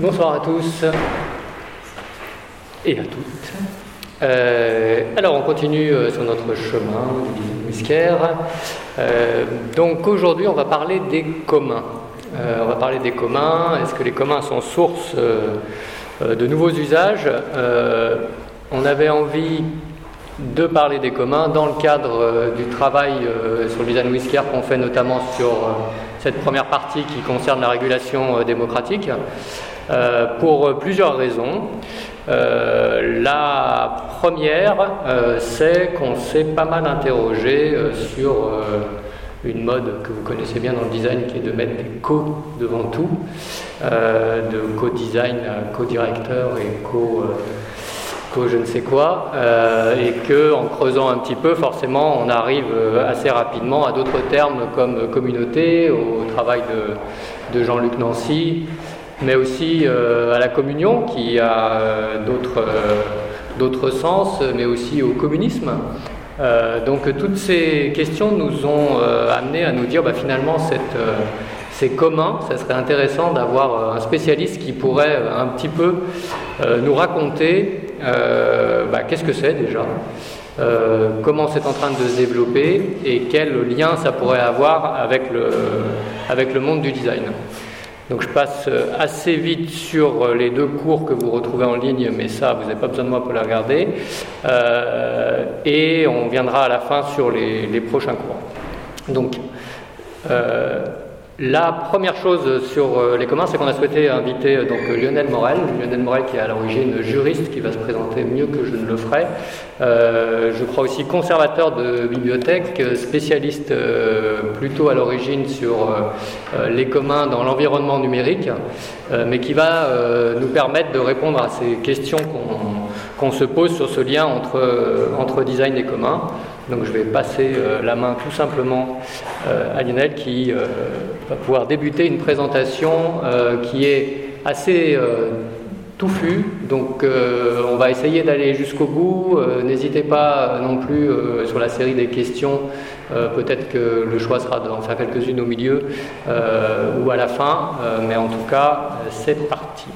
Bonsoir à tous et à toutes. Euh, alors on continue euh, sur notre chemin du Whisker. Euh, donc aujourd'hui on va parler des communs. on va parler des communs. Est-ce que les communs sont source de nouveaux usages? On avait envie de parler des communs dans le cadre du travail sur le design Whisker qu'on fait notamment sur cette première partie qui concerne la régulation démocratique. Euh, pour plusieurs raisons. Euh, la première, euh, c'est qu'on s'est pas mal interrogé sur une mode que vous connaissez bien dans le design qui est de mettre des co devant tout, de co-design co-directeur et co, je ne sais quoi, et que en creusant un petit peu, forcément, on arrive assez rapidement à d'autres termes comme communauté, au travail de Jean-Luc Nancy, mais aussi euh, à la communion qui a euh, euh, d'autres sens, mais aussi au communisme. donc toutes ces questions nous ont amené à nous dire bah, finalement c'est commun, ça serait intéressant d'avoir un spécialiste qui pourrait un petit peu nous raconter bah, qu'est-ce que c'est déjà, comment c'est en train de se développer et quel lien ça pourrait avoir avec le, avec le monde du design. Donc je passe euh, assez vite sur euh, les deux cours que vous retrouvez en ligne, mais ça, vous n'avez pas besoin de moi pour les regarder. Euh, et on viendra à la fin sur les, prochains cours. Donc, la première chose sur euh, les communs, c'est qu'on a souhaité inviter euh, donc Lionel Morel, Lionel Morel qui est à l'origine juriste, qui va se présenter mieux que je ne le ferai. Euh, je crois aussi conservateur de bibliothèque, spécialiste plutôt à l'origine sur les communs dans l'environnement numérique, mais qui va nous permettre de répondre à ces questions qu'on se pose sur ce lien entre, entre design et commun. Donc je vais passer euh, la main tout simplement euh, à Lionel qui euh, va pouvoir débuter une présentation qui est assez touffue. Donc on va essayer d'aller jusqu'au bout. N'hésitez pas non plus sur la série des questions. Peut-être que le choix sera d'en faire quelques-unes au milieu ou à la fin. mais en tout cas, c'est parti.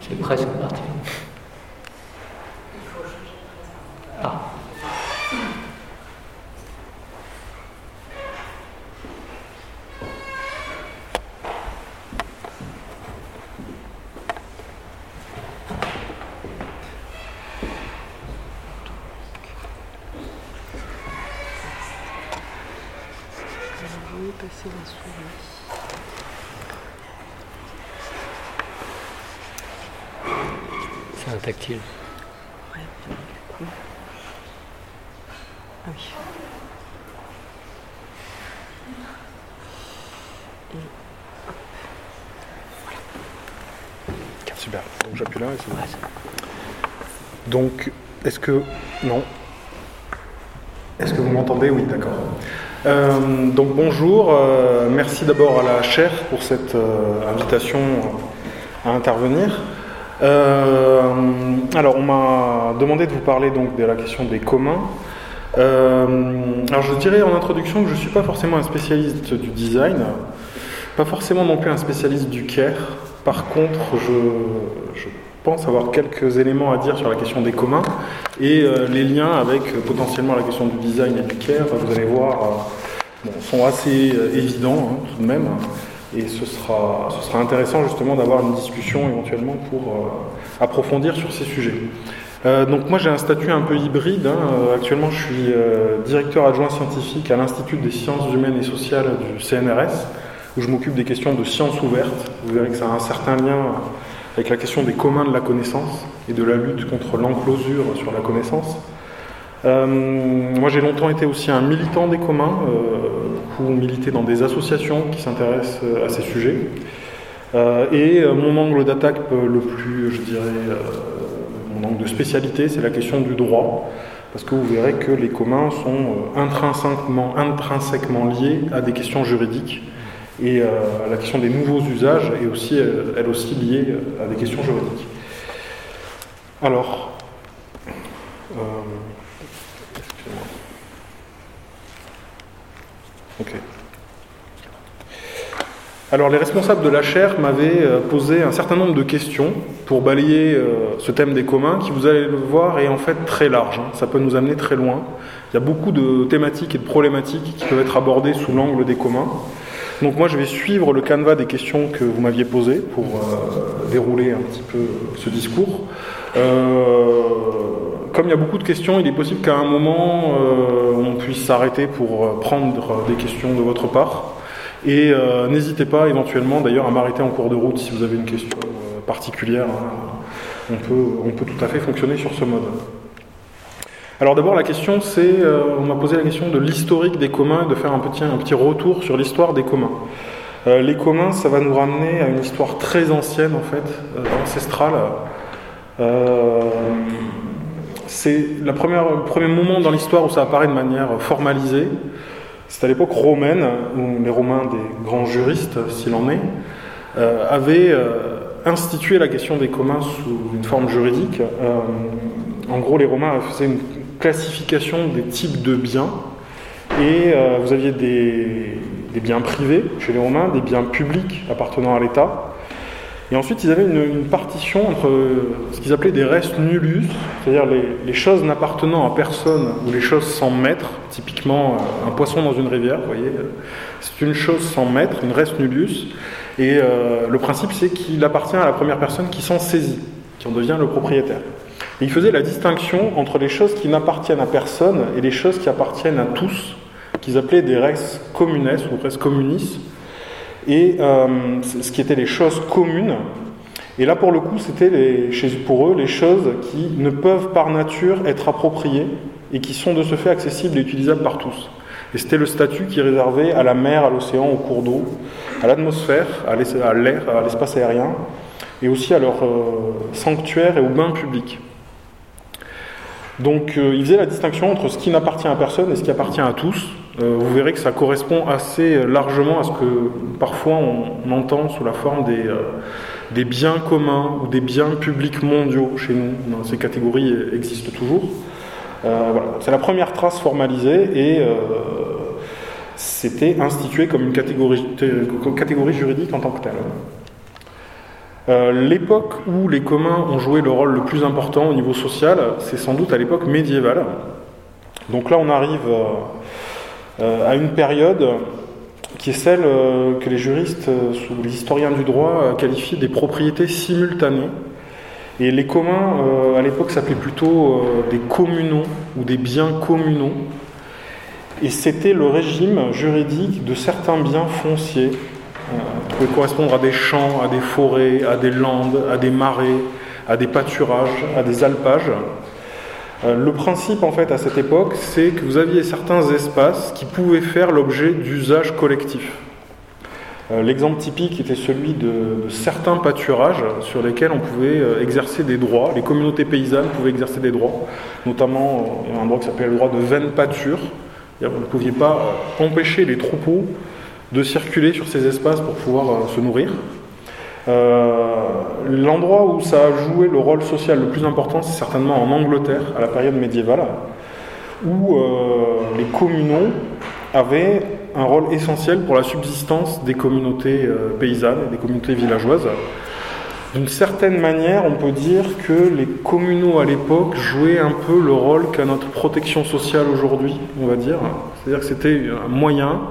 C'est presque parti. Ah. passer la souris. C'est un tactile. Ah oui. Super. Donc j'appuie Donc, est-ce que. Non. Est-ce que vous m'entendez? Oui, d'accord. Euh, donc bonjour, euh, merci d'abord à la chaire pour cette euh, invitation à intervenir. alors on m'a demandé de vous parler donc de la question des communs. Alors je dirais en introduction que je ne suis pas forcément un spécialiste du design, pas forcément non plus un spécialiste du care. Par contre, je, pense avoir quelques éléments à dire sur la question des communs et euh, les liens avec euh, potentiellement la question du design et du care, vous allez voir, sont assez évidents hein, tout de même. Et ce sera, ce sera intéressant justement d'avoir une discussion éventuellement pour approfondir sur ces sujets. Euh, donc moi j'ai un statut un peu hybride. Hein. Euh, actuellement je suis euh, directeur adjoint scientifique à l'Institut des sciences humaines et sociales du CNRS, où je m'occupe des questions de sciences ouvertes. Vous verrez que ça a un certain lien avec la question des communs de la connaissance et de la lutte contre l'enclosure sur la connaissance. moi j'ai longtemps été aussi un militant des communs, ou milité dans des associations qui s'intéressent à ces sujets. et mon angle d'attaque le plus, je dirais, donc de spécialité, c'est la question du droit, parce que vous verrez que les communs sont euh, intrinsèquement liés à des questions juridiques, et euh, la question des nouveaux usages est aussi, euh, elle aussi liée à des questions juridiques. Alors. Alors les responsables de la chaire m'avaient euh, posé un certain nombre de questions pour balayer euh, ce thème des communs qui, vous allez le voir, est en fait très large. Hein. Ça peut nous amener très loin. Il y a beaucoup de thématiques et de problématiques qui peuvent être abordées sous l'angle des communs. Donc moi je vais suivre le canevas des questions que vous m'aviez posées pour euh, dérouler un petit peu ce discours. comme il y a beaucoup de questions, il est possible qu'à un moment on puisse s'arrêter pour prendre des questions de votre part. Et euh, n'hésitez pas éventuellement d'ailleurs à m'arrêter en cours de route si vous avez une question euh, particulière. Hein. On, peut, on peut tout à fait fonctionner sur ce mode. Alors d'abord la question c'est, euh, on m'a posé la question de l'historique des communs, de faire un petit, retour sur l'histoire des communs. les communs, ça va nous ramener à une histoire très ancienne en fait, ancestrale. c'est le premier moment dans l'histoire où ça apparaît de manière formalisée. C'est à l'époque romaine où les Romains, des grands juristes, s'il en est, euh, avaient euh, institué la question des communs sous une forme juridique. Euh, en gros, les Romains faisaient une classification des types de biens. Et vous aviez des, biens privés chez les Romains, des biens publics appartenant à l'État, et ensuite, ils avaient une, partition entre ce qu'ils appelaient des res nullus, c'est-à-dire les, choses n'appartenant à personne ou les choses sans maître, typiquement euh, un poisson dans une rivière, vous voyez, euh, c'est une chose sans maître, une res nullus, et euh, le principe c'est qu'il appartient à la première personne qui s'en saisit, qui en devient le propriétaire. Et il faisait la distinction entre les choses qui n'appartiennent à personne et les choses qui appartiennent à tous, qu'ils appelaient des res communes ou res communis, et euh, ce qui étaient les choses communes. Et là, pour le coup, c'était pour eux les choses qui ne peuvent par nature être appropriées et qui sont de ce fait accessibles et utilisables par tous. Et c'était le statut qui réservait à la mer, à l'océan, au cours d'eau, à l'atmosphère, à l'air, à l'espace aérien, et aussi à leur euh, sanctuaire et aux bains publics. Donc euh, il faisait la distinction entre ce qui n'appartient à personne et ce qui appartient à tous, euh, vous verrez que ça correspond assez largement à ce que parfois on, entend sous la forme des, euh, des, biens communs ou des biens publics mondiaux chez nous. Ces catégories existent toujours. Voilà. C'est la première trace formalisée et c'était institué comme une catégorie, catégorie, juridique en tant que telle. L'époque où les communs ont joué le rôle le plus important au niveau social, c'est sans doute à l'époque médiévale. Donc là, on arrive euh, à une période qui est celle euh, que les juristes euh, ou les historiens du droit qualifient des propriétés simultanées. Et les communs, à l'époque, s'appelaient plutôt des communaux ou des biens communaux. Et c'était le régime juridique de certains biens fonciers qui pouvaient correspondre à des champs, à des forêts, à des landes, à des marais, à des pâturages, à des alpages. Euh, le principe, en fait, à cette époque, c'est que vous aviez certains espaces qui pouvaient faire l'objet d'usages collectifs. Euh, l'exemple typique était celui de, certains pâturages sur lesquels on pouvait euh, exercer des droits. Les communautés paysannes pouvaient exercer des droits, notamment il y un droit qui s'appelait le droit de veine pâture. Vous ne pouviez pas empêcher les troupeaux de circuler sur ces espaces pour pouvoir se nourrir. Euh, l'endroit où ça a joué le rôle social le plus important, c'est certainement en Angleterre, à la période médiévale, où euh, les communaux avaient un rôle essentiel pour la subsistance des communautés euh, paysannes et des communautés villageoises. D'une certaine manière, on peut dire que les communaux à l'époque jouaient un peu le rôle qu'a notre protection sociale aujourd'hui, on va dire. C'est-à-dire que c'était un moyen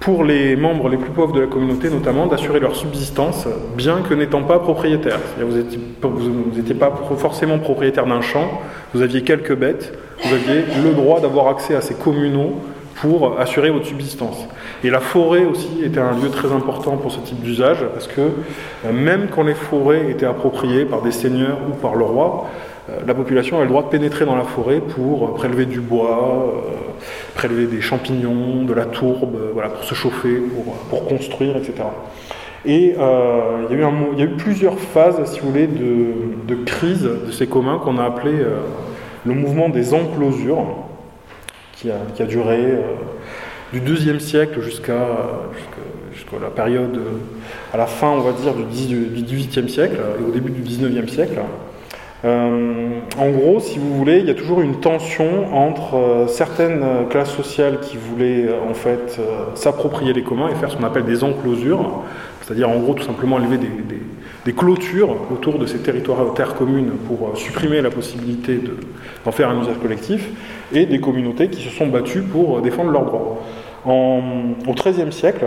pour les membres les plus pauvres de la communauté, notamment, d'assurer leur subsistance, bien que n'étant pas propriétaires. Vous n'étiez pas forcément propriétaire d'un champ, vous aviez quelques bêtes, vous aviez le droit d'avoir accès à ces communaux pour assurer votre subsistance. Et la forêt aussi était un lieu très important pour ce type d'usage, parce que euh, même quand les forêts étaient appropriées par des seigneurs ou par le roi, euh, la population avait le droit de pénétrer dans la forêt pour prélever du bois, euh, prélever des champignons, de la tourbe, euh, voilà, pour se chauffer, pour, construire, etc. Et il, y a eu plusieurs phases, si vous voulez, de, crise de ces communs qu'on a appelé le mouvement des enclosures, qui a, duré du XIIe siècle jusqu'à la période, à la fin, on va dire, du XVIIIe siècle et au début du XIXe siècle. En gros, si vous voulez, il y a toujours une tension entre certaines classes sociales qui voulaient en fait s'approprier les communs et faire ce qu'on appelle des enclosures, c'est-à-dire en gros tout simplement élever des, des, clôtures autour de ces territoires terres communes pour supprimer la possibilité d'en faire un usage collectif, et des communautés qui se sont battues pour défendre leurs droits. au XIIIe siècle,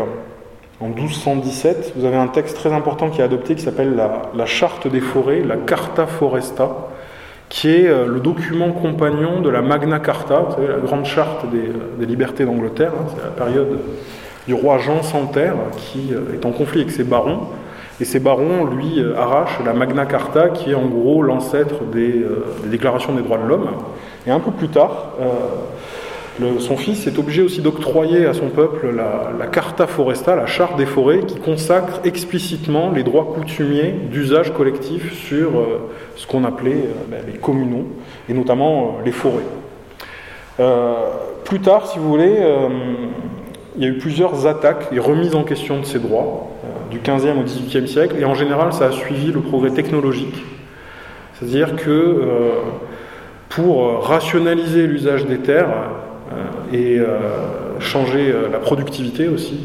en 1217, vous avez un texte très important qui est adopté qui s'appelle la, Charte des forêts, la Carta Foresta, qui est euh, le document compagnon de la Magna Carta, vous savez, la grande charte des, euh, libertés d'Angleterre. Hein, c'est la période du roi Jean sans terre qui euh, est en conflit avec ses barons. Et ces barons, lui, arrachent la Magna Carta, qui est en gros l'ancêtre des, déclarations des droits de l'homme. Et un peu plus tard, son fils est obligé aussi d'octroyer à son peuple la, Carta Foresta, la charte des forêts, qui consacre explicitement les droits coutumiers d'usage collectif sur euh, ce qu'on appelait euh, ben, les communaux, et notamment euh, les forêts. plus tard, si vous voulez, il y a eu plusieurs attaques et remises en question de ces droits, du 15e au 18e siècle, et en général, ça a suivi le progrès technologique. C'est-à-dire que pour rationaliser l'usage des terres, et euh, changer euh, la productivité aussi.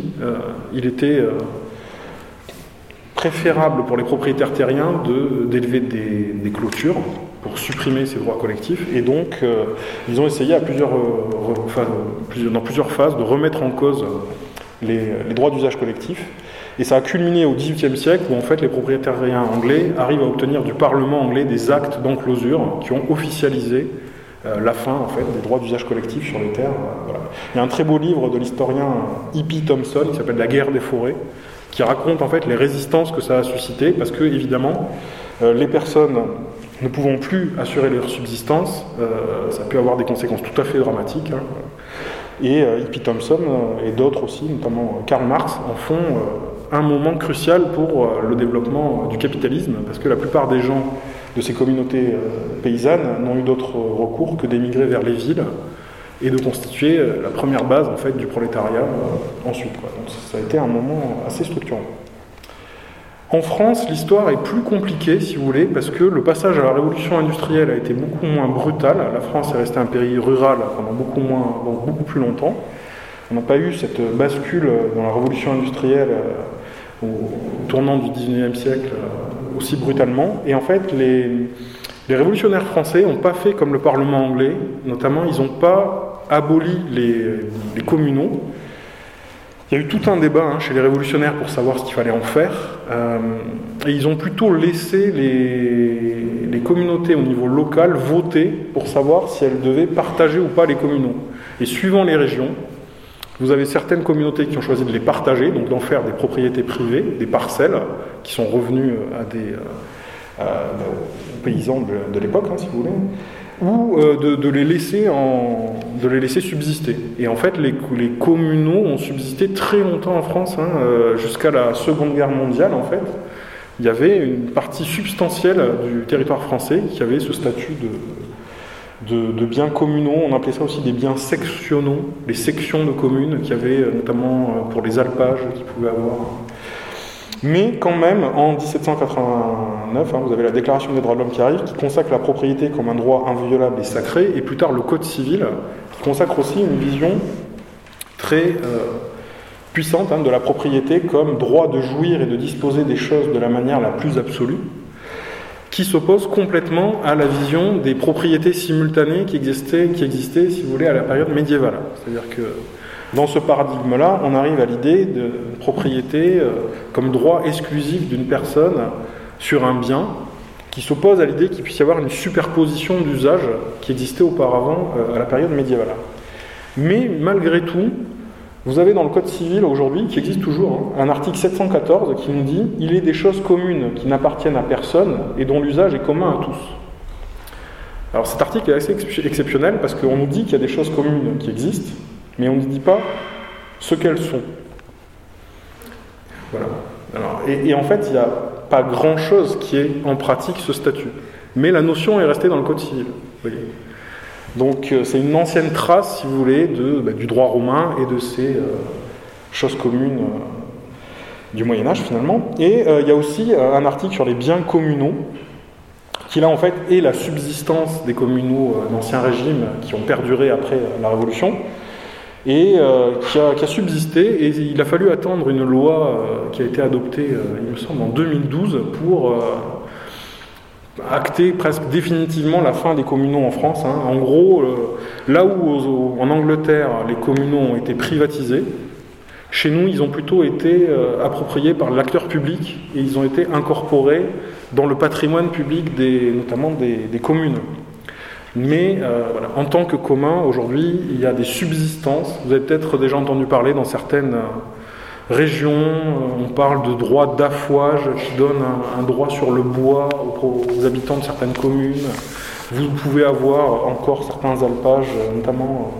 il était préférable pour les propriétaires terriens d'élever des, clôtures pour supprimer ces droits collectifs. Et donc, ils ont essayé à plusieurs, dans plusieurs phases de remettre en cause les, les droits d'usage collectif. Et ça a culminé au XVIIIe siècle où en fait les propriétaires terriens anglais arrivent à obtenir du Parlement anglais des actes d'enclosure qui ont officialisé euh, la fin en fait, des droits d'usage collectif sur les terres. Euh, Il y a un très beau livre de l'historien E.P. Thompson qui s'appelle La guerre des forêts, qui raconte en fait les résistances que ça a suscité, parce que évidemment, euh, les personnes ne pouvant plus assurer leur subsistance, ça peut avoir des conséquences tout à fait dramatiques. Hein. Et E.P. Thompson et d'autres aussi, notamment Karl Marx, en font un moment crucial pour le développement du capitalisme, parce que la plupart des gens de ces communautés euh, paysannes n'ont eu d'autre recours que d'émigrer vers les villes et de constituer euh, la première base en fait du prolétariat euh, ensuite. Donc ça a été un moment assez structurant. En France, l'histoire est plus compliquée, si vous voulez, parce que le passage à la révolution industrielle a été beaucoup moins brutal. La France est restée un pays rural pendant beaucoup, moins, beaucoup plus longtemps. On n'a pas eu cette bascule dans la révolution industrielle au tournant du 19e siècle aussi brutalement. Et en fait, les, révolutionnaires français n'ont pas fait comme le Parlement anglais, notamment, ils n'ont pas aboli les, communaux. Il y a eu tout un débat hein, chez les révolutionnaires pour savoir ce qu'il fallait en faire, euh, et ils ont plutôt laissé les, les, communautés au niveau local voter pour savoir si elles devaient partager ou pas les communaux. Et suivant les régions, vous avez certaines communautés qui ont choisi de les partager, donc d'en faire des propriétés privées, des parcelles, qui sont revenues à des euh, paysans de, l'époque, hein, si vous voulez, ou euh, de, les laisser en, de les laisser subsister. Et en fait, les, communaux ont subsisté très longtemps en France, hein, euh, jusqu'à la Seconde Guerre mondiale, en fait. Il y avait une partie substantielle du territoire français qui avait ce statut de, de, biens communaux, on appelait ça aussi des biens sectionnaux, les sections de communes avait euh, notamment euh, pour les alpages qui pouvaient avoir. Mais quand même, en 1789, hein, vous avez la Déclaration des droits de l'homme qui arrive, qui consacre la propriété comme un droit inviolable et sacré, et plus tard le Code civil, qui consacre aussi une vision très euh, puissante hein, de la propriété comme droit de jouir et de disposer des choses de la manière la plus absolue qui s'oppose complètement à la vision des propriétés simultanées qui existaient, qui existaient, si vous voulez, à la période médiévale. C'est-à-dire que dans ce paradigme-là, on arrive à l'idée de propriété euh, comme droit exclusif d'une personne sur un bien, qui s'oppose à l'idée qu'il puisse y avoir une superposition d'usages qui existait auparavant euh, à la période médiévale. Mais malgré tout, vous avez dans le Code civil aujourd'hui, qui existe toujours, hein, un article 714 qui nous dit Il est des choses communes qui n'appartiennent à personne et dont l'usage est commun à tous. Alors cet article est assez exceptionnel parce qu'on nous dit qu'il y a des choses communes qui existent, mais on ne dit pas ce qu'elles sont. Voilà. et, et, en fait, il n'y a pas grand-chose qui est en pratique ce statut. Mais la notion est restée dans le Code civil. Voyez donc euh, c'est une ancienne trace, si vous voulez, bah, du droit romain et de ces euh, choses communes euh, du Moyen Âge finalement. Et il y a aussi un article sur les biens communaux qui là en fait est la subsistance des communaux d'Ancien Régime qui ont perduré après la Révolution, et qui a, qui, a, subsisté. Et il a fallu attendre une loi qui a été adoptée, il me semble, en 2012 pour acter presque définitivement la fin des communaux en France. Hein. En gros, là où en Angleterre les communaux ont été privatisés, chez nous, ils ont plutôt été euh, appropriés par l'acteur public et ils ont été incorporés dans le patrimoine public, des, notamment des, communes. Mais euh, voilà, en tant que commun, aujourd'hui, il y a des subsistances. Vous avez peut-être déjà entendu parler dans certaines euh, régions, on parle de droit d'affouage qui donne un, droit sur le bois aux, habitants de certaines communes. Vous pouvez avoir encore certains alpages, notamment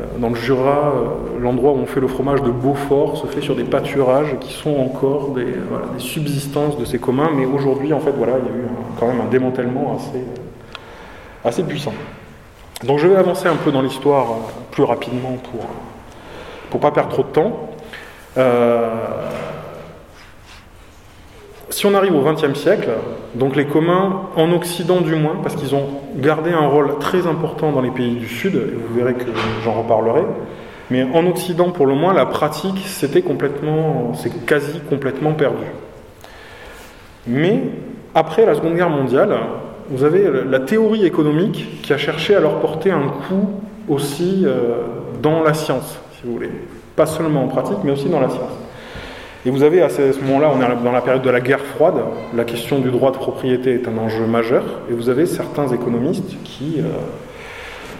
euh, dans le Jura, euh, l'endroit où on fait le fromage de Beaufort se fait sur des pâturages qui sont encore des, subsistances de ces communs, mais aujourd'hui, en fait, voilà, il y a eu quand même un démantèlement assez, assez puissant. Donc je vais avancer un peu dans l'histoire euh, plus rapidement pour ne pas perdre trop de temps. Si on arrive au XXe siècle, donc les communs, en Occident du moins, parce qu'ils ont gardé un rôle très important dans les pays du Sud, et vous verrez que j'en reparlerai, mais en Occident pour le moins, la pratique, c'était complètement, c'est quasi complètement perdu. Mais après la Seconde Guerre mondiale, vous avez la théorie économique qui a cherché à leur porter un coup aussi euh, dans la science, si vous voulez. Pas seulement en pratique, mais aussi dans la science. Et vous avez à ce moment-là, on est dans la période de la guerre froide, la question du droit de propriété est un enjeu majeur, et vous avez certains économistes qui, euh,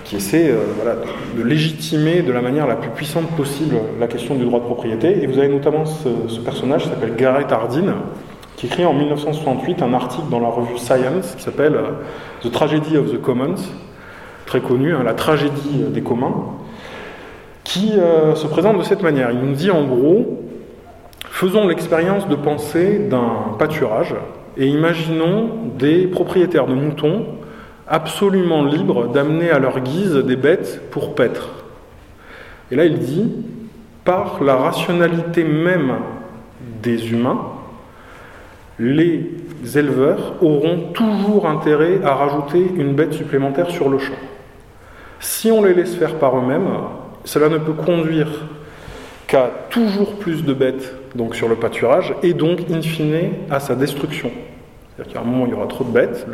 qui essaient euh, de légitimer de la manière la plus puissante possible la question du droit de propriété. Et vous avez notamment ce, personnage qui s'appelle Garrett Hardin, qui écrit en 1968 un article dans la revue Science qui s'appelle euh, The Tragedy of the Commons, très connu, hein, la tragédie des communs, qui se présente de cette manière. Il nous dit en gros, Faisons l'expérience de penser d'un pâturage et imaginons des propriétaires de moutons absolument libres d'amener à leur guise des bêtes pour paître. Et là, il dit, par la rationalité même des humains, les éleveurs auront toujours intérêt à rajouter une bête supplémentaire sur le champ. Si on les laisse faire par eux-mêmes, cela ne peut conduire qu'à toujours plus de bêtes donc sur le pâturage et donc in fine à sa destruction. C'est-à-dire qu'à un moment il y aura trop de bêtes,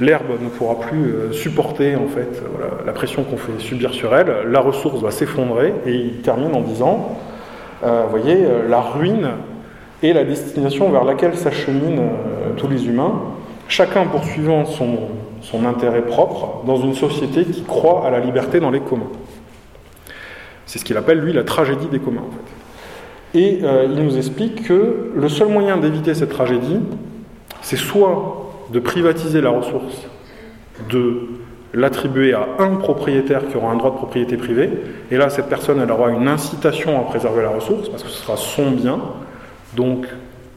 l'herbe ne pourra plus euh, supporter en fait la pression qu'on fait subir sur elle, la ressource va s'effondrer et il termine en disant, euh, vous voyez, euh, la ruine est la destination vers laquelle s'acheminent tous les humains, chacun poursuivant son, son intérêt propre dans une société qui croit à la liberté dans les communs. C'est ce qu'il appelle, lui, la tragédie des communs. Et euh, il nous explique que le seul moyen d'éviter cette tragédie, c'est soit de privatiser la ressource, de l'attribuer à un propriétaire qui aura un droit de propriété privée, et là, cette personne, elle aura une incitation à préserver la ressource, parce que ce sera son bien, donc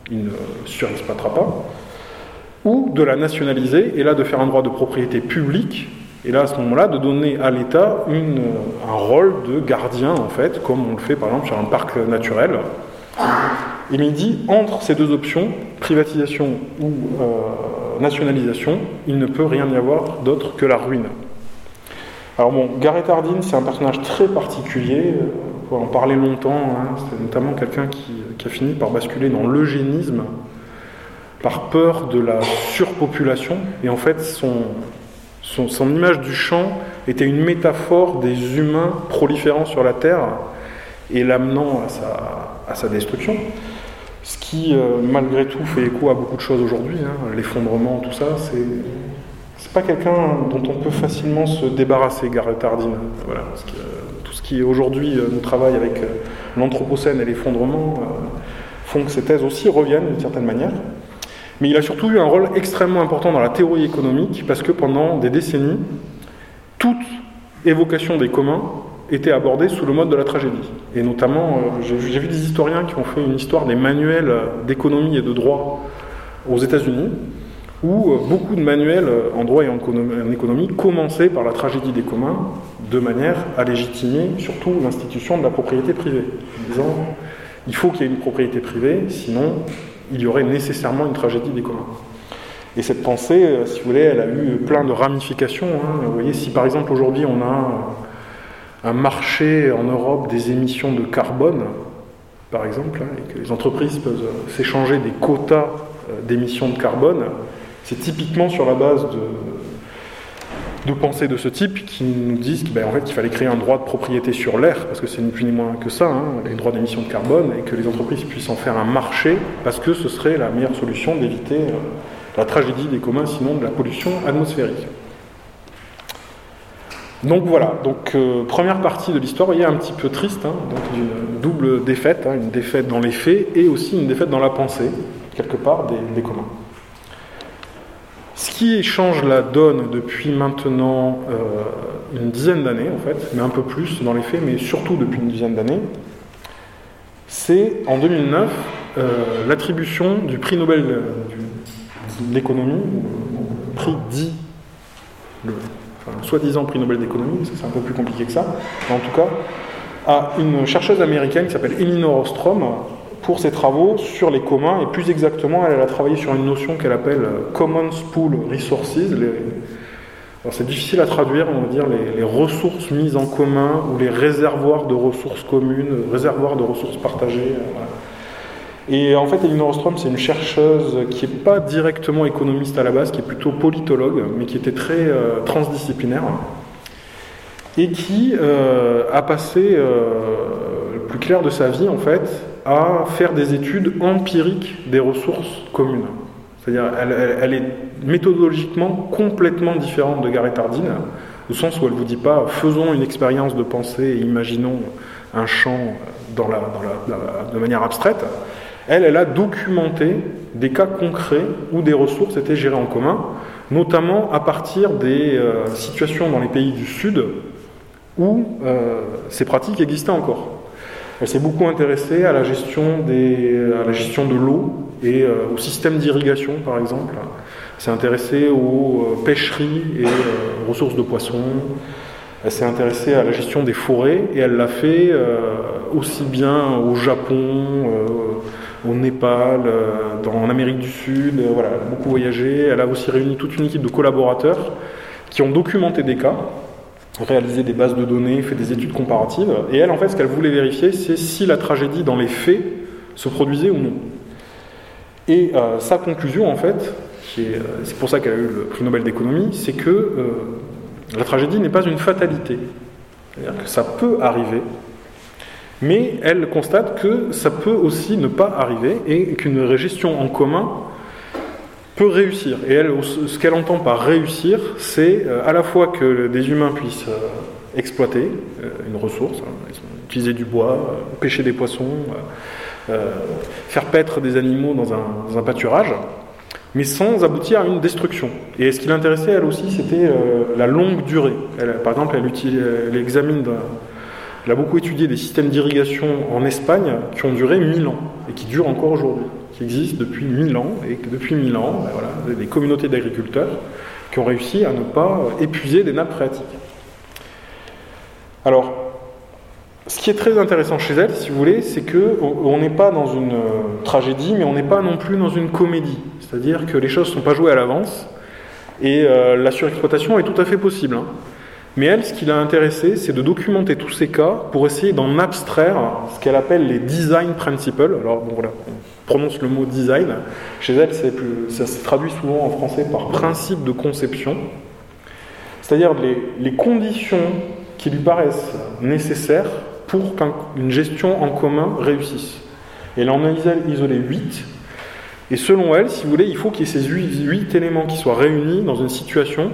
il ne surexploitera pas, ou de la nationaliser, et là, de faire un droit de propriété publique et là, à ce moment-là, de donner à l'État un rôle de gardien, en fait, comme on le fait par exemple sur un parc naturel. Et il dit, entre ces deux options, privatisation ou euh, nationalisation, il ne peut rien y avoir d'autre que la ruine. Alors bon, Gareth Hardin, c'est un personnage très particulier, peut en parler longtemps, hein. c'est notamment quelqu'un qui, a fini par basculer dans l'eugénisme par peur de la surpopulation, et en fait son, image du champ était une métaphore des humains proliférant sur la Terre et l'amenant à sa, destruction. Ce qui, euh, malgré tout, fait écho à beaucoup de choses aujourd'hui. Hein. L'effondrement, tout ça, c'est. C'est pas quelqu'un dont on peut facilement se débarrasser, Gareth Hardin. Voilà, tout qui aujourd'hui euh, nous travaille avec euh, l'Anthropocène et l'effondrement font que ces thèses aussi reviennent d'une certaine manière. Mais il a surtout eu un rôle extrêmement important dans la théorie économique parce que pendant des décennies, toute évocation des communs était abordée sous le mode de la tragédie. Et notamment, euh, j'ai vu des historiens qui ont fait une histoire des manuels d'économie et de droit aux États-Unis, où euh, beaucoup de manuels en droit et en économie commençaient par la tragédie des communs, de manière à légitimer surtout l'institution de la propriété privée, en disant il faut qu'il y ait une propriété privée, sinon il y aurait nécessairement une tragédie des communs. Et cette pensée, euh, si vous voulez, elle a eu plein de ramifications. Hein. Vous voyez, si par exemple aujourd'hui on a un marché en Europe des émissions de carbone, par exemple, hein, et que les entreprises peuvent s'échanger des quotas d'émissions de carbone, c'est typiquement sur la base de, de pensées de ce type qui nous disent qu'il ben, en fait, fallait créer un droit de propriété sur l'air, parce que c'est ni plus ni moins que ça, hein, les droits d'émission de carbone, et que les entreprises puissent en faire un marché, parce que ce serait la meilleure solution d'éviter euh, la tragédie des communs, sinon de la pollution atmosphérique. Donc voilà, donc euh, première partie de l'histoire, vous voyez, un petit peu triste, hein, donc une double défaite, hein, une défaite dans les faits et aussi une défaite dans la pensée, quelque part, des communs. Ce qui change la donne depuis maintenant euh, une dizaine d'années, en fait, mais un peu plus dans les faits, mais surtout depuis une dizaine d'années, c'est en 2009 euh, l'attribution du prix Nobel d'économie, prix dit, le soi-disant prix Nobel d'économie, c'est un peu plus compliqué que ça, mais en tout cas, à une chercheuse américaine qui s'appelle Elinor Ostrom, pour ses travaux sur les communs, et plus exactement, elle, a travaillé sur une notion qu'elle appelle euh, Commons Pool Resources. c'est difficile à traduire, on va dire les, ressources mises en commun ou les réservoirs de ressources communes, réservoirs de ressources partagées. Euh, et en fait, Elinor Ostrom, c'est une chercheuse qui n'est pas directement économiste à la base, qui est plutôt politologue, mais qui était très euh, transdisciplinaire, et qui a passé le plus clair de sa vie, en fait, à faire des études empiriques des ressources communes. C'est-à-dire, elle, est méthodologiquement complètement différente de Gareth Hardin, au sens où elle ne vous dit pas faisons une expérience de pensée et imaginons un champ dans la, de manière abstraite. Elle, elle a documenté des cas concrets où des ressources étaient gérées en commun, notamment à partir des euh, situations dans les pays du Sud où euh, ces pratiques existaient encore. Elle s'est beaucoup intéressée à la gestion, de l'eau et euh, au système d'irrigation, par exemple. Elle s'est intéressée aux euh, pêcheries et euh, ressources de poissons. Elle s'est intéressée à la gestion des forêts et elle l'a fait aussi bien au Japon, au Népal, en Amérique du Sud. voilà, elle a beaucoup voyagé. Elle a aussi réuni toute une équipe de collaborateurs qui ont documenté des cas réalisé des bases de données, fait des études comparatives. Et elle, en fait, ce qu'elle voulait vérifier, c'est si la tragédie dans les faits se produisait ou non. Et euh, sa conclusion, en fait, euh, c'est pour ça qu'elle a eu le prix Nobel d'économie, c'est que euh, la tragédie n'est pas une fatalité. C'est-à-dire que ça peut arriver, mais elle constate que ça peut aussi ne pas arriver et qu'une gestion en commun réussir. Et elle, ce qu'elle entend par réussir, c'est euh, à la fois que des humains puissent euh, exploiter euh, une ressource, hein, utiliser du bois, pêcher des poissons, faire paître des animaux dans un, pâturage, mais sans aboutir à une destruction. Et ce qui l'intéressait, elle aussi, c'était la longue durée. Elle, par exemple, elle, utilise, elle examine, elle a beaucoup étudié des systèmes d'irrigation en Espagne qui ont duré 1000 ans et qui durent encore aujourd'hui qui existe depuis 1000 ans, et que depuis 1000 ans, ben voilà, des communautés d'agriculteurs qui ont réussi à ne pas épuiser des nappes phréatiques. Alors, ce qui est très intéressant chez elle, si vous voulez, c'est qu'on n'est pas dans une euh, tragédie, mais on n'est pas non plus dans une comédie. C'est-à-dire que les choses ne sont pas jouées à l'avance, et euh, la surexploitation est tout à fait possible. Hein. Mais elle, ce qui l'a intéressé, c'est de documenter tous ces cas pour essayer d'en abstraire ce qu'elle appelle les design principles. Alors, bon, voilà, prononce le mot design. Chez elle, ça se traduit souvent en français par principe de conception, c'est-à-dire les, conditions qui lui paraissent nécessaires pour qu'une gestion en commun réussisse. Elle en a isolé 8. Et selon elle, si vous voulez, il faut qu'il y ait ces 8 éléments qui soient réunis dans une situation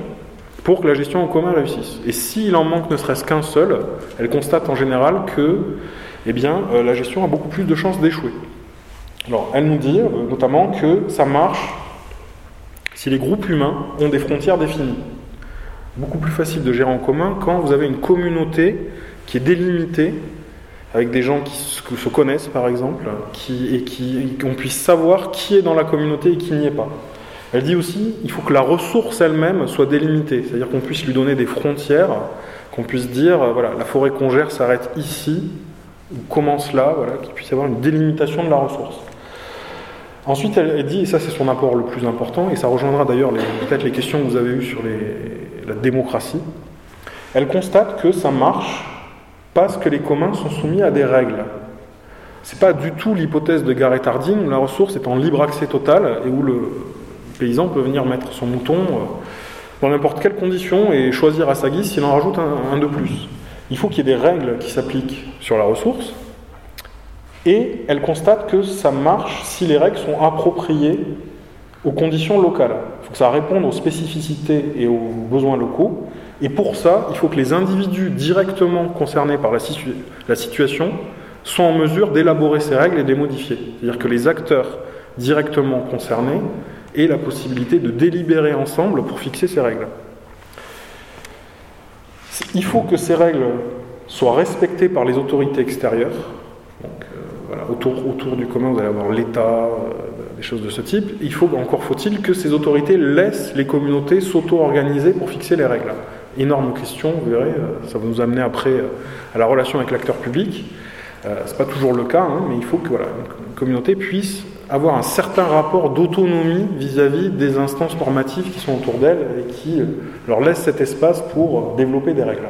pour que la gestion en commun réussisse. Et s'il en manque ne serait-ce qu'un seul, elle constate en général que eh bien, euh, la gestion a beaucoup plus de chances d'échouer. Elle nous dit euh, notamment que ça marche si les groupes humains ont des frontières définies. Beaucoup plus facile de gérer en commun quand vous avez une communauté qui est délimitée, avec des gens qui se connaissent par exemple, et qu'on puisse savoir qui est dans la communauté et qui n'y est pas. Elle dit aussi il faut que la ressource elle-même soit délimitée, c'est-à-dire qu'on puisse lui donner des frontières, qu'on puisse dire voilà, la forêt qu'on gère s'arrête ici, ou commence là, voilà, qu'il puisse y avoir une délimitation de la ressource. Ensuite, elle, dit, et ça c'est son apport le plus important, et ça rejoindra d'ailleurs peut-être les questions que vous avez eues sur la démocratie, elle constate que ça marche parce que les communs sont soumis à des règles. C'est pas du tout l'hypothèse de Gareth Hardin où la ressource est en libre accès total et où le paysan peut venir mettre son mouton euh, dans n'importe quelle condition et choisir à sa guise s'il en rajoute un, de plus. Il faut qu'il y ait des règles qui s'appliquent sur la ressource et elle constate que ça marche si les règles sont appropriées aux conditions locales. Il faut que ça réponde aux spécificités et aux besoins locaux. Et pour ça, il faut que les individus directement concernés par la, situation soient en mesure d'élaborer ces règles et de les modifier. C'est-à-dire que les acteurs directement concernés aient la possibilité de délibérer ensemble pour fixer ces règles. Il faut que ces règles soient respectées par les autorités extérieures. Euh, autour, du commun, vous allez avoir l'État, euh, des choses de ce type. Il faut, encore faut-il, que ces autorités laissent les communautés s'auto-organiser pour fixer les règles. Énorme question, vous verrez, euh, ça va nous amener après à la relation avec l'acteur public. Euh, Ce n'est pas toujours le cas, hein, mais il faut que voilà, une communauté puisse avoir un certain rapport d'autonomie vis-à-vis des instances normatives qui sont autour d'elle et qui euh, leur laissent cet espace pour euh, développer des règles.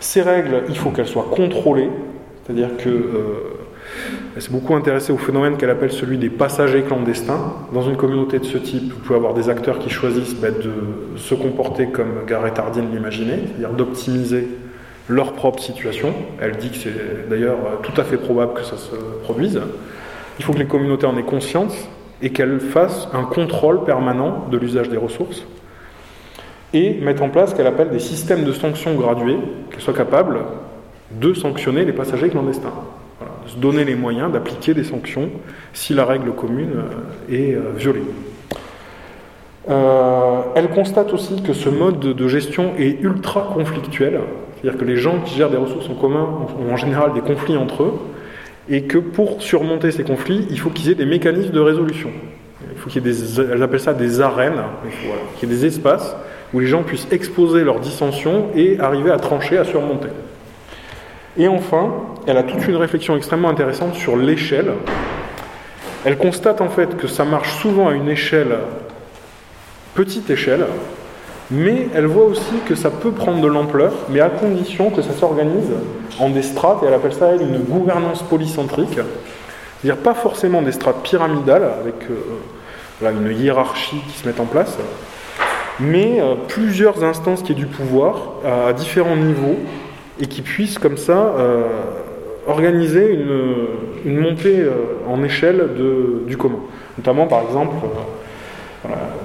Ces règles, il faut qu'elles soient contrôlées, c'est-à-dire que elle s'est beaucoup intéressée au phénomène qu'elle appelle celui des passagers clandestins. Dans une communauté de ce type, vous pouvez avoir des acteurs qui choisissent bah, de se comporter comme Gareth Hardin l'imaginait, c'est-à-dire d'optimiser leur propre situation. Elle dit que c'est d'ailleurs tout à fait probable que ça se produise. Il faut que les communautés en aient conscience et qu'elles fassent un contrôle permanent de l'usage des ressources et mettre en place ce qu'elle appelle des systèmes de sanctions gradués, qu'elles soient capables de sanctionner les passagers clandestins. Se donner les moyens d'appliquer des sanctions si la règle commune euh, est euh, violée. Euh, elle constate aussi que ce mode de gestion est ultra conflictuel, c'est-à-dire que les gens qui gèrent des ressources en commun ont en général des conflits entre eux, et que pour surmonter ces conflits, il faut qu'ils aient des mécanismes de résolution. Il faut qu'il y ait des, ça des arènes, il faut qu'il y ait des espaces où les gens puissent exposer leurs dissensions et arriver à trancher, à surmonter. Et enfin, elle a toute une réflexion extrêmement intéressante sur l'échelle. Elle constate en fait que ça marche souvent à une échelle, petite échelle, mais elle voit aussi que ça peut prendre de l'ampleur, mais à condition que ça s'organise en des strates, et elle appelle ça elle, une gouvernance polycentrique, c'est-à-dire pas forcément des strates pyramidales avec euh, une hiérarchie qui se met en place, mais euh, plusieurs instances qui aient du pouvoir à, différents niveaux et qui puissent comme ça euh, organiser une, montée en échelle du commun. Notamment par exemple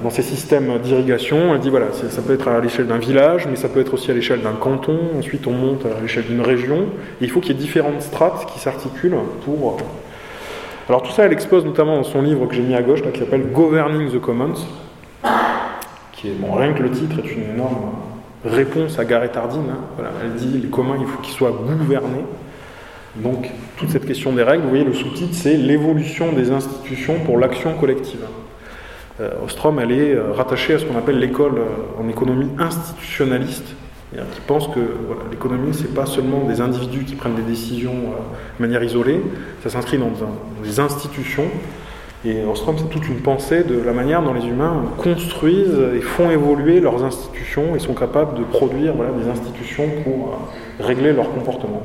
dans ces systèmes d'irrigation, elle dit voilà, ça peut être à l'échelle d'un village, mais ça peut être aussi à l'échelle d'un canton, ensuite on monte à l'échelle d'une région, il faut qu'il y ait différentes strates qui s'articulent pour... Euh, alors tout ça, elle expose notamment dans son livre que j'ai mis à gauche, qui s'appelle Governing the Commons, qui est, bon, rien que le titre est une énorme réponse à Gareth Hardin. Hein. Voilà, elle dit les communs, il faut qu'ils soient gouvernés. Donc toute cette question des règles, vous voyez, le sous-titre, c'est l'évolution des institutions pour l'action collective. Euh, Ostrom, elle est euh, rattachée à ce qu'on appelle l'école euh, en économie institutionnaliste, qui pense que l'économie, ce n'est pas seulement des individus qui prennent des décisions de manière isolée, ça s'inscrit dans, des institutions. Et Ostrom, c'est toute une pensée de la manière dont les humains construisent et font évoluer leurs institutions et sont capables de produire des institutions pour régler leur comportement.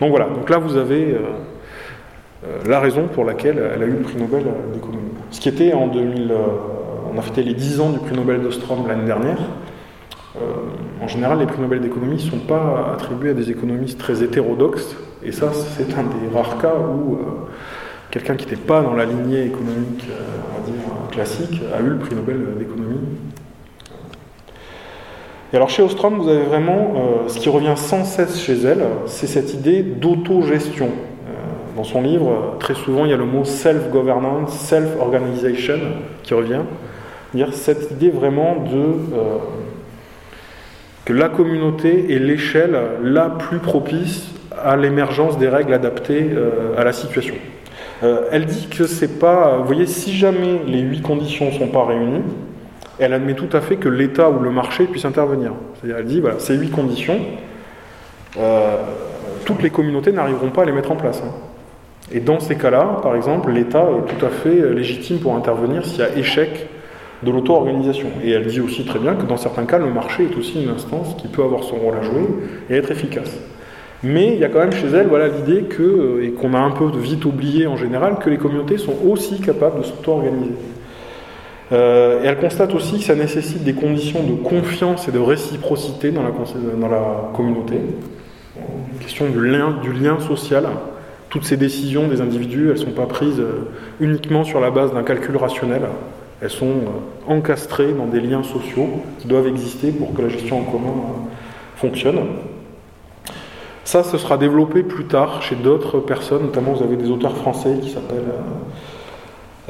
Donc voilà, donc là vous avez la raison pour laquelle elle a eu le prix Nobel d'économie. Ce qui était en 2000, euh, on a fêté les 10 ans du prix Nobel d'Ostrom l'année dernière. Euh, en général, les prix Nobel d'économie ne sont pas attribués à des économistes très hétérodoxes, et ça, c'est un des rares cas où euh, quelqu'un qui n'était pas dans la lignée économique, dire, classique, a eu le prix Nobel d'économie. Et alors chez Ostrom, vous avez vraiment, ce qui revient sans cesse chez elle, c'est cette idée d'autogestion. Dans son livre, très souvent, il y a le mot self-governance, self-organization qui revient. Cette idée vraiment de euh, que la communauté est l'échelle la plus propice à l'émergence des règles adaptées euh, à la situation. Euh, elle dit que c'est pas, vous voyez, si jamais les huit conditions ne sont pas réunies, elle admet tout à fait que l'État ou le marché puisse intervenir. C'est-à-dire, elle dit, voilà, ces huit conditions, toutes les communautés n'arriveront pas à les mettre en place. Hein. Et dans ces cas-là, par exemple, l'État est tout à fait légitime pour intervenir s'il y a échec de l'auto-organisation. Et elle dit aussi très bien que dans certains cas, le marché est aussi une instance qui peut avoir son rôle à jouer et être efficace. Mais il y a quand même chez elle voilà, l'idée que, et qu'on a un peu vite oublié en général, que les communautés sont aussi capables de s'auto-organiser. Euh, et elle constate aussi que ça nécessite des conditions de confiance et de réciprocité dans la, communauté. question du lien, du lien social. Toutes ces décisions des individus, elles ne sont pas prises euh, uniquement sur la base d'un calcul rationnel. Elles sont euh, encastrées dans des liens sociaux qui doivent exister pour que la gestion en commun fonctionne. Ça, ce sera développé plus tard chez d'autres personnes, notamment vous avez des auteurs français qui s'appellent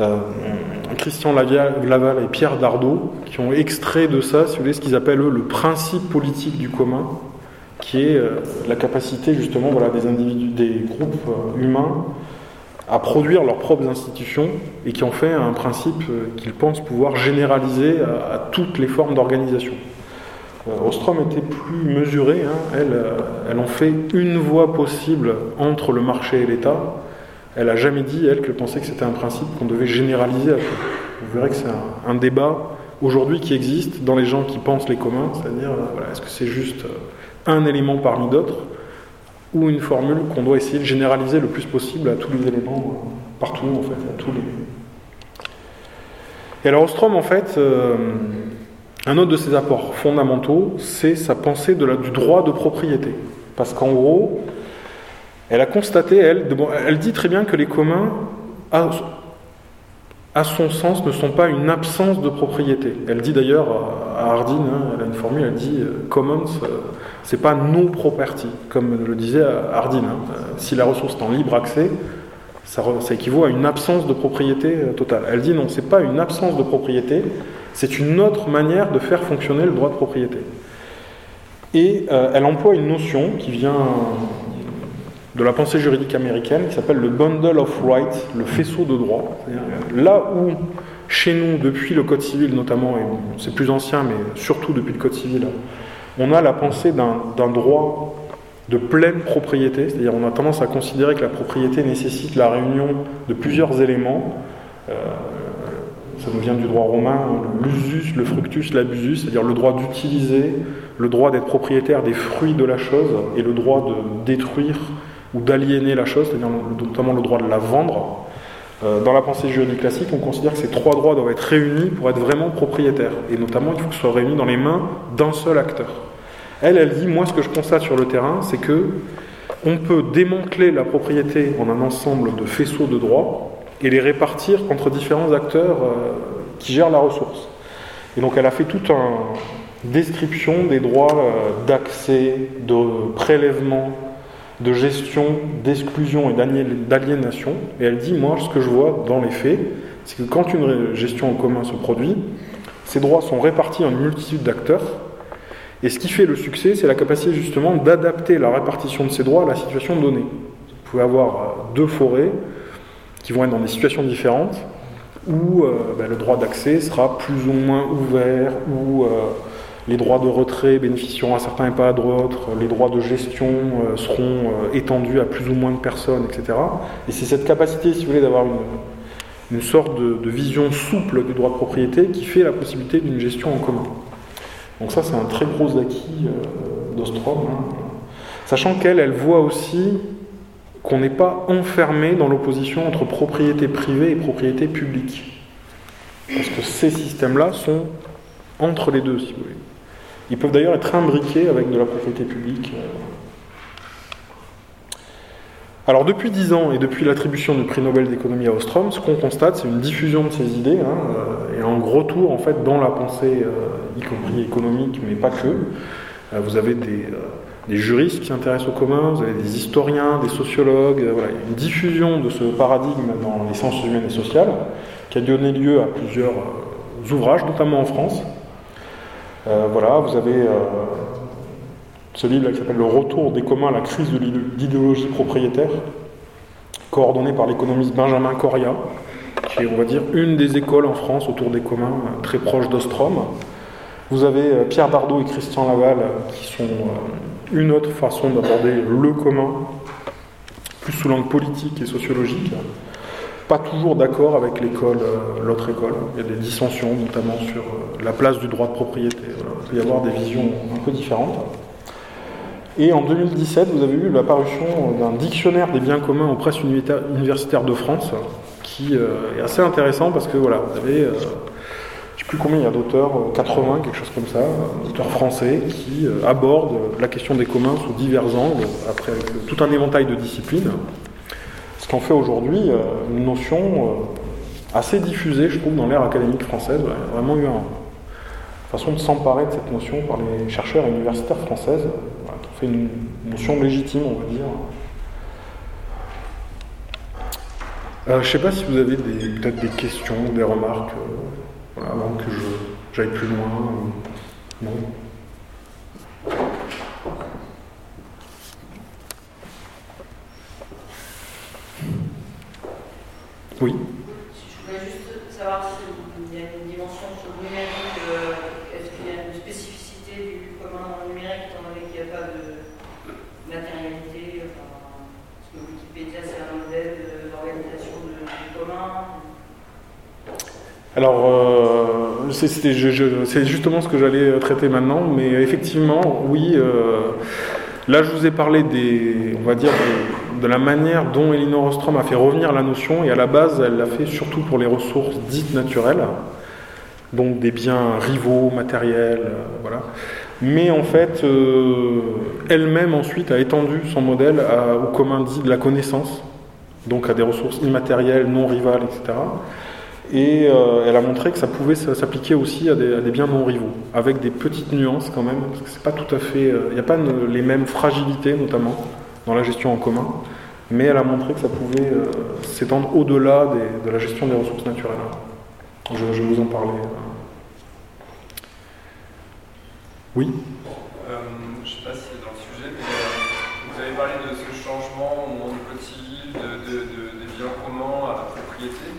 euh, Christian Laval et Pierre Dardot, qui ont extrait de ça, si vous voulez, ce qu'ils appellent eux, le principe politique du commun, qui est euh, la capacité justement des individus, des groupes euh, humains à produire leurs propres institutions et qui ont fait un principe qu'ils pensent pouvoir généraliser à, toutes les formes d'organisation. Ostrom était plus mesurée, hein. elle, elle en fait une voie possible entre le marché et l'État, elle n'a jamais dit, elle, qu'elle pensait que c'était un principe qu'on devait généraliser à. Vous verrez que c'est un, débat aujourd'hui qui existe dans les gens qui pensent les communs, c'est-à-dire, euh, est-ce que c'est juste euh, un élément parmi d'autres, ou une formule qu'on doit essayer de généraliser le plus possible à tous les éléments, euh, partout, en fait, à tous les... Et alors Ostrom, en fait, un autre de ses apports fondamentaux, c'est sa pensée du droit de propriété. Parce qu'en gros, elle a constaté, elle, elle dit très bien que les communs, à, son sens, ne sont pas une absence de propriété. Elle dit d'ailleurs à Hardin, hein, elle a une formule, elle dit euh, commons, euh, c'est pas no property, comme le disait Hardin. Hein. Euh, si la ressource est en libre accès, ça, ça, équivaut à une absence de propriété totale. Elle dit non, c'est pas une absence de propriété, c'est une autre manière de faire fonctionner le droit de propriété. Et elle emploie une notion qui vient de la pensée juridique américaine qui s'appelle le bundle of rights, le faisceau de droits. Là où, chez nous, depuis le Code civil notamment, et c'est plus ancien, mais surtout depuis le Code civil, on a la pensée d'un droit de pleine propriété, c'est-à-dire on a tendance à considérer que la propriété nécessite la réunion de plusieurs éléments. Euh, ça nous vient du droit romain, l'usus, le fructus, l'abusus, c'est-à-dire le droit d'utiliser, le droit d'être propriétaire des fruits de la chose et le droit de détruire ou d'aliéner la chose, c'est-à-dire notamment le droit de la vendre. Euh, dans la pensée juridique classique, on considère que ces trois droits doivent être réunis pour être vraiment propriétaires. Et notamment, il faut que ce soit réunis dans les mains d'un seul acteur. Elle, elle dit, moi, ce que je constate sur le terrain, c'est que on peut démanteler la propriété en un ensemble de faisceaux de droits et les répartir entre différents acteurs euh, qui gèrent la ressource. Et donc, elle a fait toute une description des droits euh, d'accès, de prélèvement, de gestion, d'exclusion et d'aliénation. Et elle dit, moi, ce que je vois dans les faits, c'est que quand une gestion en commun se produit, ces droits sont répartis en une multitude d'acteurs. Et ce qui fait le succès, c'est la capacité justement d'adapter la répartition de ces droits à la situation donnée. Vous pouvez avoir euh, deux forêts qui vont être dans des situations différentes, où euh, ben, le droit d'accès sera plus ou moins ouvert, ou euh, les droits de retrait bénéficieront à certains et pas à d'autres, les droits de gestion euh, seront étendus à plus ou moins de personnes, etc. Et c'est cette capacité, si vous voulez, d'avoir une, sorte de, vision souple du droit de propriété qui fait la possibilité d'une gestion en commun. Donc ça, c'est un très gros acquis d'Ostrom. Hein. Sachant qu'elle, elle voit aussi qu'on n'est pas enfermé dans l'opposition entre propriété privée et propriété publique. Parce que ces systèmes-là sont entre les deux, si vous voulez. Ils peuvent d'ailleurs être imbriqués avec de la propriété publique. Euh. Alors depuis dix ans et depuis l'attribution du prix Nobel d'économie à Ostrom, ce qu'on constate, c'est une diffusion de ces idées hein, euh, et un retour en fait dans la pensée, euh, y compris économique, mais pas que. vous avez des, juristes qui s'intéressent au commun, vous avez des historiens, des sociologues, voilà, une diffusion de ce paradigme dans les sciences humaines et sociales qui a donné lieu à plusieurs ouvrages, notamment en France. Euh, voilà, vous avez euh, ce livre qui s'appelle Le retour des communs la crise de l'idéologie propriétaire, coordonné par l'économiste Benjamin Coria, qui est, on va dire, une des écoles en France autour des communs, euh, très proche d'Ostrom. Vous avez Pierre Dardot et Christian Laval, qui sont une autre façon d'aborder le commun, plus sous l'angle politique et sociologique, pas toujours d'accord avec l'école, euh, l'autre école. Il y a des dissensions, notamment sur euh, la place du droit de propriété. Il peut y avoir des visions un peu différentes. Et en 2017, vous avez eu l'apparition d'un dictionnaire des biens communs aux presses universitaires de France, qui est assez intéressant parce que voilà, vous avez plus combien il y a d'auteurs, 80, euh, quelque chose comme ça, d'auteurs français qui euh, abordent la question des communs sous divers angles, après tout un éventail de disciplines. Ce qu'en fait aujourd'hui euh, une notion assez diffusée, je trouve, dans l'ère académique française. Il y a vraiment eu une façon de s'emparer de cette notion par les chercheurs universitaires françaises, qui fait une notion légitime, on va dire. je ne sais pas si vous avez peut-être des questions, des remarques avant que j'aille plus loin. Oui. Je voulais juste savoir s'il y a une dimension sur le numérique. Euh, est-ce qu'il y a une spécificité du commun numérique, étant donné qu'il n'y a pas de matérialité enfin, Est-ce que Wikipédia, c'est un modèle d'organisation du commun alors, euh, c'est justement ce que j'allais traiter maintenant, mais effectivement, oui, euh, là je vous ai parlé des, on va dire, de, la manière dont Elinor Ostrom a fait revenir la notion, et à la base, elle l'a fait surtout pour les ressources dites naturelles, donc des biens rivaux, matériels, euh, voilà. Mais en fait, elle-même ensuite a étendu son modèle au commun dit de la connaissance, donc à des ressources immatérielles, non rivales, etc. Et euh, elle a montré que ça pouvait s'appliquer aussi à des, biens non rivaux, avec des petites nuances quand même, parce que c'est pas tout à fait. Euh, il n'y a pas les mêmes fragilités, notamment, dans la gestion en commun, mais elle a montré que ça pouvait euh, s'étendre au-delà de la gestion des ressources naturelles. Je, je vous en parler. Oui Je ne sais pas si c'est dans le sujet, mais vous avez parlé de ce changement au moment du code civil, de, des biens communs à la propriété.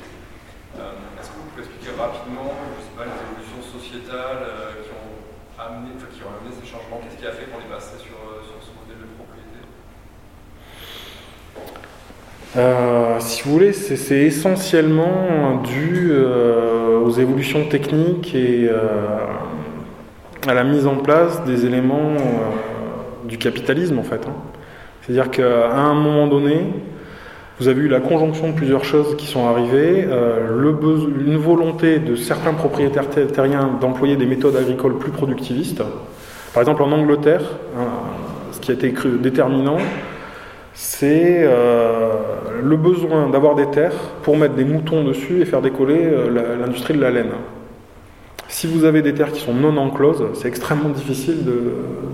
Euh, est-ce que vous pouvez expliquer rapidement, je sais pas, les évolutions sociétales euh, qui, ont amené, qui ont amené ces changements Qu'est-ce qui a fait qu'on est passé sur, euh, sur ce modèle de propriété si vous voulez, c'est essentiellement dû aux évolutions techniques et à la mise en place des éléments du capitalisme en fait. Hein. C'est-à-dire qu'à un moment donné, vous avez eu la conjonction de plusieurs choses qui sont arrivées, euh, une volonté de certains propriétaires terriens d'employer des méthodes agricoles plus productivistes. Par exemple, en Angleterre, hein, ce qui a été déterminant, c'est euh, le besoin d'avoir des terres pour mettre des moutons dessus et faire décoller euh, l'industrie de la laine. Si vous avez des terres qui sont non encloses, c'est extrêmement difficile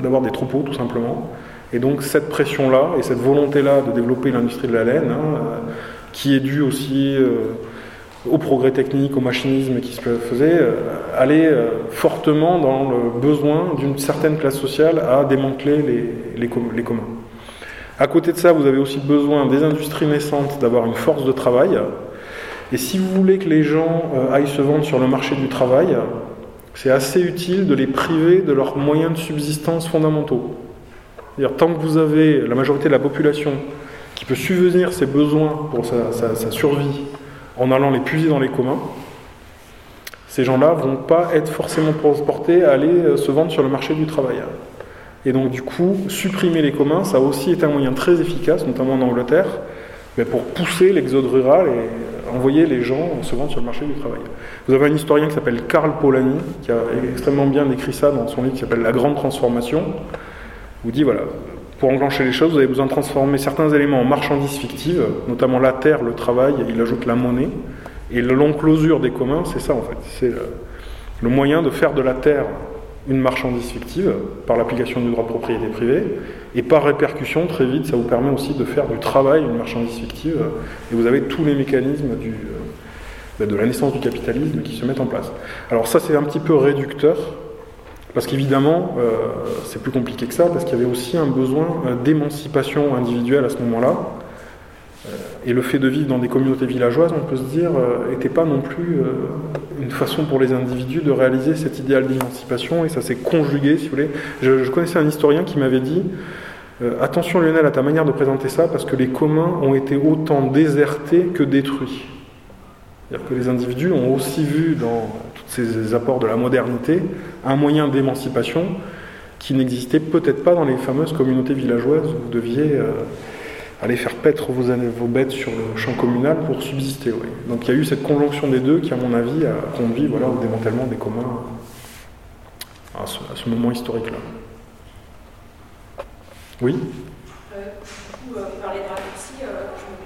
d'avoir des troupeaux, tout simplement. Et donc cette pression-là et cette volonté-là de développer l'industrie de la laine, hein, euh, qui est due aussi euh, au progrès technique, au machinisme qui se faisait, euh, allait fortement dans le besoin d'une certaine classe sociale à démanteler les, les, communs. À côté de ça, vous avez aussi besoin des industries naissantes d'avoir une force de travail. Et si vous voulez que les gens aillent se vendre sur le marché du travail, c'est assez utile de les priver de leurs moyens de subsistance fondamentaux tant que vous avez la majorité de la population qui peut subvenir ses besoins pour sa, survie en allant les puiser dans les communs, ces gens-là vont pas être forcément transportés à aller euh, se vendre sur le marché du travail. Et donc du coup, supprimer les communs, ça a aussi été un moyen très efficace, notamment en Angleterre, pour pousser l'exode rural et envoyer les gens se vendre sur le marché du travail. Vous avez un historien qui s'appelle Karl Polanyi, qui a extrêmement bien décrit ça dans son livre qui s'appelle La Grande Transformation, vous dit voilà, pour enclencher les choses, vous avez besoin de transformer certains éléments en marchandises fictives, notamment la terre, le travail, il ajoute la monnaie. Et l'enclosure des communs, c'est ça en fait. C'est le, moyen de faire de la terre une marchandise fictive par l'application du droit de propriété privée. Et par répercussion, très vite, ça vous permet aussi de faire du travail une marchandise fictive. Et vous avez tous les mécanismes euh, de la naissance du capitalisme qui se mettent en place. Alors ça, c'est un petit peu réducteur parce qu'évidemment, euh, c'est plus compliqué que ça, parce qu'il y avait aussi un besoin euh, d'émancipation individuelle à ce moment-là. Euh, et le fait de vivre dans des communautés villageoises, on peut se dire, n'était pas non plus une façon pour les individus de réaliser cet idéal d'émancipation, et ça s'est conjugué, si vous voulez. Je, connaissais un historien qui m'avait dit, Euh, attention Lionel à ta manière de présenter ça, parce que les communs ont été autant désertés que détruits. C'est-à-dire que les individus ont aussi vu dans tous ces apports de la modernité un moyen d'émancipation qui n'existait peut-être pas dans les fameuses communautés villageoises où vous deviez euh, aller faire paître vos, bêtes sur le champ communal pour subsister. Donc il y a eu cette conjonction des deux qui, à mon avis, a conduit au démantèlement des communs à ce, moment historique-là. Oui? Euh, Du coup, euh, vous parlez de raccourci, euh, je me...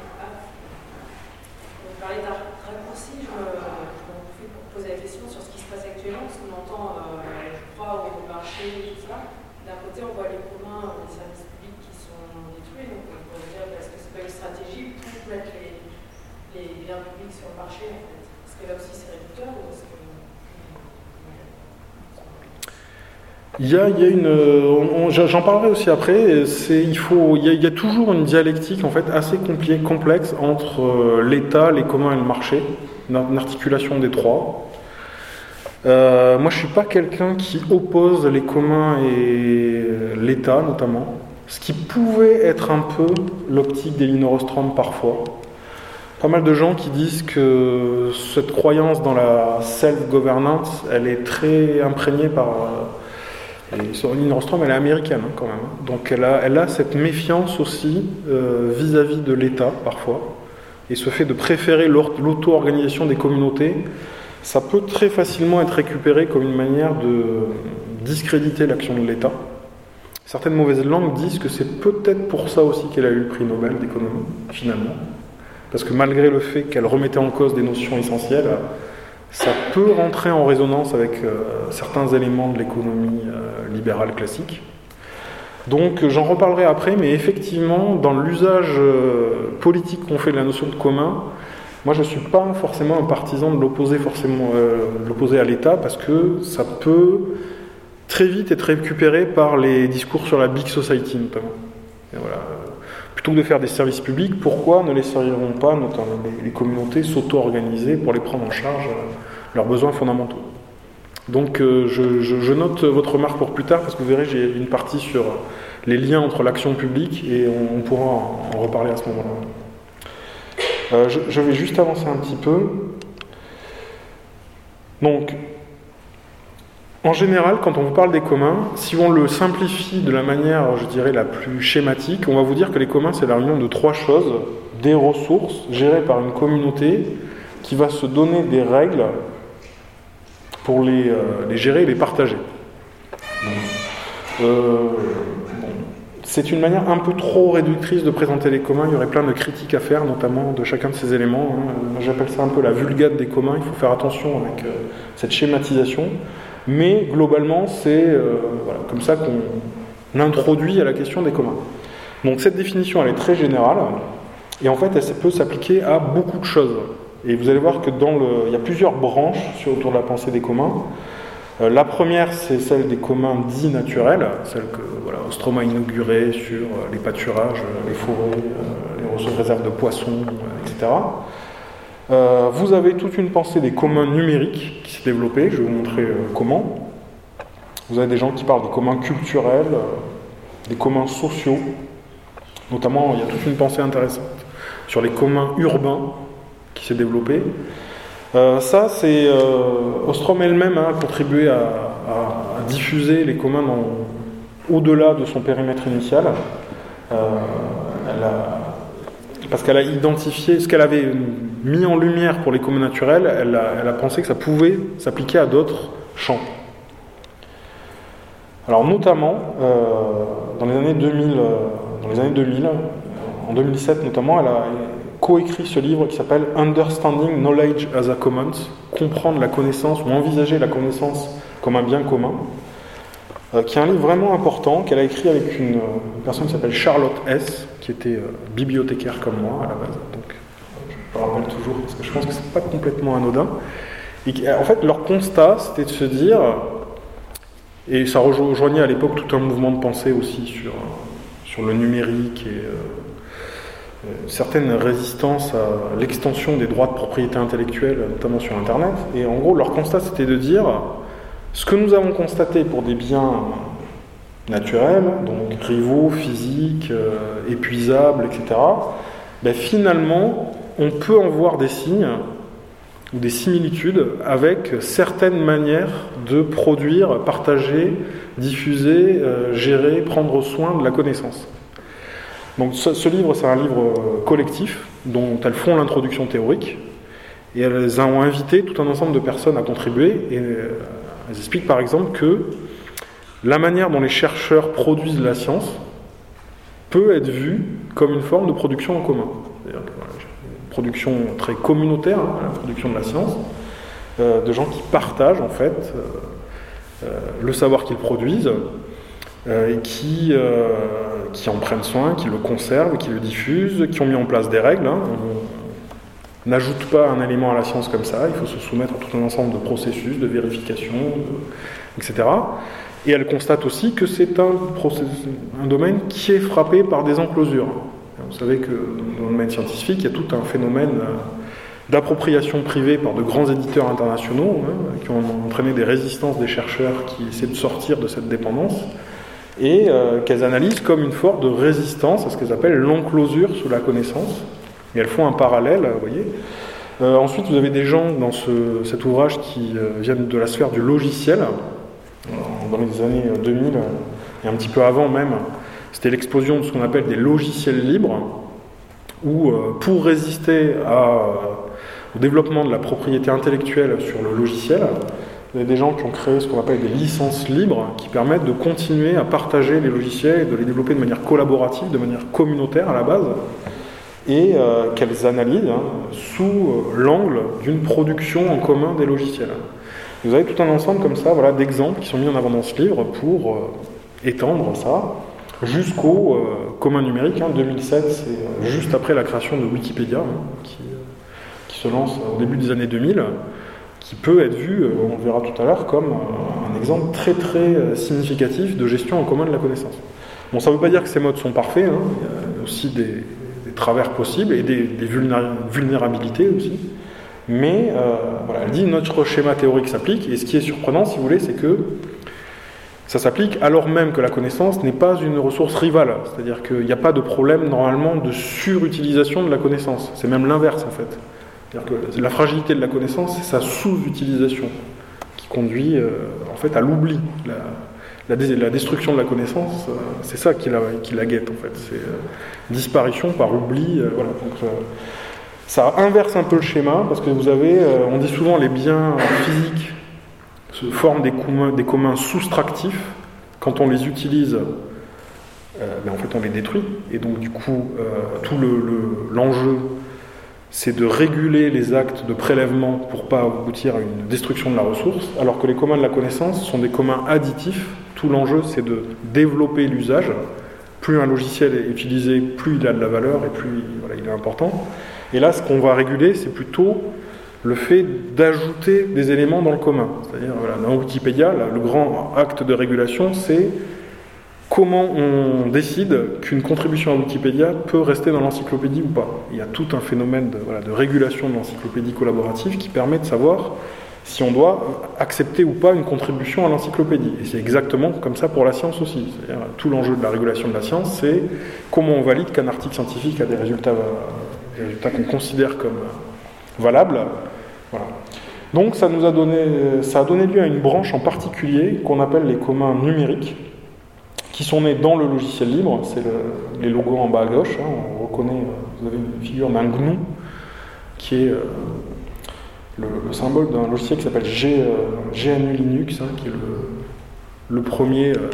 vous parlez de raccourci, je me, je me fais pour poser la question sur ce qui se passe actuellement, parce qu'on entend, je crois, au marché et tout ça. D'un côté, on voit les communs, les services publics qui sont détruits, donc on pourrait dire, est-ce que c'est pas une stratégie pour mettre les, sur le marché, en fait Est-ce que là aussi c'est réducteur ou est-ce. Il y a, il y a une, j'en parlerai aussi après. C'est, il faut, il y, a, toujours une dialectique en fait assez complexe entre euh, l'État, les communs et le marché, une articulation des trois. Euh, moi, je suis pas quelqu'un qui oppose les communs et l'État, notamment. Ce qui pouvait être un peu l'optique d'Elinor Ostrom parfois. Pas mal de gens qui disent que cette croyance dans la self-governance, elle est très imprégnée par et Sorenine Rostrom, elle est américaine hein, quand même. Donc elle a, elle a cette méfiance aussi euh, vis-à-vis de l'État parfois. Et ce fait de préférer l'auto-organisation des communautés, ça peut très facilement être récupéré comme une manière de discréditer l'action de l'État. Certaines mauvaises langues disent que c'est peut-être pour ça aussi qu'elle a eu le prix Nobel d'économie, finalement. Parce que malgré le fait qu'elle remettait en cause des notions essentielles, ça peut rentrer en résonance avec euh, certains éléments de l'économie euh, libérale classique. Donc j'en reparlerai après, mais effectivement, dans l'usage euh, politique qu'on fait de la notion de commun, moi je ne suis pas forcément un partisan de l'opposer forcément l'opposer à l'État parce que ça peut très vite être récupéré par les discours sur la big society notamment. voilà. Plutôt de faire des services publics, pourquoi ne laisseront pas notamment les, communautés s'auto-organiser pour les prendre en charge leurs besoins fondamentaux? Donc euh, je, note votre remarque pour plus tard parce que vous verrez, j'ai une partie sur les liens entre l'action publique et on, pourra en reparler à ce moment-là. Euh, je, je, vais juste avancer un petit peu. Donc, en général, quand on vous parle des communs, si on le simplifie de la manière, je dirais, la plus schématique, on va vous dire que les communs, c'est la réunion de trois choses. Des ressources gérées par une communauté qui va se donner des règles pour les, euh, gérer et les partager. Euh. C'est une manière un peu trop réductrice de présenter les communs. Il y aurait plein de critiques à faire, notamment de chacun de ces éléments. Hein. J'appelle ça un peu la vulgate des communs. Il faut faire attention avec euh, cette schématisation. Mais globalement, c'est euh, comme ça qu'on introduit à la question des communs. Donc cette définition, elle est très générale. Et en fait, elle peut s'appliquer à beaucoup de choses. Et vous allez voir que dans le, il y a plusieurs branches autour de la pensée des communs. Euh, la première, c'est celle des communs dits naturels, celle que voilà, Ostrom a inaugurée sur euh, les pâturages, les forêts, les réserves de poissons, euh, vous avez toute une pensée des communs numériques qui s'est développée, je vais vous montrer comment. Vous avez des gens qui parlent des communs culturels, des communs sociaux, notamment il y a toute une pensée intéressante sur les communs urbains, qui s'est développé. Euh, ça, c'est euh, Ostrom elle-même a contribué à, diffuser les communs au-delà de son périmètre initial. Euh, parce qu'elle a identifié ce qu'elle avait mis en lumière pour les communs naturels, elle a, pensé que ça pouvait s'appliquer à d'autres champs. Alors notamment, euh, dans les années 2000, euh, dans les années 2000 en 2017 notamment, elle a coécrit ce livre qui s'appelle Understanding Knowledge as a Commons, comprendre la connaissance ou envisager la connaissance comme un bien commun, euh, qui est un livre vraiment important qu'elle a écrit avec une, une personne qui s'appelle Charlotte S, qui était bibliothécaire comme moi à la base. Me rappelle toujours parce que je pense que c'est pas complètement anodin. Et en fait, leur constat, c'était de se dire, et ça rejoignait à l'époque tout un mouvement de pensée aussi sur, sur le numérique et euh, certaines résistances à l'extension des droits de propriété intellectuelle, notamment sur Internet. Et en gros, leur constat, c'était de dire ce que nous avons constaté pour des biens naturels, donc rivaux, physiques, euh, épuisables, etc., ben, finalement, on peut en voir des signes ou des similitudes avec certaines manières de produire, partager, diffuser, euh, gérer, prendre soin de la connaissance. Donc ce, livre, c'est un livre euh, collectif dont elles font l'introduction théorique et elles ont invité tout un ensemble de personnes à contribuer et euh, elles expliquent par exemple que la manière dont les chercheurs produisent la science peut être vue comme une forme de production en commun. Production très communautaire, hein, la production de la science, euh, de gens qui partagent en fait le savoir qu'ils produisent et qui qui en prennent soin, qui le conservent, qui le diffusent, qui ont mis en place des règles. Hein. On n'ajoute pas un élément à la science comme ça, il faut se soumettre à tout un ensemble de processus, de vérification, etc. Et elle constate aussi que c'est un, domaine qui est frappé par des enclosures. Vous savez que dans le domaine scientifique, il y a tout un phénomène euh, d'appropriation privée par de grands éditeurs internationaux hein, qui ont entraîné des résistances des chercheurs qui essaient de sortir de cette dépendance et euh, qu'elles analysent comme une forme de résistance à ce qu'elles appellent l'enclosure sous la connaissance. Et elles font un parallèle, vous voyez. Euh, ensuite, vous avez des gens dans cet ouvrage qui viennent de la sphère du logiciel, dans les années 2000 et un petit peu avant même. C'était l'explosion de ce qu'on appelle des logiciels libres, où pour résister au développement de la propriété intellectuelle sur le logiciel, il y a des gens qui ont créé ce qu'on appelle des licences libres qui permettent de continuer à partager les logiciels et de les développer de manière collaborative, de manière communautaire à la base, et euh, qu'elles analysent hein, sous euh, l'angle d'une production en commun des logiciels. Vous avez tout un ensemble comme ça voilà, d'exemples qui sont mis en avant dans ce livre pour euh, étendre ça jusqu'au commun numérique. 2007, hein. c'est juste après la création de Wikipédia, hein, qui, qui, se lance au début des années 2000 qui peut être vu, euh, on le verra tout à l'heure, comme un exemple très très euh, significatif de gestion en commun de la connaissance. Bon, ça ne veut pas dire que ces modes sont parfaits, hein. il y a aussi des, travers possibles et des, vulnérabilités aussi. Mais euh, voilà, elle dit notre schéma théorique s'applique, et ce qui est surprenant, si vous voulez, c'est que ça s'applique alors même que la connaissance n'est pas une ressource rivale. C'est-à-dire qu'il n'y a pas de problème normalement de surutilisation de la connaissance. C'est même l'inverse en fait que la fragilité de la connaissance, c'est sa sous-utilisation qui conduit euh, en fait à l'oubli. La, destruction de la connaissance, euh, c'est ça qui la, qui la, guette en fait. C'est euh, disparition par oubli. voilà. Donc, ça inverse un peu le schéma parce que vous avez, on dit souvent les biens physiques se forment des communs, soustractifs. Quand on les utilise, ben, en fait on les détruit. Et donc du coup, tout l'enjeu le, c'est de réguler les actes de prélèvement pour pas aboutir à une destruction de la ressource, alors que les communs de la connaissance sont des communs additifs. Tout l'enjeu, c'est de développer l'usage. Plus un logiciel est utilisé, plus il a de la valeur et plus il est important. Et là, ce qu'on va réguler, c'est plutôt le fait d'ajouter des éléments dans le commun. C'est-à-dire, dans Wikipédia, le grand acte de régulation, c'est comment on décide qu'une contribution à Wikipédia peut rester dans l'encyclopédie ou pas. Il y a tout un phénomène de, régulation de l'encyclopédie collaborative qui permet de savoir si on doit accepter ou pas une contribution à l'encyclopédie. Et c'est exactement comme ça pour la science aussi. tout l'enjeu de la régulation de la science, c'est comment on valide qu'un article scientifique a des résultats, résultats qu'on considère comme valables. Donc ça nous a donné, ça a donné lieu à une branche en particulier qu'on appelle les communs numériques qui sont nés dans le logiciel libre. C'est les logos en bas à gauche. Hein. on reconnaît, euh, vous avez une figure d'un GNU qui est euh, le, symbole d'un logiciel qui s'appelle GNU Linux, hein, qui est le, premier, euh,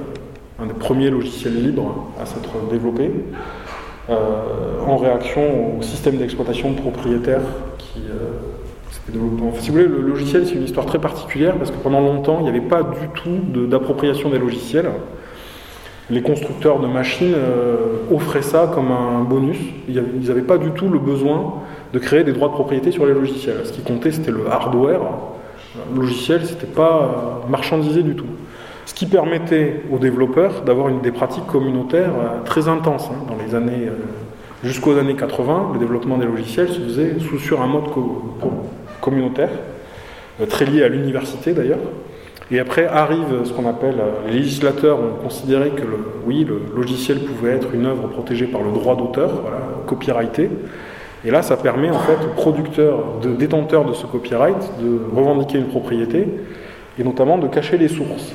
un des premiers logiciels libres à s'être développé. en réaction au système d'exploitation propriétaire qui si vous voulez, le logiciel, c'est une histoire très particulière parce que pendant longtemps, il n'y avait pas du tout d'appropriation des logiciels les constructeurs de machines euh, offraient ça comme un bonus. Ils n'avaient pas du tout le besoin de créer des droits de propriété sur les logiciels. Ce qui comptait, c'était le hardware. Le logiciel, c'était pas euh, marchandisé du tout. Ce qui permettait aux développeurs d'avoir des pratiques communautaires euh, très intenses. Hein. Dans les années, jusqu'aux années 80, le développement des logiciels se faisait sur un mode communautaire, très lié à l'université d'ailleurs. Et après arrive ce qu'on appelle, euh, les législateurs ont considéré que oui, le logiciel pouvait être une œuvre protégée par le droit d'auteur, voilà, copyrighté. Et là, ça permet en fait aux producteurs, de, détenteurs de ce copyright, de revendiquer une propriété et notamment de cacher les sources.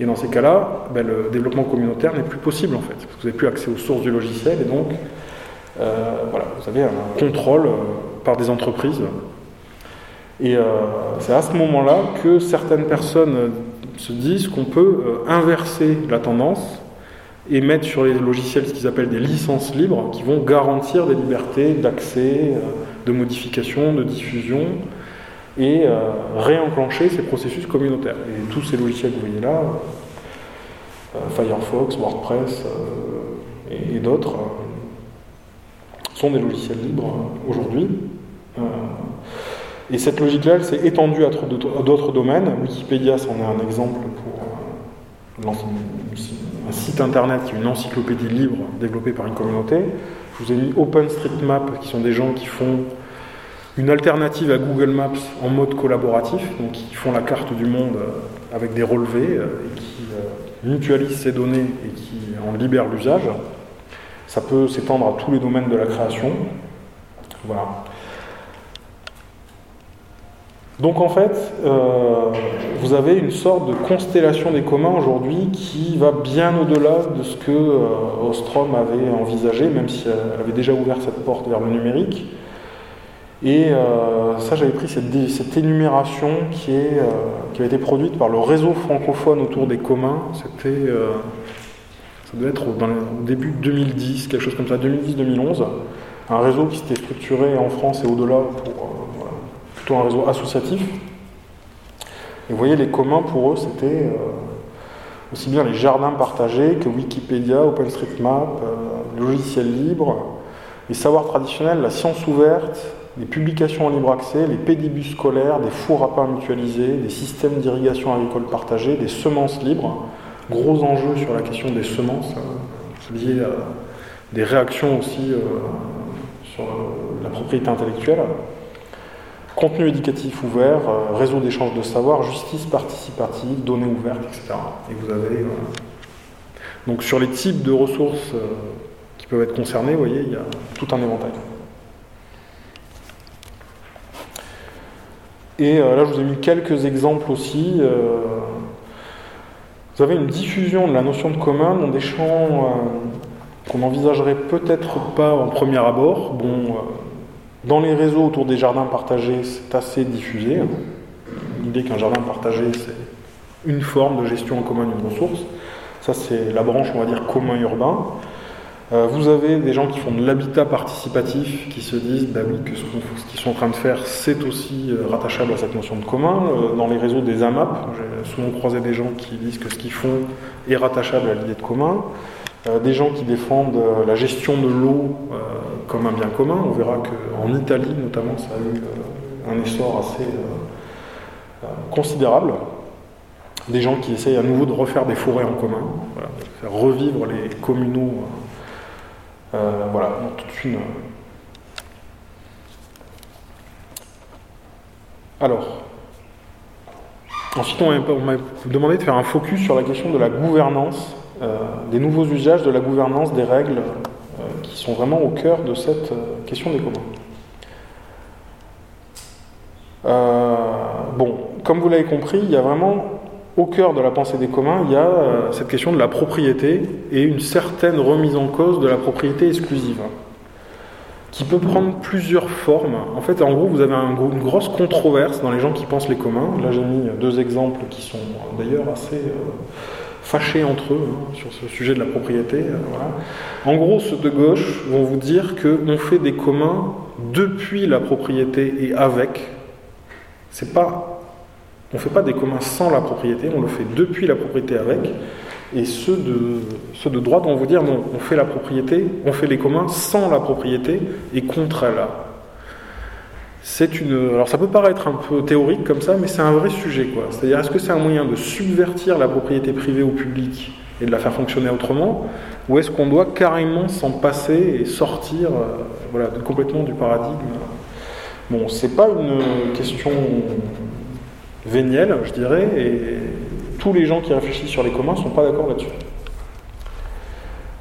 Et dans ces cas-là, ben, le développement communautaire n'est plus possible en fait, parce que vous n'avez plus accès aux sources du logiciel et donc euh, voilà, vous avez un contrôle euh, par des entreprises et euh, c'est à ce moment-là que certaines personnes se disent qu'on peut euh, inverser la tendance et mettre sur les logiciels ce qu'ils appellent des licences libres qui vont garantir des libertés d'accès, euh, de modification, de diffusion et réenclencher ces processus communautaires. Et tous ces logiciels que vous voyez là, Firefox, WordPress et, d'autres, sont des logiciels libres aujourd'hui. Et cette logique-là, elle s'est étendue à d'autres domaines. Wikipédia, c'en est un exemple pour euh, un site internet qui est une encyclopédie libre développée par une communauté. Je vous ai mis OpenStreetMap, qui sont des gens qui font une alternative à Google Maps en mode collaboratif, donc qui font la carte du monde euh, avec des relevés euh, et qui mutualisent ces données et qui en libèrent l'usage. Ça peut s'étendre à tous les domaines de la création. Voilà. Donc en fait, euh, vous avez une sorte de constellation des communs aujourd'hui qui va bien au-delà de ce que euh, Ostrom avait envisagé, même si elle avait déjà ouvert cette porte vers le numérique. Et euh, ça, j'avais pris cette, énumération qui, est, qui a été produite par le réseau francophone autour des communs. C'était, ça devait être dans au début 2010, quelque chose comme ça, 2010-2011. Un réseau qui s'était structuré en France et au-delà pour un réseau associatif. Et vous voyez, les communs pour eux, c'était euh, aussi bien les jardins partagés que Wikipédia, OpenStreetMap, euh, logiciels libres, les savoirs traditionnels, la science ouverte, les publications en libre accès, les pédibus scolaires, des fours à pain mutualisés, des systèmes d'irrigation agricole partagés, des semences libres. Gros enjeux sur la question des semences, euh, liées à des réactions aussi sur la propriété intellectuelle. Contenu éducatif ouvert, euh, réseau d'échange de savoir, justice participative, données ouvertes, etc. Et vous avez. Euh, donc sur les types de ressources euh, qui peuvent être concernées, vous voyez, il y a tout un éventail. Et là, je vous ai mis quelques exemples aussi. vous avez une diffusion de la notion de commun dans des champs qu'on n'envisagerait peut-être pas en premier abord. Bon, dans les réseaux autour des jardins partagés, c'est assez diffusé. L'idée qu'un jardin partagé, c'est une forme de gestion en commun d'une ressource. Ça, c'est la branche, on va dire, commun urbain. Euh, vous avez des gens qui font de l'habitat participatif, qui se disent bah que ce, qu'ils sont en train de faire, c'est aussi euh, rattachable à cette notion de commun. Euh, dans les réseaux des AMAP, j'ai souvent croisé des gens qui disent que ce qu'ils font est rattachable à l'idée de commun. Des gens qui défendent la gestion de l'eau comme un bien commun. On verra qu'en Italie, notamment, ça a eu euh, un essor assez euh, euh, considérable. Des gens qui essayent à nouveau de refaire des forêts en commun, de faire revivre les communaux. voilà, toute une. Alors, ensuite, on m'a demandé de faire un focus sur la question de la gouvernance, des nouveaux usages de la gouvernance des règles qui sont vraiment au cœur de cette euh, question des communs. Euh, bon, comme vous l'avez compris, il y a vraiment au cœur de la pensée des communs, il y a euh, cette question de la propriété et une certaine remise en cause de la propriété exclusive, qui peut prendre plusieurs formes. En fait, en gros, vous avez une grosse controverse dans les gens qui pensent les communs. Là, j'ai mis deux exemples qui sont d'ailleurs assez fâchés entre eux hein, sur ce sujet de la propriété. Euh, en gros, ceux de gauche vont vous dire qu'on fait des communs depuis la propriété et avec. C'est pas, on ne fait pas des communs sans la propriété, on le fait depuis la propriété avec. Et ceux de, ceux droite vont vous dire non, on fait la propriété, on fait les communs sans la propriété et contre elle. C'est une. Alors ça peut paraître un peu théorique comme ça, mais c'est un vrai sujet, quoi. C'est-à-dire, est-ce que c'est un moyen de subvertir la propriété privée au public et de la faire fonctionner autrement, ou est-ce qu'on doit carrément s'en passer et sortir, euh, voilà, complètement du paradigme? Bon, c'est pas une question véniel, je dirais, et tous les gens qui réfléchissent sur les communs sont pas d'accord là-dessus.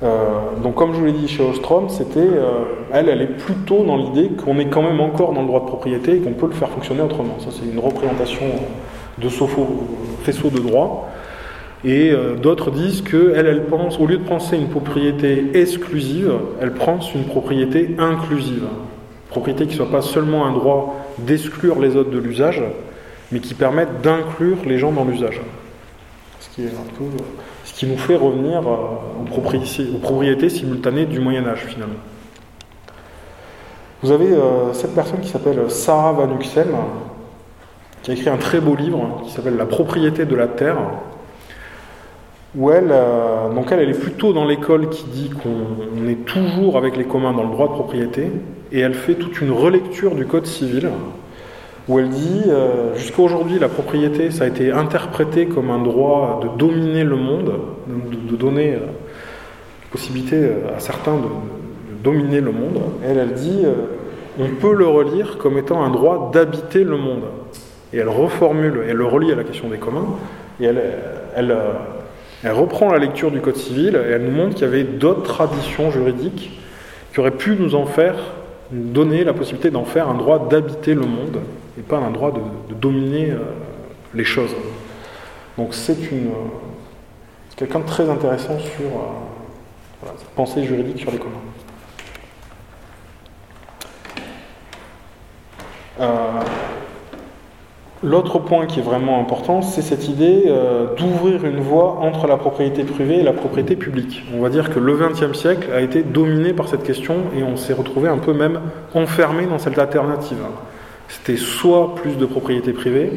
Euh, donc comme je vous l'ai dit chez Ostrom, c'était, euh, elle, elle est plutôt dans l'idée qu'on est quand même encore dans le droit de propriété et qu'on peut le faire fonctionner autrement. Ça c'est une représentation de faisceau de droit. Et euh, d'autres disent qu'elle, elle pense, au lieu de penser une propriété exclusive, elle pense une propriété inclusive. Propriété qui ne soit pas seulement un droit d'exclure les autres de l'usage, mais qui permette d'inclure les gens dans l'usage. Ce qui est un peu ce qui nous fait revenir euh, aux propriétés, simultanées du Moyen Âge finalement. Vous avez euh, cette personne qui s'appelle Sarah Van Uxem, qui a écrit un très beau livre qui s'appelle La propriété de la terre, où elle, euh, elle est plutôt dans l'école qui dit qu'on est toujours avec les communs dans le droit de propriété, et elle fait toute une relecture du Code civil, où elle dit euh, jusqu'à aujourd'hui la propriété ça a été interprété comme un droit de dominer le monde, de, donner euh, possibilité euh, à certains de, dominer le monde. Elle, elle dit on peut le relire comme étant un droit d'habiter le monde. Et elle reformule, elle le relie à la question des communs, et elle, reprend la lecture du Code civil et elle nous montre qu'il y avait d'autres traditions juridiques qui auraient pu nous en faire, donner la possibilité d'en faire un droit d'habiter le monde et pas un droit de, dominer euh, les choses. Donc c'est une quelqu'un de très intéressant sur euh, cette pensée juridique sur les communs. Euh, l'autre point qui est vraiment important, c'est cette idée d'ouvrir une voie entre la propriété privée et la propriété publique. On va dire que le XXe siècle a été dominé par cette question et on s'est retrouvé un peu même enfermé dans cette alternative. C'était soit plus de propriété privée,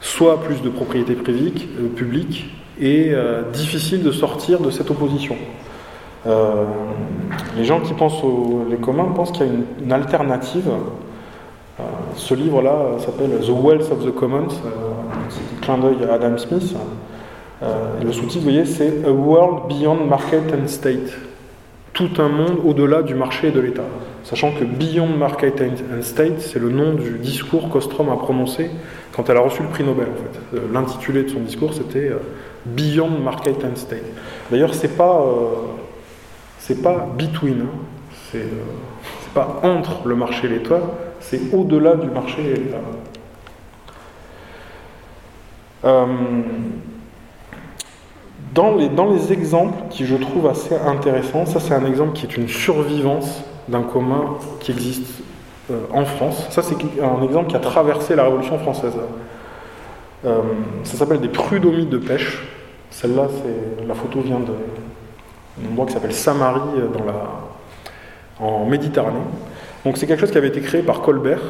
soit plus de propriété euh, publique, et euh, difficile de sortir de cette opposition. Euh, les gens qui pensent aux les communs pensent qu'il y a une, alternative. ce livre-là s'appelle The Wealth of the Commons, un clin d'œil à Adam Smith. et le sous-titre, vous voyez, c'est A World Beyond Market and State. Tout un monde au-delà du marché et de l'État sachant que Beyond Market and State, c'est le nom du discours qu'Ostrom a prononcé quand elle a reçu le prix Nobel. Euh, l'intitulé de son discours, c'était euh, Beyond Market and State. D'ailleurs, c'est pas, euh, pas between, hein. c'est, pas entre le marché et l'État, c'est au-delà du marché et l'État. Dans, les, exemples qui je trouve assez intéressants, ça c'est un exemple qui est une survivance d'un commun qui existe euh, en France. Ça, c'est un exemple qui a traversé la Révolution française. Euh, ça s'appelle des prud'homies de pêche. Celle-là, la photo vient d'un endroit qui s'appelle Samarie euh, dans la, en Méditerranée. Donc c'est quelque chose qui avait été créé par Colbert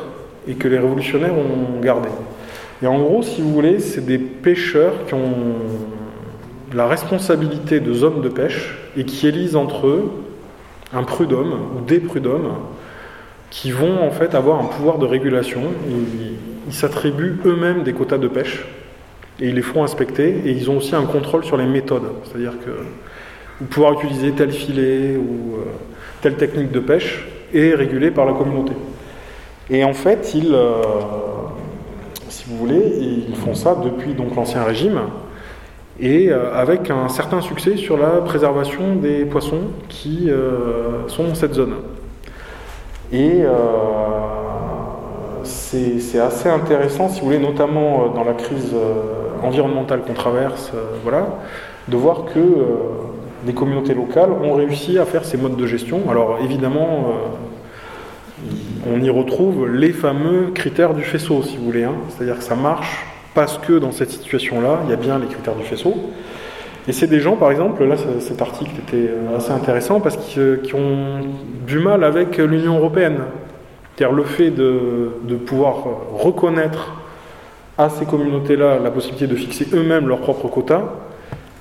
et que les révolutionnaires ont gardé. Et en gros, si vous voulez, c'est des pêcheurs qui ont la responsabilité de zones de pêche et qui élisent entre eux un prud'homme ou des prud'hommes qui vont en fait avoir un pouvoir de régulation. Ils, s'attribuent eux-mêmes des quotas de pêche et ils les font inspecter et ils ont aussi un contrôle sur les méthodes. C'est-à-dire que pouvoir utiliser tel filet ou euh, telle technique de pêche est régulé par la communauté. Et en fait, ils, euh, si vous voulez, ils font ça depuis l'ancien régime et euh, avec un certain succès sur la préservation des poissons qui euh, sont dans cette zone. Et euh, c'est assez intéressant, si vous voulez, notamment dans la crise environnementale qu'on traverse, voilà, de voir que des communautés locales ont réussi à faire ces modes de gestion. Alors évidemment, on y retrouve les fameux critères du faisceau, si vous voulez. Hein. C'est-à-dire que ça marche parce que dans cette situation-là, il y a bien les critères du faisceau. Et c'est des gens, par exemple, là cet article était euh, assez intéressant parce qu'ils euh, ont du mal avec l'Union européenne. C'est-à-dire le fait de, pouvoir reconnaître à ces communautés-là la possibilité de fixer eux-mêmes leurs propres quotas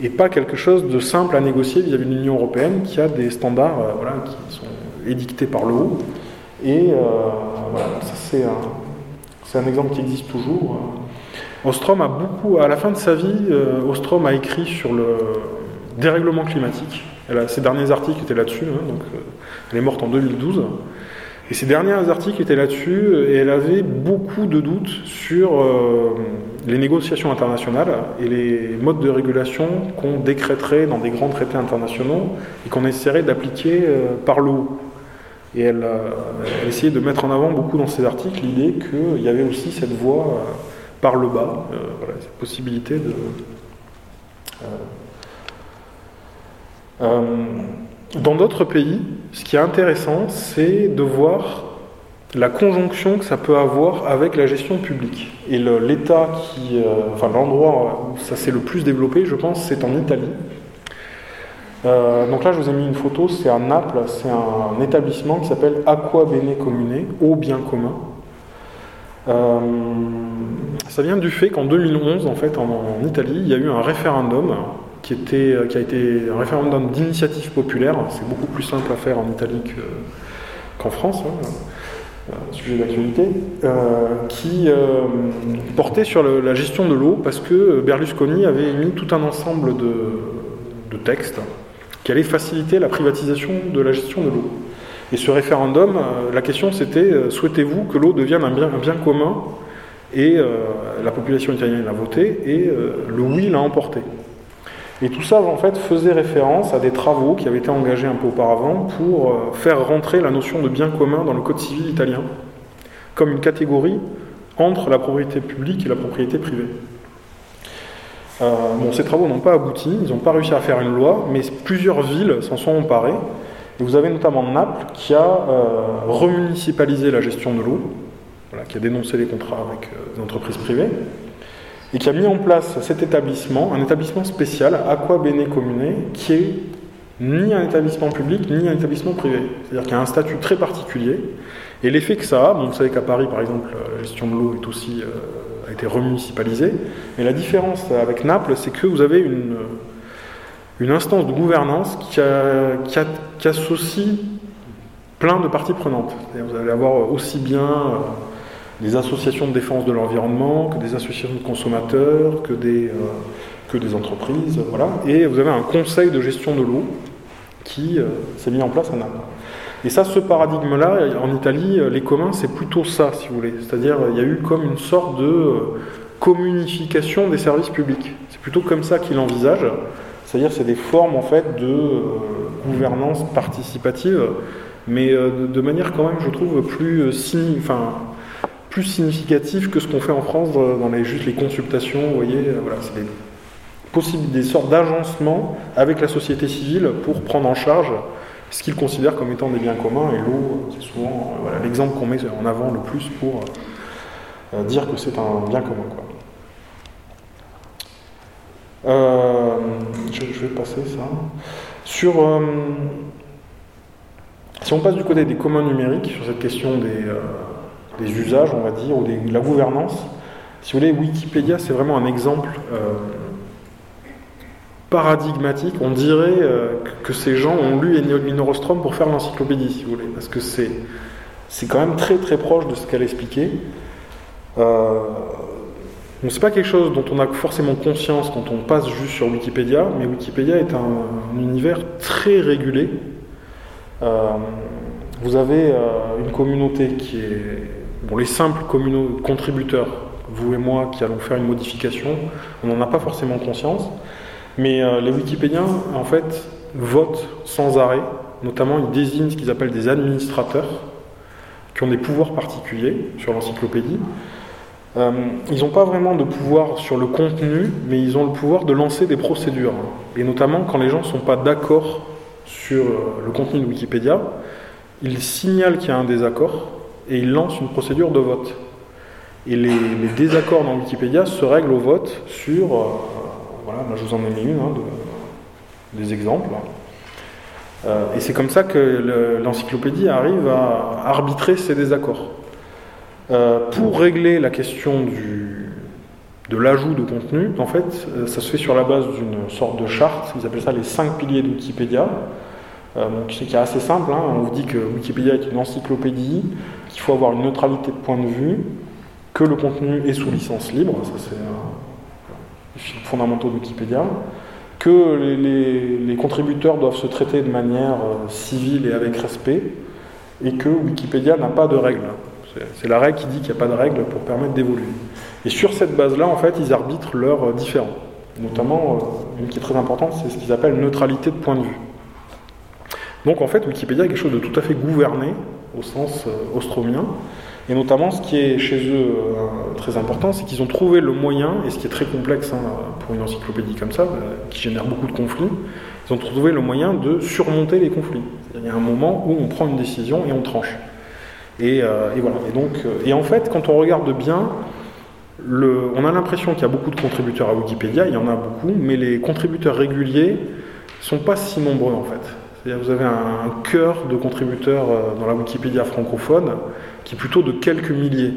et pas quelque chose de simple à négocier vis-à-vis de l'Union européenne qui a des standards euh, qui sont édictés par le haut. Et voilà, ça c'est un, exemple qui existe toujours. Ostrom a beaucoup, à la fin de sa vie, euh, Ostrom a écrit sur le dérèglement climatique. A, ses derniers articles étaient là-dessus, hein, euh, elle est morte en 2012. Et ces derniers articles étaient là-dessus, et elle avait beaucoup de doutes sur euh, les négociations internationales et les modes de régulation qu'on décréterait dans des grands traités internationaux et qu'on essaierait d'appliquer euh, par le. Et elle, euh, elle, essayait de mettre en avant beaucoup dans ses articles l'idée qu'il y avait aussi cette voie par le bas, voilà, cette possibilité de... Dans d'autres pays, ce qui est intéressant, c'est de voir la conjonction que ça peut avoir avec la gestion publique. Et l'État qui, euh, enfin l'endroit où ça s'est le plus développé, je pense, c'est en Italie. Euh, donc là, je vous ai mis une photo, c'est à Naples, c'est un établissement qui s'appelle Aqua Bene Comune, eau bien commun. Euh, ça vient du fait qu'en 2011, en fait, en, Italie, il y a eu un référendum qui, a été un référendum d'initiative populaire. C'est beaucoup plus simple à faire en Italie qu'en France, hein, un sujet d'actualité, euh, qui euh, portait sur la gestion de l'eau parce que Berlusconi avait émis tout un ensemble de, textes qui allaient faciliter la privatisation de la gestion de l'eau. Et ce référendum, euh, la question c'était souhaitez-vous que l'eau devienne un bien commun Et la population italienne l'a voté et le oui l'a emporté. Et tout ça, en fait, faisait référence à des travaux qui avaient été engagés un peu auparavant pour euh, faire rentrer la notion de bien commun dans le code civil italien, comme une catégorie entre la propriété publique et la propriété privée. Euh, bon, ces travaux n'ont pas abouti, ils n'ont pas réussi à faire une loi, mais plusieurs villes s'en sont emparées. Vous avez notamment Naples qui a euh, remunicipalisé la gestion de l'eau, qui a dénoncé les contrats avec des entreprises privées et qui a mis en place cet établissement, un établissement spécial, Aqua Bene Comune, qui est ni un établissement public, ni un établissement privé. C'est-à-dire qu'il y a un statut très particulier. Et l'effet que ça a, vous savez qu'à Paris, par exemple, la gestion de l'eau euh, a été remunicipalisée. Mais la différence avec Naples, c'est que vous avez une, une instance de gouvernance qui, qui, associe plein de parties prenantes. Vous allez avoir aussi bien euh, des associations de défense de l'environnement, que des associations de consommateurs, que des, euh, que des entreprises, voilà. Et vous avez un conseil de gestion de l'eau qui euh, s'est mis en place à Naples. Et ça, ce paradigme-là, en Italie, euh, les communs, c'est plutôt ça, si vous voulez. C'est-à-dire, il y a eu comme une sorte de communification des services publics. C'est plutôt comme ça qu'il envisage. C'est-à-dire, c'est des formes, en fait, de gouvernance participative, mais de, manière quand même, je trouve, plus enfin, plus significatif que ce qu'on fait en France dans les, juste les consultations. Vous voyez, euh, voilà, c'est des, possibles, des sortes d'agencements avec la société civile pour prendre en charge ce qu'ils considèrent comme étant des biens communs. Et l'eau, c'est souvent euh, l'exemple qu'on met en avant le plus pour euh, dire que c'est un bien commun. Je, vais passer ça. Sur, si on passe du côté des communs numériques, sur cette question des usages, on va dire, ou de la gouvernance. Si vous voulez, Wikipédia, c'est vraiment un exemple euh, paradigmatique. On dirait euh, que ces gens ont lu Ennio Minorostrom pour faire l'encyclopédie, si vous voulez, parce que c'est, quand même très très proche de ce qu'elle expliquait. Euh, c'est pas quelque chose dont on a forcément conscience quand on passe juste sur Wikipédia, mais Wikipédia est un, univers très régulé. Euh, vous avez une communauté qui est Les simples contributeurs, vous et moi qui allons faire une modification, on n'en a pas forcément conscience. Mais euh, les Wikipédiens, en fait, votent sans arrêt. Notamment, ils désignent ce qu'ils appellent des administrateurs, qui ont des pouvoirs particuliers sur l'encyclopédie. Euh, ils n'ont pas vraiment de pouvoir sur le contenu, mais ils ont le pouvoir de lancer des procédures. Et notamment, quand les gens ne sont pas d'accord sur euh, le contenu de Wikipédia, ils signalent qu'il y a un désaccord et il lance une procédure de vote. Et les, désaccords dans Wikipédia se règlent au vote sur. Euh, voilà, je vous en ai mis une, hein, des exemples. Euh, et c'est comme ça que l'encyclopédie arrive à arbitrer ces désaccords. Euh, pour régler la question du, de l'ajout de contenu, en fait, ça se fait sur la base d'une sorte de charte, ils appellent ça les cinq piliers de Wikipédia. donc c'est qui est assez simple, hein. on vous dit que Wikipédia est une encyclopédie qu'il faut avoir une neutralité de point de vue, que le contenu est sous licence libre, ça c'est les fils fondamentaux de Wikipédia, que les, contributeurs doivent se traiter de manière euh, civile et avec respect, et que Wikipédia n'a pas de règles. C'est la règle qui dit qu'il n'y a pas de règles pour permettre d'évoluer. Et sur cette base-là, en fait, ils arbitrent leurs différents. Notamment, euh, une qui est très importante, c'est ce qu'ils appellent neutralité de point de vue. Donc en fait, Wikipédia est quelque chose de tout à fait gouverné au sens euh, ostromien. Et notamment, ce qui est chez eux euh, très important, c'est qu'ils ont trouvé le moyen, et ce qui est très complexe hein, pour une encyclopédie comme ça, qui génère beaucoup de conflits, ils ont trouvé le moyen de surmonter les conflits. Il y a un moment où on prend une décision et on tranche. Et, voilà. Et donc, et en fait, quand on regarde bien, on a l'impression qu'il y a beaucoup de contributeurs à Wikipédia, il y en a beaucoup, mais les contributeurs réguliers sont pas si nombreux en fait. C'est-à-dire vous avez un, cœur de contributeurs euh, dans la Wikipédia francophone qui est plutôt de quelques milliers.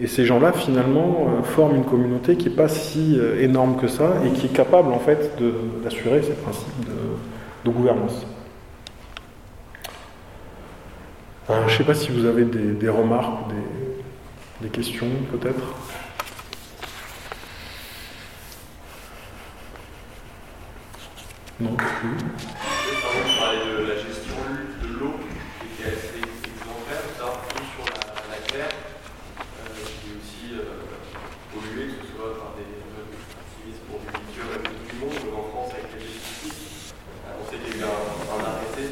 Et ces gens-là, finalement, euh, forment une communauté qui n'est pas si euh, énorme que ça et qui est capable, en fait, d'assurer ces principes de, gouvernance. je ne sais pas si vous avez des, remarques ou des questions, peut-être. Non plus. Pardon, je parlais de la gestion de l'eau, qui était assez exemplaire, ça, plus sur la, la terre, euh, qui est aussi euh, polluée, que ce soit par des activistes pour des cultures du monde, ou en France avec les pesticides. Euh, on sait qu'il y a eu un, un arrêté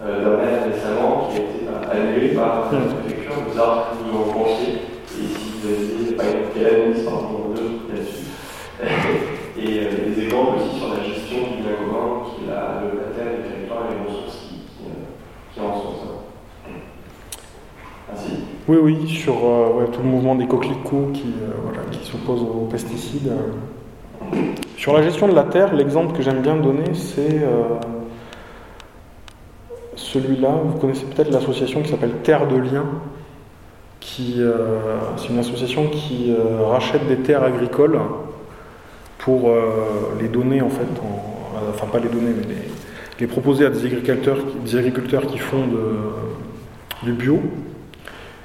euh, d'un maire récemment qui a été annulé par la préfecture. Vous avez vous en pensez Et si vous avez pas quelle analyse par rapport aux deux là-dessus Et des exemples aussi sur la gestion du bien commun, qui est la, la terre, les territoires et les ressources qui, qui, qui en sont ça. Merci. Oui, oui, sur euh, tout le mouvement des coquelicots qui, euh, s'opposent aux pesticides. Sur la gestion de la terre, l'exemple que j'aime bien donner, c'est euh, celui-là. Vous connaissez peut-être l'association qui s'appelle Terre de Liens, qui c'est une association qui rachète des terres agricoles pour les donner en fait, enfin pas les donner, mais les, les proposer à des agriculteurs, des agriculteurs qui font du bio,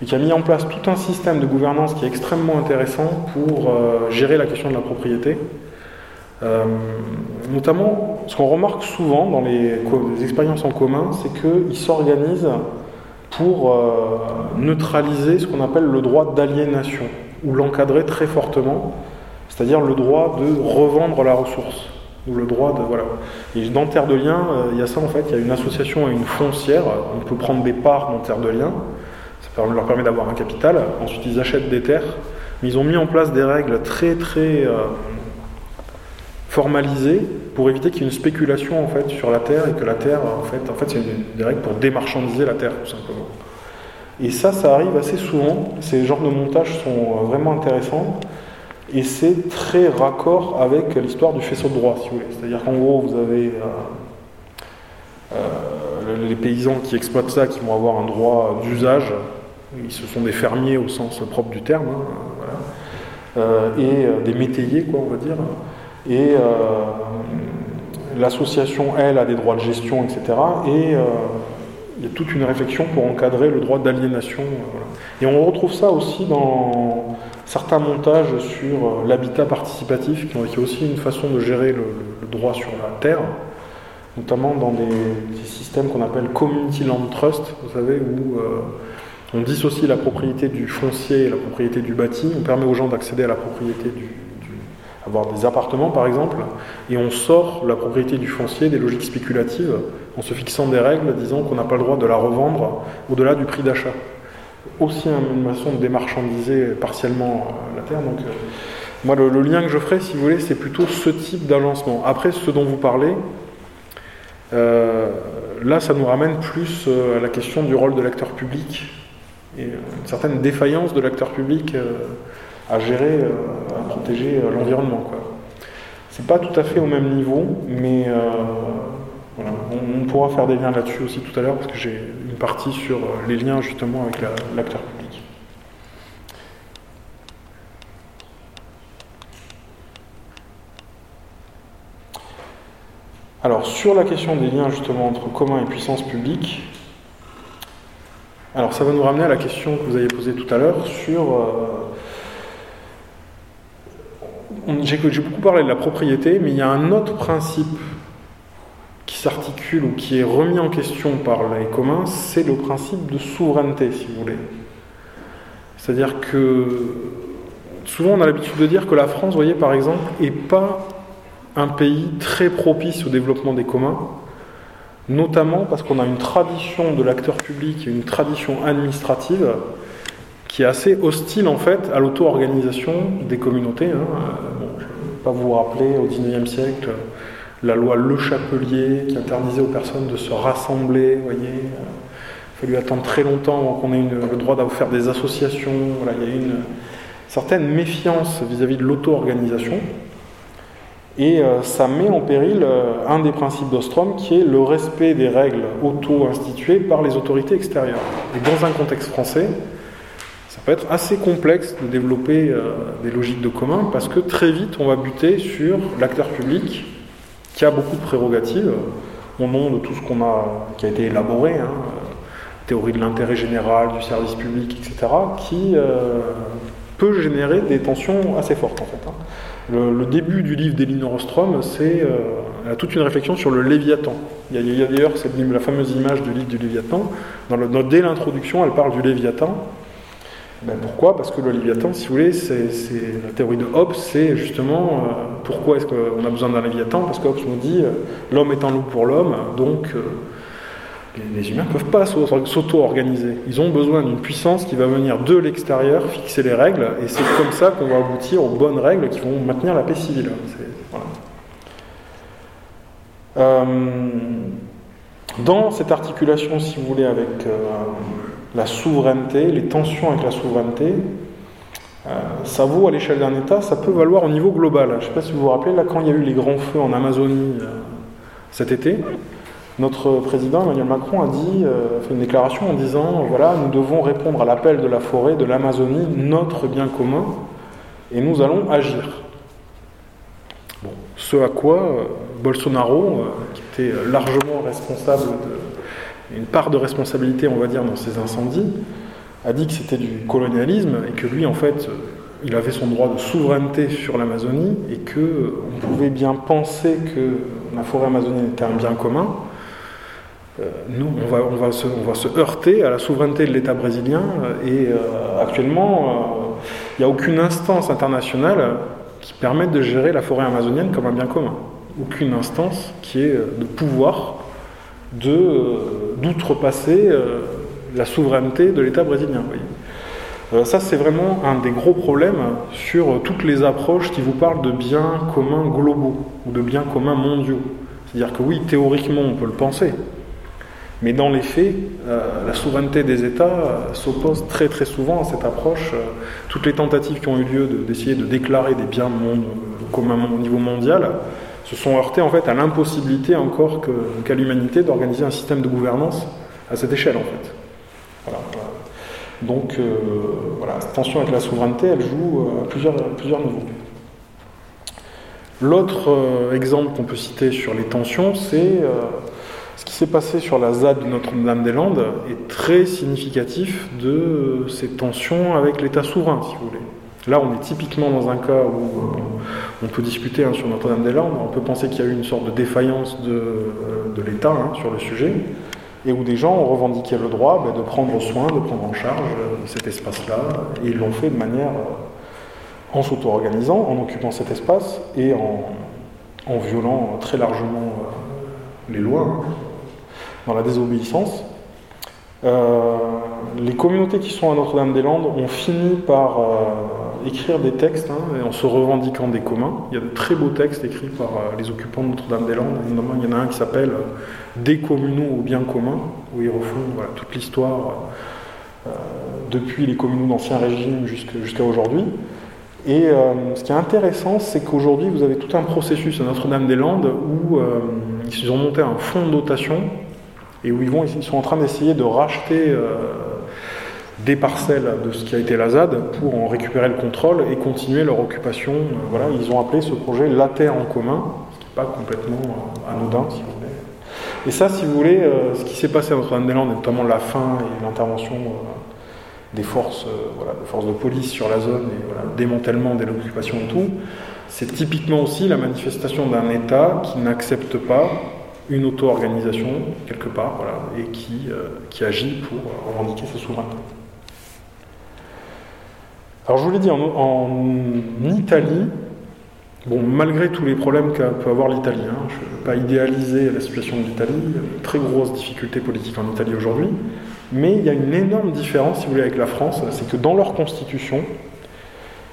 et qui a mis en place tout un système de gouvernance qui est extrêmement intéressant pour euh, gérer la question de la propriété. Euh, notamment, ce qu'on remarque souvent dans les, expériences en commun, c'est qu'ils s'organisent pour euh, neutraliser ce qu'on appelle le droit d'aliénation, ou l'encadrer très fortement, c'est-à-dire le droit de revendre la ressource, ou le droit de... Voilà. Et dans Terre de Liens, il y a ça en fait, il y a une association et une foncière, on peut prendre des parts dans Terre de Liens, ça leur permet d'avoir un capital. Ensuite, ils achètent des terres. Mais ils ont mis en place des règles très très euh, formalisées pour éviter qu'il y ait une spéculation en fait sur la terre et que la terre, en fait, en fait, c'est des règles pour démarchandiser la terre tout simplement. Et ça, ça arrive assez souvent. Ces genres de montages sont euh, vraiment intéressants. Et c'est très raccord avec l'histoire du faisceau de droit, si vous voulez. C'est-à-dire qu'en gros, vous avez euh, les paysans qui exploitent ça, qui vont avoir un droit d'usage ils se sont des fermiers au sens propre du terme, hein, euh, et euh, des métayers, quoi, on va dire. Et euh, l'association, elle, a des droits de gestion, etc. Et il y a toute une réflexion pour encadrer le droit d'aliénation. Et on retrouve ça aussi dans certains montages sur l'habitat participatif, qui est aussi une façon de gérer le, droit sur la terre notamment dans des, systèmes qu'on appelle community land trust, vous savez, où on dissocie la propriété du foncier et la propriété du bâti. On permet aux gens d'accéder à la propriété du, avoir des appartements par exemple, et on sort la propriété du foncier des logiques spéculatives en se fixant des règles disant qu'on n'a pas le droit de la revendre au-delà du prix d'achat. Aussi une façon de démarchandiser partiellement la terre. Donc, euh, moi, le, le, lien que je ferai, si vous voulez, c'est plutôt ce type d'agencement. Après, ce dont vous parlez, euh, là, ça nous ramène plus euh, à la question du rôle de l'acteur public et une certaine défaillance de l'acteur public euh, à gérer, euh, à protéger euh, l'environnement. C'est pas tout à fait au même niveau, mais on, pourra faire des liens là-dessus aussi tout à l'heure, parce que j'ai une partie sur les liens justement avec l'acteur public. Alors, sur la question des liens justement entre commun et puissance publique, alors ça va nous ramener à la question que vous avez posée tout à l'heure sur... Euh, J'ai beaucoup parlé de la propriété, mais il y a un autre principe qui s'articule ou qui est remis en question par les communs, c'est le principe de souveraineté, si vous voulez. C'est-à-dire que souvent on a l'habitude de dire que la France, vous voyez par exemple, n'est pas un pays très propice au développement des communs, notamment parce qu'on a une tradition de l'acteur public et une tradition administrative qui est assez hostile en fait à l'auto-organisation des communautés. Hein. Bon, je ne vais pas vous rappeler au XIXe siècle la loi Le Chapelier qui interdisait aux personnes de se rassembler, voyez. Il a fallu attendre très longtemps avant qu'on ait le droit d'avoir faire des associations. Il y a une certaine méfiance vis-à-vis de l'auto-organisation. Et euh, ça met en péril euh, un des principes d'Ostrom qui est le respect des règles auto-instituées par les autorités extérieures. Et dans un contexte français, ça peut être assez complexe de développer euh, des logiques de commun parce que très vite on va buter sur l'acteur public qui a beaucoup de prérogatives au nom de tout ce qu'on a, qui a été élaboré, hein, théorie de l'intérêt général, du service public, etc., qui peut générer des tensions assez fortes en fait. Hein. Le, début du livre d'Elinor Ostrom, c'est euh, toute une réflexion sur le Léviathan. Il y a, d'ailleurs la fameuse image du livre du Léviathan. Dès l'introduction, elle parle du Léviathan. Ben, pourquoi? Parce que le Léviathan, si vous voulez, c'est, la théorie de Hobbes, c'est justement euh, pourquoi est-ce qu'on a besoin d'un Léviathan? Parce que Hobbes nous dit euh, l'homme est un loup pour l'homme, donc les humains ne peuvent pas s'auto-organiser. Ils ont besoin d'une puissance qui va venir de l'extérieur, fixer les règles, et c'est comme ça qu'on va aboutir aux bonnes règles qui vont maintenir la paix civile. Euh, dans cette articulation, si vous voulez, avec euh, la souveraineté, les tensions avec la souveraineté, euh, ça vaut à l'échelle d'un État, ça peut valoir au niveau global. Je ne sais pas si vous vous rappelez, là, quand il y a eu les grands feux en Amazonie cet été, notre président Emmanuel Macron a dit, euh, fait une déclaration en disant voilà, nous devons répondre à l'appel de la forêt, de l'Amazonie, notre bien commun, et nous allons agir. Bon, ce à quoi euh, Bolsonaro, euh, qui était largement responsable de, une part de responsabilité, on va dire, dans ces incendies, a dit que c'était du colonialisme et que lui, en fait, il avait son droit de souveraineté sur l'Amazonie et que on pouvait bien penser que la forêt amazonienne était un bien commun, euh, nous, on va, se, heurter à la souveraineté de l'État brésilien euh, et euh, actuellement, il n'y a aucune instance internationale qui permette de gérer la forêt amazonienne comme un bien commun. Aucune instance qui ait de pouvoir d'outrepasser la souveraineté de l'État brésilien. ça, c'est vraiment un des gros problèmes sur toutes les approches qui vous parlent de biens communs globaux ou de biens communs mondiaux. C'est-à-dire que oui, théoriquement, on peut le penser, mais dans les faits, euh, la souveraineté des États euh, s'oppose très très souvent à cette approche. Euh, toutes les tentatives qui ont eu lieu d'essayer de, déclarer des biens communs au niveau mondial se sont heurtées en fait à l'impossibilité encore qu'à l'humanité d'organiser un système de gouvernance à cette échelle en fait. Donc voilà, cette tension avec la souveraineté, elle joue à plusieurs, à plusieurs niveaux. L'autre exemple qu'on peut citer sur les tensions, c'est ce qui s'est passé sur la ZAD de Notre-Dame-des-Landes est très significatif de ces tensions avec l'État souverain, si vous voulez. Là, on est typiquement dans un cas où on peut discuter hein, sur Notre-Dame-des-Landes, on peut penser qu'il y a eu une sorte de défaillance de, euh, l'État hein, sur le sujet, et où des gens ont revendiqué le droit bah, de prendre soin, de prendre en charge euh, cet espace-là, et ils l'ont fait de manière euh, en s'auto-organisant, en occupant cet espace et en, en violant très largement les lois. Hein dans la désobéissance. Euh, les communautés qui sont à Notre-Dame-des-Landes ont fini par euh, écrire des textes hein, en se revendiquant des communs. Il y a de très beaux textes écrits par euh, les occupants de Notre-Dame-des-Landes. il y en a un qui s'appelle Des communaux au bien commun, où ils refont toute l'histoire depuis les communaux d'Ancien Régime jusqu'à aujourd'hui. Et ce qui est intéressant, c'est qu'aujourd'hui, vous avez tout un processus à Notre-Dame-des-Landes où ils ont monté un fonds de dotation et où ils, sont en train d'essayer de racheter euh, des parcelles de ce qui a été la ZAD pour en récupérer le contrôle et continuer leur occupation. Euh, voilà, ils ont appelé ce projet La Terre en commun, ce qui n'est pas complètement euh, anodin, si vous voulez. Et ça, si vous voulez, ce qui s'est passé à Notre-Dame-des-Landes, notamment la fin et l'intervention des forces, voilà, des forces de police sur la zone et démantèlement de l'occupation et tout, c'est typiquement aussi la manifestation d'un État qui n'accepte pas une auto-organisation quelque part, et qui, euh, qui agit pour revendiquer sa souveraineté. Alors je vous l'ai dit, en, Italie, Bon, malgré tous les problèmes qu'a peut avoir l'Italie, hein, je ne veux pas idéaliser la situation de l'Italie, de très grosses difficultés politiques en Italie aujourd'hui, mais il y a une énorme différence, si vous voulez, avec la France, c'est que dans leur constitution,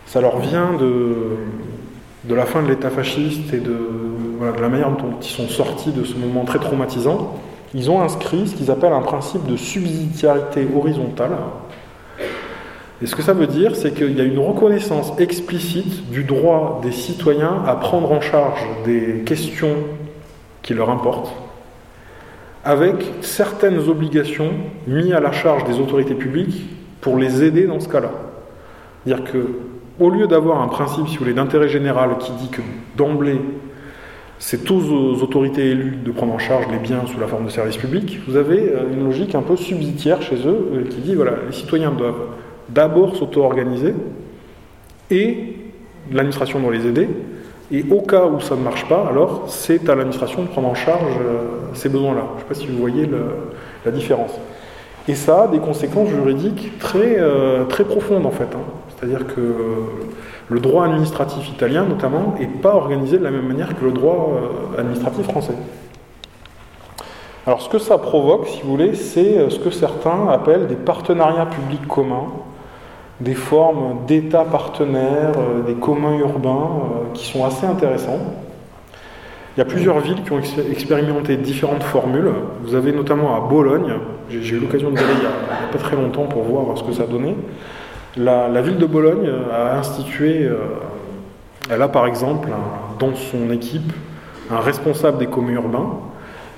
ça leur vient de, la fin de l'État fasciste et de la manière dont ils sont sortis de ce moment très traumatisant, ils ont inscrit ce qu'ils appellent un principe de subsidiarité horizontale, et ce que ça veut dire, c'est qu'il y a une reconnaissance explicite du droit des citoyens à prendre en charge des questions qui leur importent, avec certaines obligations mises à la charge des autorités publiques pour les aider dans ce cas-là. C'est-à-dire que, au lieu d'avoir un principe, si vous voulez, d'intérêt général qui dit que d'emblée, c'est aux autorités élues de prendre en charge les biens sous la forme de services publics, vous avez euh, une logique un peu subsidiaire chez eux euh, qui dit voilà, les citoyens doivent d'abord s'auto-organiser et l'administration doit les aider. Et au cas où ça ne marche pas, alors c'est à l'administration de prendre en charge euh, ces besoins-là. Je ne sais pas si vous voyez la différence. Et ça a des conséquences juridiques très, euh, très profondes en fait. Hein. C'est-à-dire que le droit administratif italien, notamment, n'est pas organisé de la même manière que le droit euh, administratif français. Alors ce que ça provoque, si vous voulez, c'est ce que certains appellent des partenariats publics communs des formes d'États partenaires, euh, des communs urbains euh, qui sont assez intéressants. Il y a plusieurs villes qui ont expérimenté différentes formules. Vous avez notamment à Bologne, j'ai eu l'occasion d'aller il n'y a, pas très longtemps pour voir ce que ça donnait. La, la ville de Bologne euh, a institué, elle a par exemple dans son équipe un responsable des communs urbains,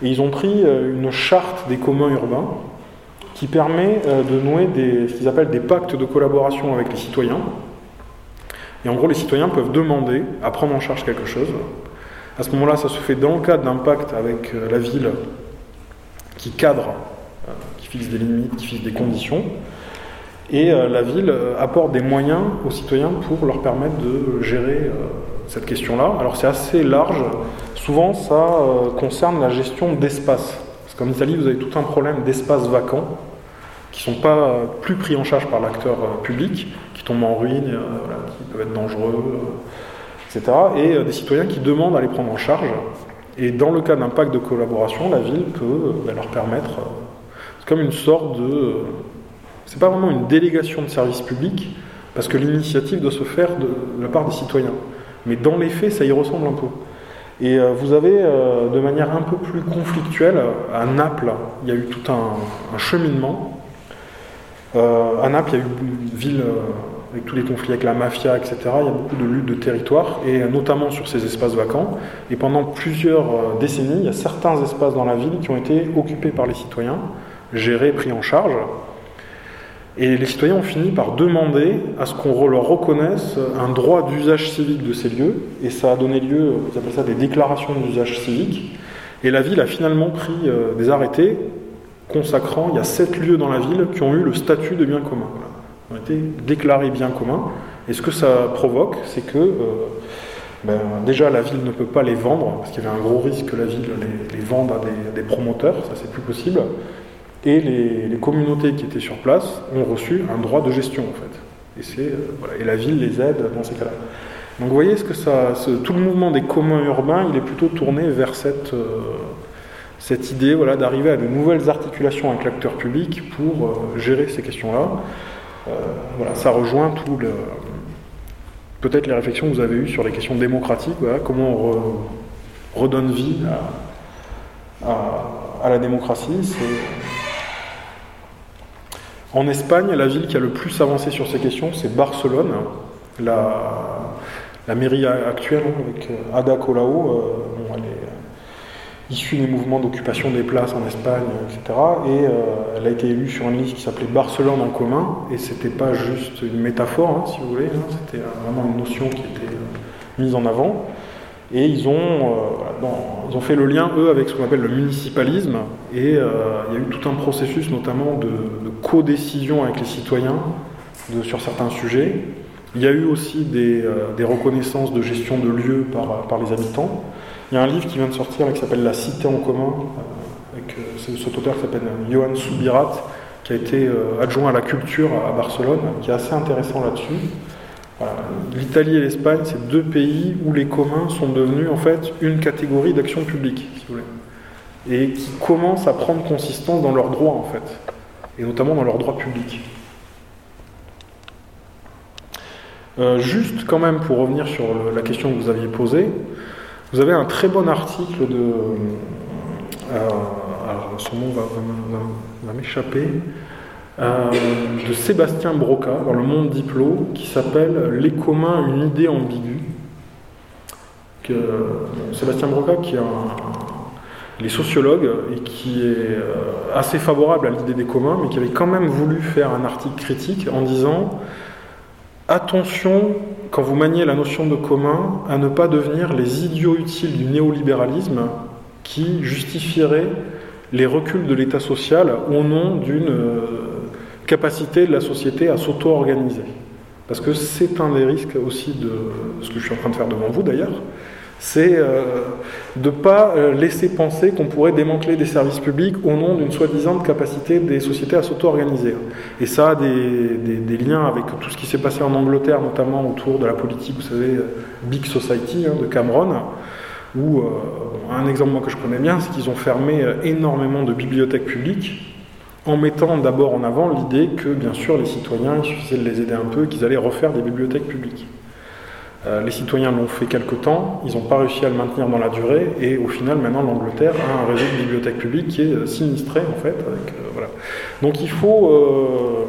et ils ont pris une charte des communs urbains qui permet euh, de nouer ce qu'ils appellent des pactes de collaboration avec les citoyens. Et en gros, les citoyens peuvent demander à prendre en charge quelque chose. À ce moment-là, ça se fait dans le cadre d'un pacte avec euh, la ville qui cadre, euh, qui fixe des limites, qui fixe des conditions. Et la ville apporte des moyens aux citoyens pour leur permettre de gérer cette question-là. Alors c'est assez large. Souvent, ça concerne la gestion d'espace. Parce qu'en Italie, vous avez tout un problème d'espace vacant qui ne sont pas plus pris en charge par l'acteur euh, public, qui tombent en ruine, euh, qui peuvent être dangereux, euh, etc. Et des citoyens qui demandent à les prendre en charge. Et dans le cas d'un pacte de collaboration, la ville peut bah, leur permettre. c'est comme une sorte de. c'est pas vraiment une délégation de service public, parce que l'initiative doit se faire de, la part des citoyens. Mais dans les faits, ça y ressemble un peu. Et vous avez, de manière un peu plus conflictuelle, à Naples, il y a eu tout un cheminement euh, à Naples, il y a eu une ville euh, avec tous les conflits avec la mafia, etc. Il y a beaucoup de luttes de territoire, et notamment sur ces espaces vacants. Et pendant plusieurs euh, décennies, il y a certains espaces dans la ville qui ont été occupés par les citoyens, gérés, pris en charge. Et les citoyens ont fini par demander à ce qu'on leur reconnaisse un droit d'usage civique de ces lieux, et ça a donné lieu, ils appellent ça des déclarations d'usage civique. Et la ville a finalement pris des arrêtés consacrant, il y a sept lieux dans la ville qui ont eu le statut de bien commun. Ils ont été déclarés bien communs. Et ce que ça provoque, c'est que euh, ben, déjà la ville ne peut pas les vendre, parce qu'il y avait un gros risque que la ville les, vende à des, promoteurs, ça c'est plus possible. Et les, communautés qui étaient sur place ont reçu un droit de gestion en fait. Et, c'est, euh, et la ville les aide dans ces cas-là. Donc vous voyez ce que ça, tout le mouvement des communs urbains, il est plutôt tourné vers cette, euh, cette idée voilà, d'arriver à de nouvelles articulations avec l'acteur public pour euh, gérer ces questions-là. Euh, voilà, ça rejoint tout peut-être les réflexions que vous avez eues sur les questions démocratiques, comment on redonne vie à, la démocratie. En Espagne, la ville qui a le plus avancé sur ces questions, c'est Barcelone. La, la mairie actuelle, avec Ada Colau, issue des mouvements d'occupation des places en Espagne, etc. Et euh, elle a été élue sur une liste qui s'appelait Barcelone en commun, et c'était pas juste une métaphore, hein, si vous voulez, hein, c'était vraiment une notion qui était euh, mise en avant. Et ils ont, euh, ils ont fait le lien, eux, avec ce qu'on appelle le municipalisme, et il y a eu tout un processus, notamment de, de co-décision avec les citoyens sur certains sujets. Il y a eu aussi des, reconnaissances de gestion de lieux par les habitants. Il y a un livre qui vient de sortir qui s'appelle La Cité en commun, avec euh, cet auteur qui s'appelle Johan Soubirat, qui a été euh, adjoint à la culture à Barcelone, qui est assez intéressant là-dessus. L'Italie et l'Espagne, c'est deux pays où les communs sont devenus en fait une catégorie d'action publique, si vous voulez, et qui commencent à prendre consistance dans leurs droits en fait, et notamment dans leurs droits publics. Euh, juste quand même pour revenir sur la question que vous aviez posée, vous avez un très bon article de... euh, alors son nom va, m'échapper. euh, de Sébastien Broca dans le Monde Diplo qui s'appelle Les communs, une idée ambiguë. Bon, Sébastien Broca qui est un, est sociologue et qui est euh, assez favorable à l'idée des communs, mais qui avait quand même voulu faire un article critique en disant Attention, quand vous maniez la notion de commun, à ne pas devenir les idiots utiles du néolibéralisme qui justifieraient les reculs de l'État social au nom d'une euh, capacité de la société à s'auto-organiser. Parce que c'est un des risques aussi de ce que je suis en train de faire devant vous d'ailleurs, c'est euh, de ne pas euh, laisser penser qu'on pourrait démanteler des services publics au nom d'une soi-disant capacité des sociétés à s'auto-organiser. Et ça a des, liens avec tout ce qui s'est passé en Angleterre, notamment autour de la politique, vous savez, Big Society hein, de Cameron, où euh, un exemple moi, que je connais bien, c'est qu'ils ont fermé énormément de bibliothèques publiques en mettant d'abord en avant l'idée que, bien sûr, les citoyens, il suffisait de les aider un peu, qu'ils allaient refaire des bibliothèques publiques. Euh, les citoyens l'ont fait quelque temps, ils n'ont pas réussi à le maintenir dans la durée, et au final, maintenant, l'Angleterre a un réseau de bibliothèques publiques qui est sinistré, en fait. euh. Donc il faut. euh,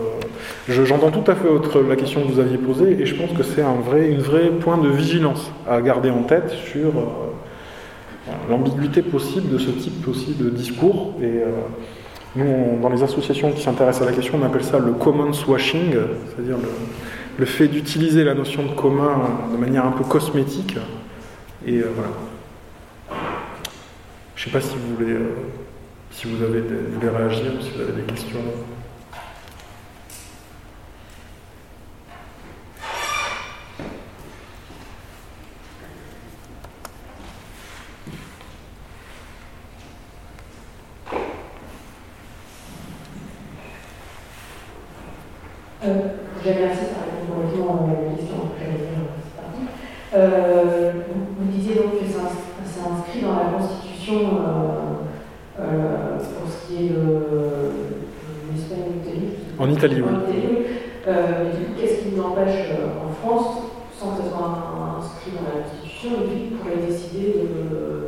je- J'entends tout à fait la question que vous aviez posée, et je pense que c'est un vrai, une vraie point de vigilance à garder en tête sur euh, l'ambiguïté possible de ce type aussi de discours. Et nous, dans les associations qui s'intéressent à la question, on appelle ça le commons washing, c'est-à-dire le, le fait d'utiliser la notion de commun de manière un peu cosmétique. Et euh, voilà. Je ne sais pas si vous voulez, euh, si vous avez des, voulez réagir, si vous avez des questions. Euh, je vous remercie par répondre complètement à la question que j'allais dire, c'est parti. Euh, vous, vous disiez donc que c'est ins- c'est inscrit dans la Constitution euh, euh, pour ce qui est de l'Espagne ou l'Italie. En Italie, oui. Mais du coup, qu'est-ce qui nous empêche en France, sans que ce soit un- inscrit dans la Constitution, et puis décider de.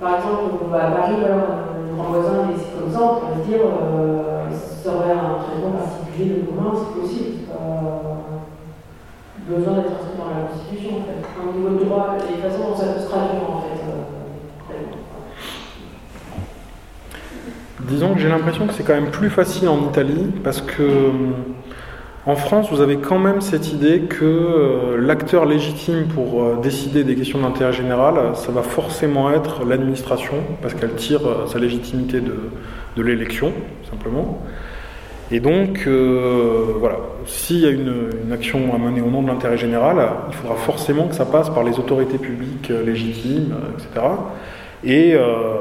Par exemple, on va à Paris, mon grand voisin est ici comme ça, on pourrait se dire euh, ça aurait un traitement particulier de commun, c'est possible. Besoin d'être Un niveau de droit, et toute façon, ça peut se traduire, en fait. euh. Disons que j'ai l'impression que c'est quand même plus facile en Italie parce que hum, en France, vous avez quand même cette idée que euh, l'acteur légitime pour euh, décider des questions d'intérêt général, euh, ça va forcément être l'administration parce qu'elle tire euh, sa légitimité de, de l'élection, simplement. Et donc, euh, voilà, s'il y a une, action à mener au nom de l'intérêt général, il faudra forcément que ça passe par les autorités publiques euh, légitimes, etc. Et euh,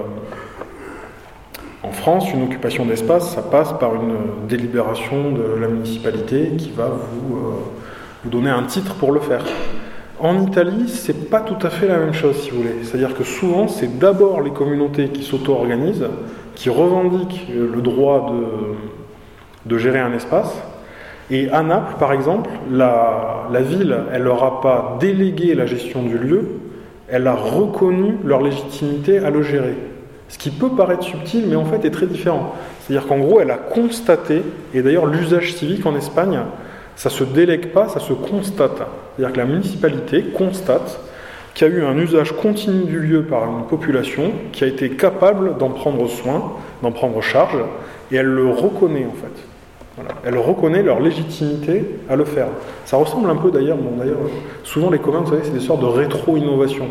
en France, une occupation d'espace, ça passe par une délibération de la municipalité qui va vous, vous donner un titre pour le faire. En Italie, c'est pas tout à fait la même chose, si vous voulez. C'est-à-dire que souvent, c'est d'abord les communautés qui s'auto-organisent, qui revendiquent le droit de, de gérer un espace. Et à Naples, par exemple, la, ville, elle leur a pas délégué la gestion du lieu, elle a reconnu leur légitimité à le gérer. Ce qui peut paraître subtil, mais en fait est très différent. C'est-à-dire qu'en gros, elle a constaté, et d'ailleurs l'usage civique en Espagne, ça se délègue pas, ça se constate. C'est-à-dire que la municipalité constate qu'il y a eu un usage continu du lieu par une population qui a été capable d'en prendre soin, d'en prendre charge, et elle le reconnaît en fait. Elle reconnaît leur légitimité à le faire. Ça ressemble un peu d'ailleurs, bon, d'ailleurs, souvent les communs, vous savez, c'est des sortes de rétro-innovation.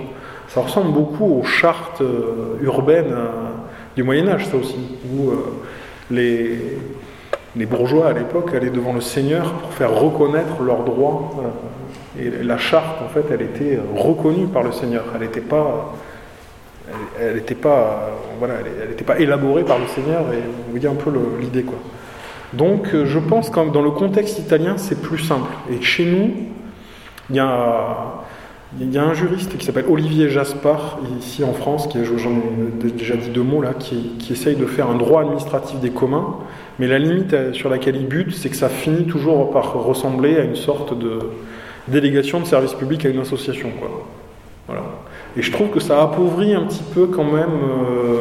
Ça ressemble beaucoup aux chartes euh, urbaines euh, du Moyen Âge, ça aussi, où euh, les, bourgeois à l'époque allaient devant le seigneur pour faire reconnaître leurs droits. et la charte, en fait, elle était reconnue par le seigneur. Elle n'était pas elle n'était pas, voilà, elle pas élaborée par le Seigneur, et vous voyez un peu l'idée. quoi. Donc euh, je pense que dans le contexte italien, c'est plus simple. Et chez nous, il y a, un juriste qui s'appelle Olivier Jaspard, ici en France, qui j'en ai déjà dit deux mots là, qui, essaye de faire un droit administratif des communs, mais la limite euh, sur laquelle il bute, c'est que ça finit toujours par ressembler à une sorte de délégation de service public à une association. Quoi. Et je trouve que ça appauvrit un petit peu quand même euh,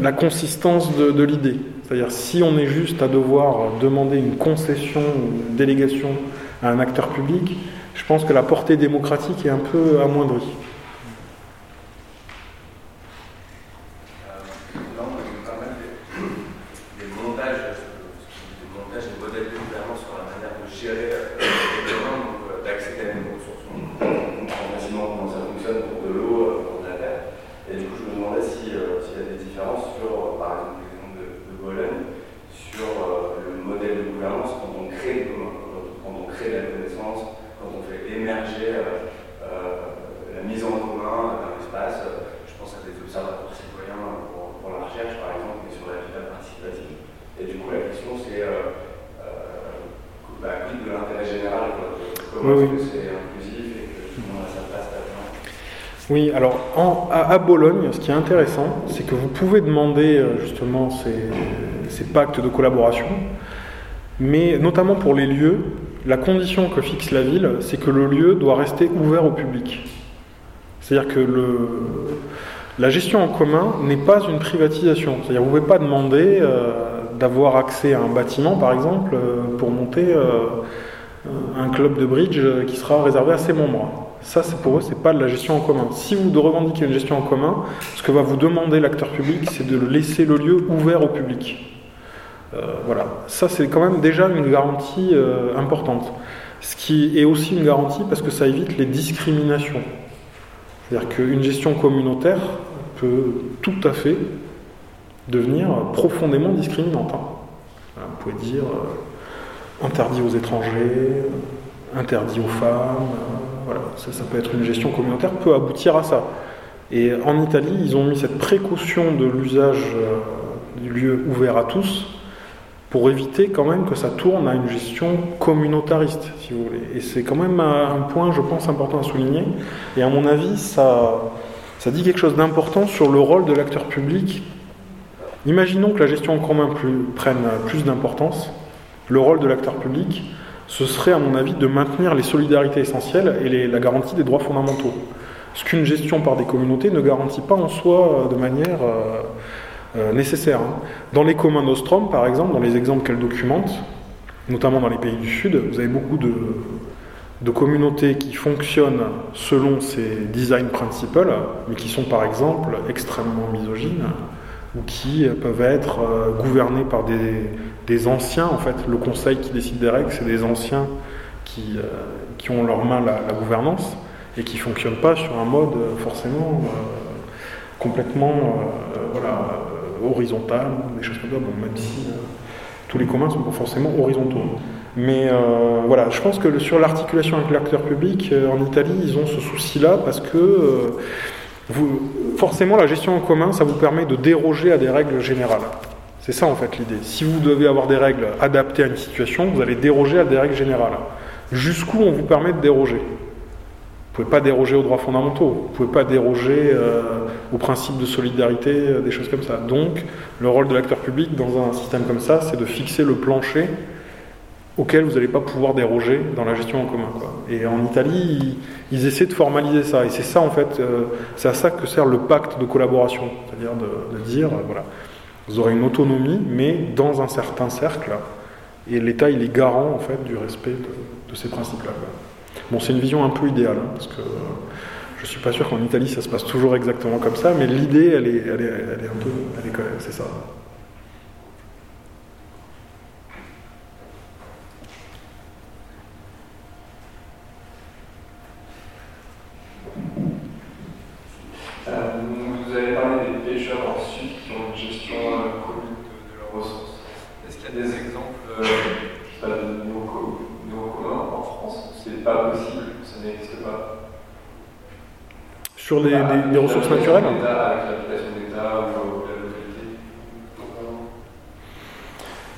la consistance de l'idée. C'est-à-dire si on est juste à devoir demander une concession ou une délégation à un acteur public, je pense que la portée démocratique est un peu amoindrie. Euh, non, moi, je me permets des, des montages, des montages des modèles de gouvernance sur la manière de gérer euh, les communs, donc euh, d'accéder à une ressource. On comprend facilement comment ça fonctionne pour de l'eau, euh, pour de la terre. Et du coup, je me demandais si, euh, s'il y a des différences sur, euh, par exemple, l'exemple de, de Bologne, sur euh, le modèle de gouvernance quand on crée des communs, quand, quand on crée la connaissance, quand on fait émerger euh, euh, la mise en commun d'un espace. euh, je pense à des observatoires citoyens pour, pour la recherche, par exemple, mais sur la vie participative. Et du coup, la question, c'est euh, euh, bah, quid de l'intérêt général quoi, de- Comment Oui, est-ce oui. que c'est inclusif et que tout le monde a sa place là-dedans Oui, alors en- à, Bologne, ce qui est intéressant, c'est que vous pouvez demander euh, justement ces, pactes de collaboration, mais notamment pour les lieux, la condition que fixe la ville, c'est que le lieu doit rester ouvert au public. C'est-à-dire que la gestion en commun n'est pas une privatisation. C'est-à-dire que vous ne pouvez pas demander euh, d'avoir accès à un bâtiment, par exemple, euh, pour monter un club de bridge qui sera réservé à ses membres. Ça, c'est pour eux, c'est pas de la gestion en commun. Si vous revendiquez une gestion en commun, ce que va vous demander l'acteur public, c'est de laisser le lieu ouvert au public. Euh, voilà, ça c'est quand même déjà une garantie euh, importante. Ce qui est aussi une garantie parce que ça évite les discriminations. C'est-à-dire qu'une gestion communautaire peut tout à fait devenir profondément discriminante. hein. Vous pouvez dire euh, interdit aux étrangers, interdit aux femmes. Voilà, ça, peut être une gestion communautaire, peut aboutir à ça. Et en Italie, ils ont mis cette précaution de l'usage euh, du lieu ouvert à tous pour éviter quand même que ça tourne à une gestion communautariste, si vous voulez. Et c'est quand même un point, je pense, important à souligner. Et à mon avis, ça, ça dit quelque chose d'important sur le rôle de l'acteur public. Imaginons que la gestion en commun prenne plus d'importance. Le rôle de l'acteur public, ce serait, à mon avis, de maintenir les solidarités essentielles et la garantie des droits fondamentaux. Ce qu'une gestion par des communautés ne garantit pas en soi euh, de manière euh, euh, nécessaire. hein. Dans les communs Nostrum, par exemple, dans les exemples qu'elle documente, notamment dans les pays du Sud, vous avez beaucoup de, communautés qui fonctionnent selon ces design principles, mais qui sont par exemple extrêmement misogynes, ou qui peuvent être gouvernées par des, des anciens. En fait, le conseil qui décide des règles, c'est des anciens qui, euh, qui ont en leur main la, gouvernance et qui ne fonctionnent pas sur un mode euh, forcément euh, complètement voilà, horizontal, des choses comme ça, bon, même si tous les communs sont pas forcément horizontaux. Mais voilà, je pense que sur l'articulation avec l'acteur public, en Italie, ils ont ce souci-là parce que forcément, la gestion en commun, ça vous permet de déroger à des règles générales. C'est ça en fait l'idée. Si vous devez avoir des règles adaptées à une situation, vous allez déroger à des règles générales. Jusqu'où on vous permet de déroger? Vous ne pouvez pas déroger aux droits fondamentaux, vous ne pouvez pas déroger euh, aux principes de solidarité, euh, des choses comme ça. Donc, le rôle de l'acteur public dans un système comme ça, c'est de fixer le plancher auquel vous n'allez pas pouvoir déroger dans la gestion en commun. Et en Italie, ils, essaient de formaliser ça. Et c'est ça, en fait, euh, c'est à ça que sert le pacte de collaboration. C'est-à-dire de, dire, voilà, vous aurez une autonomie, mais dans un certain cercle. Et l'État, il est garant, en fait, du respect de, ces principes-là. Bon, c'est une vision un peu idéale, hein, parce que je suis pas sûr qu'en Italie, ça se passe toujours exactement comme ça, mais l'idée, elle est, elle, est, elle est un peu... C'est ça. Euh, vous avez parlé des pêcheurs en Sud qui ont une gestion euh, commune de, de leurs ressources. Est-ce qu'il y a des exemples euh, je sais pas, de nouveaux, co- nouveaux communs en France où c'est pas possible, ça n'existe pas Sur les, ressources naturelles.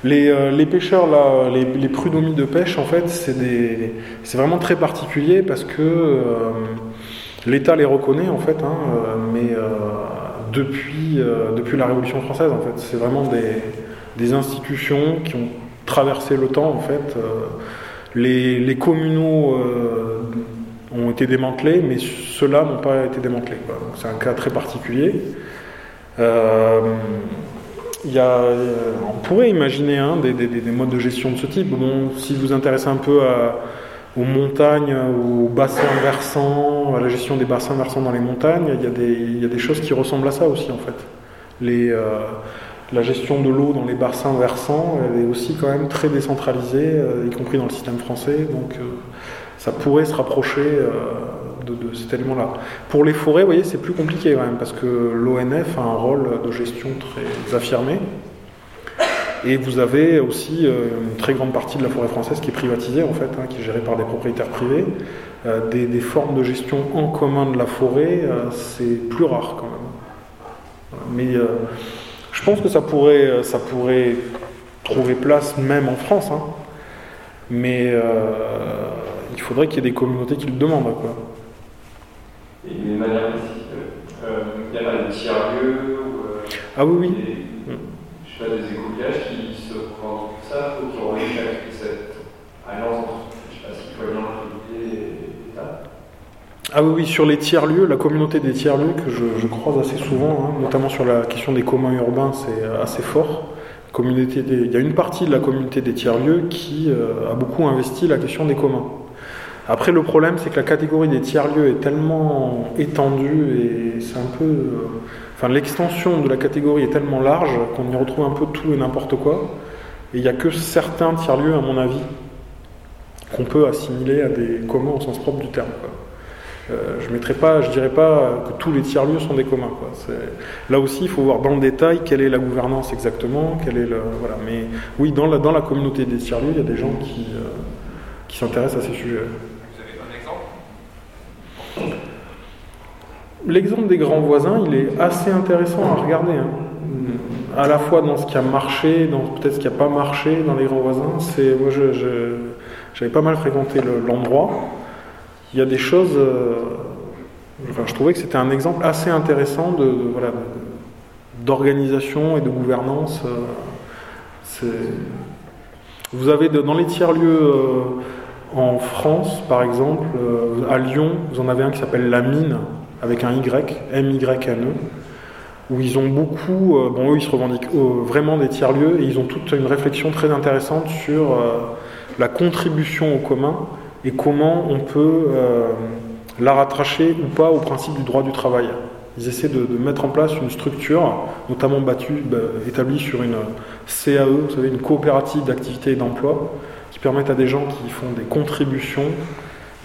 Les, euh, pêcheurs, là, les, les prud'hommes de pêche, en fait, c'est vraiment très particulier parce que euh, l'État les reconnaît, en fait, hein, euh, mais euh, depuis, euh, depuis la Révolution française, en fait. C'est vraiment des, des institutions qui ont traversé le temps, en fait. Euh, les, les communaux euh, ont été démantelés, mais ceux-là n'ont pas été démantelés. Donc, C'est un cas très particulier. Euh, y a, on pourrait imaginer hein, des, des- des- des modes de gestion de ce type. Si vous vous intéressez un peu aux montagnes, aux bassins versants, à la gestion des bassins versants dans les montagnes, il y a des, choses qui ressemblent à ça aussi en fait. Euh, la gestion de l'eau dans les bassins versants, est aussi quand même très décentralisée, euh, y compris dans le système français. Euh, ça pourrait se rapprocher euh, de, cet élément-là. Pour les forêts, vous voyez, c'est plus compliqué quand même, parce que l'ONF a un rôle de gestion très affirmé. Et vous avez aussi euh, une très grande partie de la forêt française qui est privatisée, en fait, hein, qui est gérée par des propriétaires privés. Euh, des, formes de gestion en commun de la forêt, c'est plus rare quand même. Mais je pense que ça pourrait, ça pourrait trouver place même en France. hein. Mais il faudrait qu'il y ait des communautés qui le demandent. Quoi. Et d'une manière précise, euh, il y a pas de tiers-lieux euh, Ah oui, oui. des, je sais pas, des écoutages qui se revendiquent ça ou qui ont réussi à cette alliance entre, je sais pas, citoyens, et État. Ah oui, oui, sur les tiers-lieux, la communauté des tiers-lieux que je, je croise assez souvent, hein, notamment sur la question des communs urbains, c'est euh, assez fort. Communauté des- Il y a une partie de la communauté des tiers-lieux qui euh, a beaucoup investi la question des communs. Après, le problème, c'est que la catégorie des tiers-lieux est tellement étendue et c'est un peu. euh, Enfin, l'extension de la catégorie est tellement large qu'on y retrouve un peu tout et n'importe quoi. Et il n'y a que certains tiers-lieux, à mon avis, qu'on peut assimiler à des communs au sens propre du terme. quoi. Euh, je mettrai pas, je dirais pas que tous les tiers-lieux sont des communs. Là aussi, il faut voir dans le détail quelle est la gouvernance exactement, quel est le voilà. Mais oui, dans la dans la communauté des tiers-lieux, il y a des gens qui euh, qui s'intéressent à ces sujets. Vous avez un exemple L'exemple des grands voisins, il est assez intéressant à regarder. hein. À la fois dans ce qui a marché, dans peut-être ce qui n'a pas marché dans les grands voisins. C'est moi, je- j'avais pas mal fréquenté le- l'endroit. Il y a des choses. euh, enfin, je trouvais que c'était un exemple assez intéressant de, voilà d'organisation et de gouvernance. euh, Vous avez dans les tiers lieux. en France, par exemple, euh, à Lyon, vous en avez un qui s'appelle La Mine, avec un Y, M-Y-N-E, où ils ont beaucoup, euh, bon eux ils se revendiquent euh, vraiment des tiers-lieux, et ils ont toute une réflexion très intéressante sur euh, la contribution au commun, et comment on peut la rattracher ou pas au principe du droit du travail. Ils essaient de, de mettre en place une structure, notamment battue, bah, établie sur une CAE, vous savez, une coopérative d'activité et d'emploi, qui permettent à des gens qui font des contributions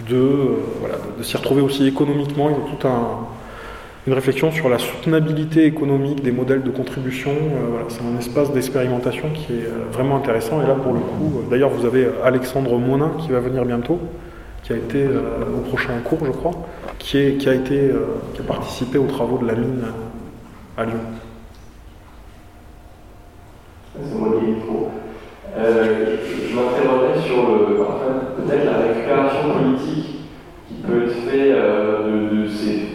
de, euh, voilà, de, s'y retrouver aussi économiquement. Ils ont toute un, une réflexion sur la soutenabilité économique des modèles de contribution. Euh, voilà, c'est un espace d'expérimentation qui est euh, vraiment intéressant. Et là, pour le coup, d'ailleurs, vous avez Alexandre Monin qui va venir bientôt, qui a été au prochain cours, je crois, qui, est, qui, a été, qui a participé aux travaux de la mine à Lyon. Euh, je m'interrogeais sur peut-être la récupération politique qui peut être faite euh, de, ces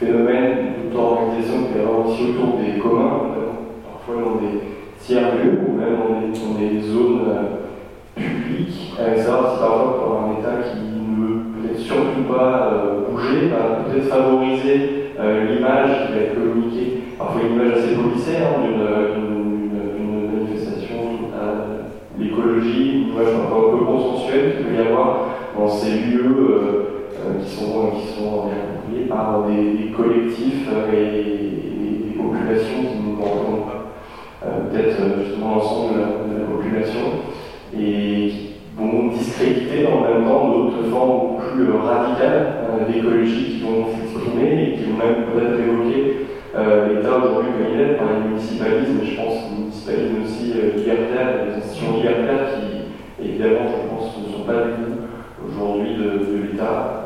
phénomènes d'auto-organisation qui est aussi autour des communs, notamment parfois dans des tiers-lieux ou même dans des, zones euh, publiques, avec savoir si parfois pour un État qui ne veut peut-être surtout pas euh, bouger, peut-être favoriser euh, l'image qui va être communiquée, parfois une image assez policée hein, d'une parfois un peu consensuelle qu'il peut y avoir dans ces lieux euh, euh, qui sont, qui sont appropriés par des, collectifs euh, et, des populations qui ne représentent pas euh, peut-être euh, justement l'ensemble de, la- population et qui vont discréditer en même temps d'autres formes plus euh, radicales euh, d'écologie qui vont s'exprimer et qui vont même peut-être évoquer euh, l'État aujourd'hui comme il est par le municipalisme, et je pense le municipalisme aussi euh, libertaire, des institutions libertaires qui évidemment je pense ne sont pas du tout aujourd'hui de, de l'État.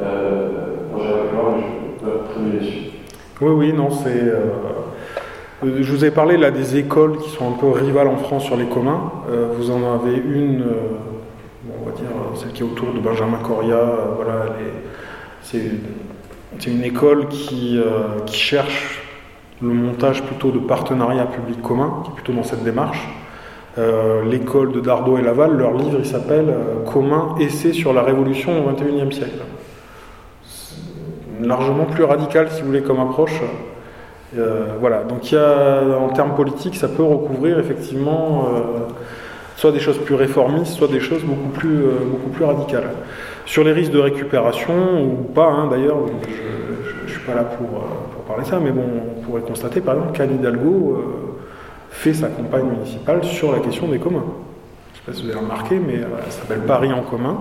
Euh, moi j'avais peur, mais Oui, oui, non, c'est. euh, euh, je vous ai parlé là des écoles qui sont un peu rivales en France sur les communs. Euh, vous en avez une, on va dire celle qui est autour de Benjamin Coria. voilà, c'est une école qui, qui cherche le montage plutôt de partenariats publics communs, qui est plutôt dans cette démarche. Euh, L'école de Dardot et Laval, leur livre il s'appelle euh, Commun, essai sur la révolution au XXIe siècle. Largement plus radical si vous voulez comme approche. Euh, voilà, donc a, en termes politiques, ça peut recouvrir effectivement euh, soit des choses plus réformistes, soit des choses beaucoup plus, radicales. Sur les risques de récupération, ou pas hein, d'ailleurs, je ne suis pas là pour, parler ça, mais bon, on pourrait constater par exemple qu'Anne Hidalgo fait sa campagne municipale sur la question des communs. Je ne sais pas si vous avez remarqué, mais euh, elle s'appelle Paris en commun.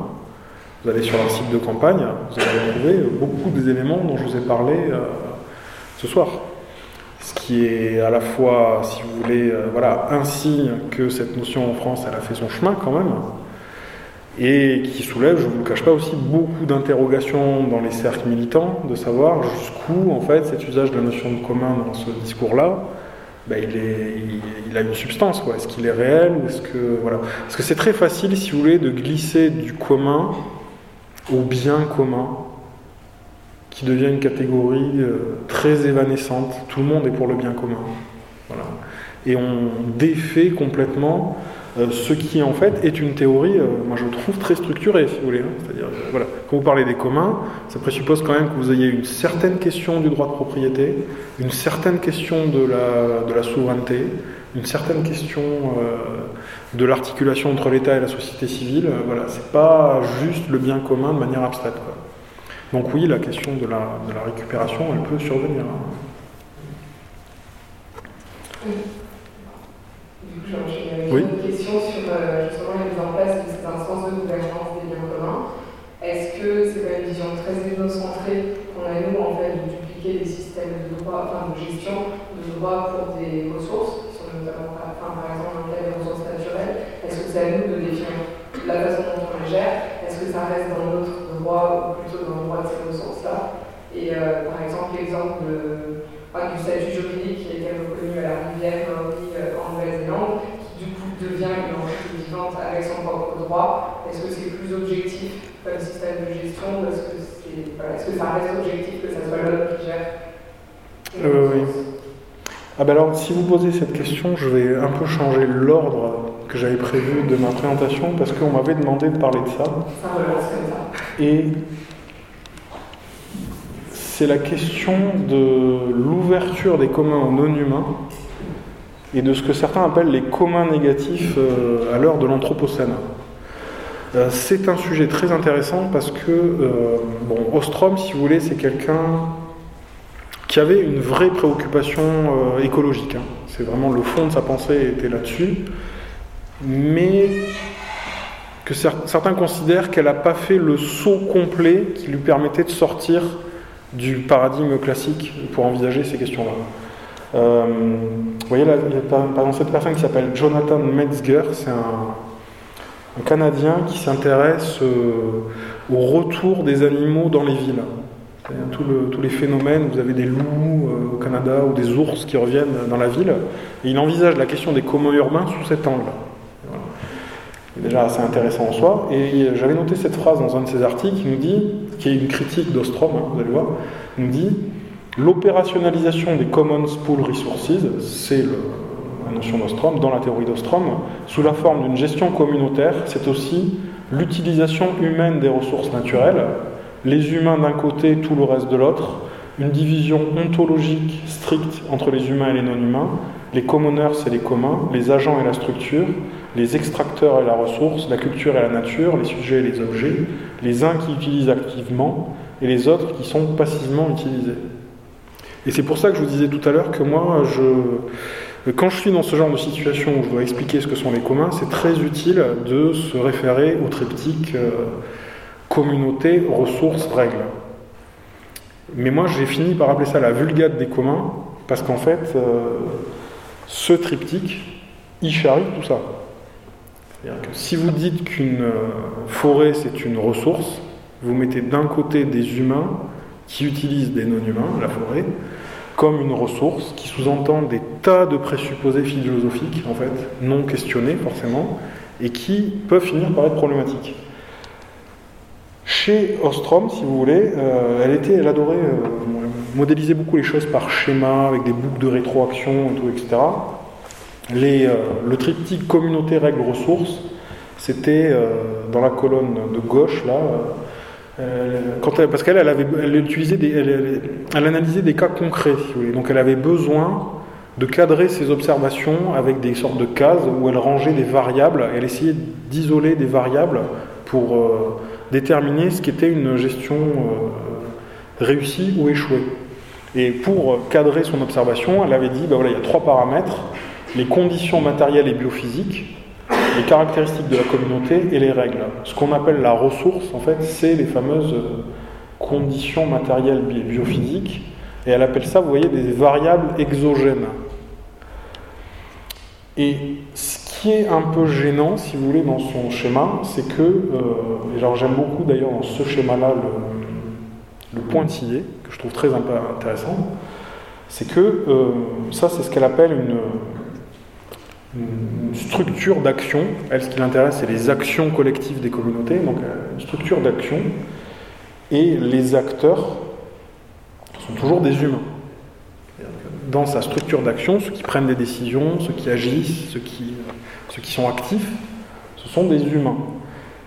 Vous allez sur leur site de campagne, vous allez retrouver beaucoup des éléments dont je vous ai parlé euh, ce soir. Ce qui est à la fois, si vous voulez, euh, voilà, un signe que cette notion en France, elle a fait son chemin quand même, et qui soulève, je ne vous le cache pas, aussi beaucoup d'interrogations dans les cercles militants, de savoir jusqu'où, en fait, cet usage de la notion de commun dans ce discours-là, ben, il, a une substance. Est-ce qu'il est réel ou est-ce que voilà Parce que c'est très facile, si vous voulez, de glisser du commun au bien commun, qui devient une catégorie euh, très évanescente. Tout le monde est pour le bien commun. Voilà. Et on défait complètement euh, ce qui en fait est une théorie, euh, moi je trouve très structurée, si vous voulez. hein. C'est-à-dire, euh, voilà, quand vous parlez des communs, ça présuppose quand même que vous ayez une certaine question du droit de propriété, une certaine question de la, de la souveraineté, une certaine question de l'articulation entre l'État et la société civile. Voilà, c'est pas juste le bien commun de manière abstraite. Donc oui, la question de la, de la récupération, elle peut survenir. hein. Du coup, j'ai enchaîné avec Oui. une question sur euh, justement la mise en place de cette instance de gouvernance des biens communs. Est-ce que c'est pas une vision très ethnocentrée qu'on a nous en fait de dupliquer des systèmes de droit, enfin de gestion de droit pour des ressources, qui sont notamment enfin, par exemple dans le cas des ressources naturelles Est-ce que c'est à nous de définir la façon dont on les gère? Est-ce que ça reste dans notre droit ou plutôt dans le droit de ces ressources-là? Et euh, par exemple, l'exemple du statut juridique qui a été reconnu à la rivière Maori euh, en Nouvelle-Zélande, qui du coup devient une entité vivante avec son propre droit. Est-ce que c'est plus comme système de gestion Est-ce que, voilà, est-ce que ça reste objectif que ça soit l'homme qui gère Euh, oui. Ah ben alors, si vous posez cette question, je vais un peu changer l'ordre que j'avais prévu de ma présentation parce qu'on m'avait demandé de parler de ça. Ça relance comme ça. Et c'est la question de l'ouverture des communs aux non-humains et de ce que certains appellent les communs négatifs euh, à l'heure de l'Anthropocène. Euh, c'est un sujet très intéressant parce que, euh, Ostrom, si vous voulez, c'est quelqu'un qui avait une vraie préoccupation euh, écologique. hein. C'est vraiment le fond de sa pensée était là-dessus. Mais que cer- certains considèrent qu'elle n'a pas fait le saut complet qui lui permettait de sortir du paradigme classique pour envisager ces questions-là. Vous voyez, il y a par exemple cette personne qui s'appelle Jonathan Metzger, un Canadien qui s'intéresse euh, au retour des animaux dans les villes. Tout le- tous les phénomènes, vous avez des loups euh, au Canada ou des ours qui reviennent dans la ville, et il envisage la question des communs urbains sous cet angle. Voilà. Déjà assez intéressant en soi. Et j'avais noté cette phrase dans un de ses articles qui nous dit, qui est une critique d'Ostrom, hein, vous allez voir, il nous dit l'opérationnalisation des Commons Pool Resources, c'est le- la notion d'Ostrom, dans la théorie d'Ostrom, sous la forme d'une gestion communautaire, c'est aussi l'utilisation humaine des ressources naturelles, les humains d'un côté, tout le reste de l'autre, une division ontologique stricte entre les humains et les non-humains, les commoners et les communs, les agents et la structure, les extracteurs et la ressource, la culture et la nature, les sujets et les objets, les uns qui utilisent activement et les autres qui sont passivement utilisés. Et c'est pour ça que je vous disais tout à l'heure que moi, je, quand je suis dans ce genre de situation où je dois expliquer ce que sont les communs, c'est très utile de se référer au triptyque euh, communauté, ressources, règles. Mais moi, j'ai fini par appeler ça la vulgate des communs, parce qu'en fait, euh, ce triptyque, il charrie tout ça. C'est-à-dire que si vous dites qu'une euh, forêt, c'est une ressource, vous mettez d'un côté des humains qui utilisent des non-humains, la forêt, comme une ressource qui sous-entend des tas de présupposés philosophiques, en fait, non questionnés forcément, et qui peuvent finir par être problématiques. Chez Ostrom, si vous voulez, euh, elle, était, elle adorait euh, modéliser beaucoup les choses par schéma, avec des boucles de rétroaction, et tout, etc. Euh, le triptyque communauté, règles, ressources, c'était dans la colonne de gauche, là, quand elle, parce qu'elle elle utilisait elle, analysait des cas concrets, donc elle avait besoin de cadrer ses observations avec des sortes de cases où elle rangeait des variables, elle essayait d'isoler des variables pour déterminer ce qu'était une gestion euh, réussie ou échouée. Et pour cadrer son observation, elle avait dit, ben voilà, il y a trois paramètres, les conditions matérielles et biophysiques, les caractéristiques de la communauté et les règles. Ce qu'on appelle la ressource, en fait, c'est les fameuses conditions matérielles biophysiques, et elle appelle ça, vous voyez, des variables exogènes. Et ce qui est un peu gênant, si vous voulez, dans son schéma, c'est que, euh, et j'aime beaucoup d'ailleurs dans ce schéma-là le, pointillé, que je trouve très intéressant, c'est que euh, ça, c'est ce qu'elle appelle une, une structure d'action. Elle, ce qui l'intéresse, c'est les actions collectives des communautés, donc euh, une structure d'action, et les acteurs sont toujours des humains dans sa structure d'action, ceux qui prennent des décisions, ceux qui agissent, ceux qui, ceux qui sont actifs, ce sont des humains.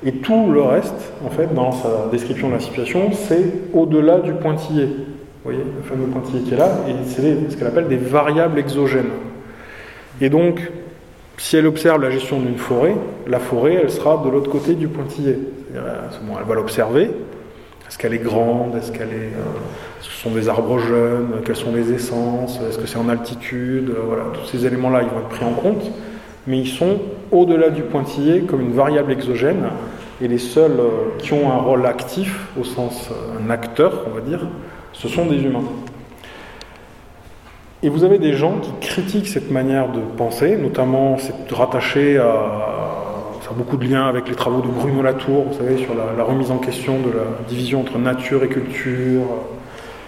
Et tout le reste, en fait, dans sa description de la situation, c'est au-delà du pointillé. Vous voyez, le fameux pointillé qui est là, et c'est ce qu'elle appelle des variables exogènes. Et donc, si elle observe la gestion d'une forêt, la forêt, elle sera de l'autre côté du pointillé. elle va l'observer. Est-ce qu'elle est grande? Est-ce qu'elle est, euh, ce sont des arbres jeunes? Quelles sont les essences? Est-ce que c'est en altitude? Voilà, tous ces éléments-là, ils vont être pris en compte, mais ils sont au-delà du pointillé comme une variable exogène, et les seuls euh, qui ont un rôle actif, au sens euh, un acteur, on va dire, ce sont des humains. Et vous avez des gens qui critiquent cette manière de penser, notamment c'est rattaché à, ça a beaucoup de liens avec les travaux de Bruno Latour, vous savez, sur la, remise en question de la division entre nature et culture,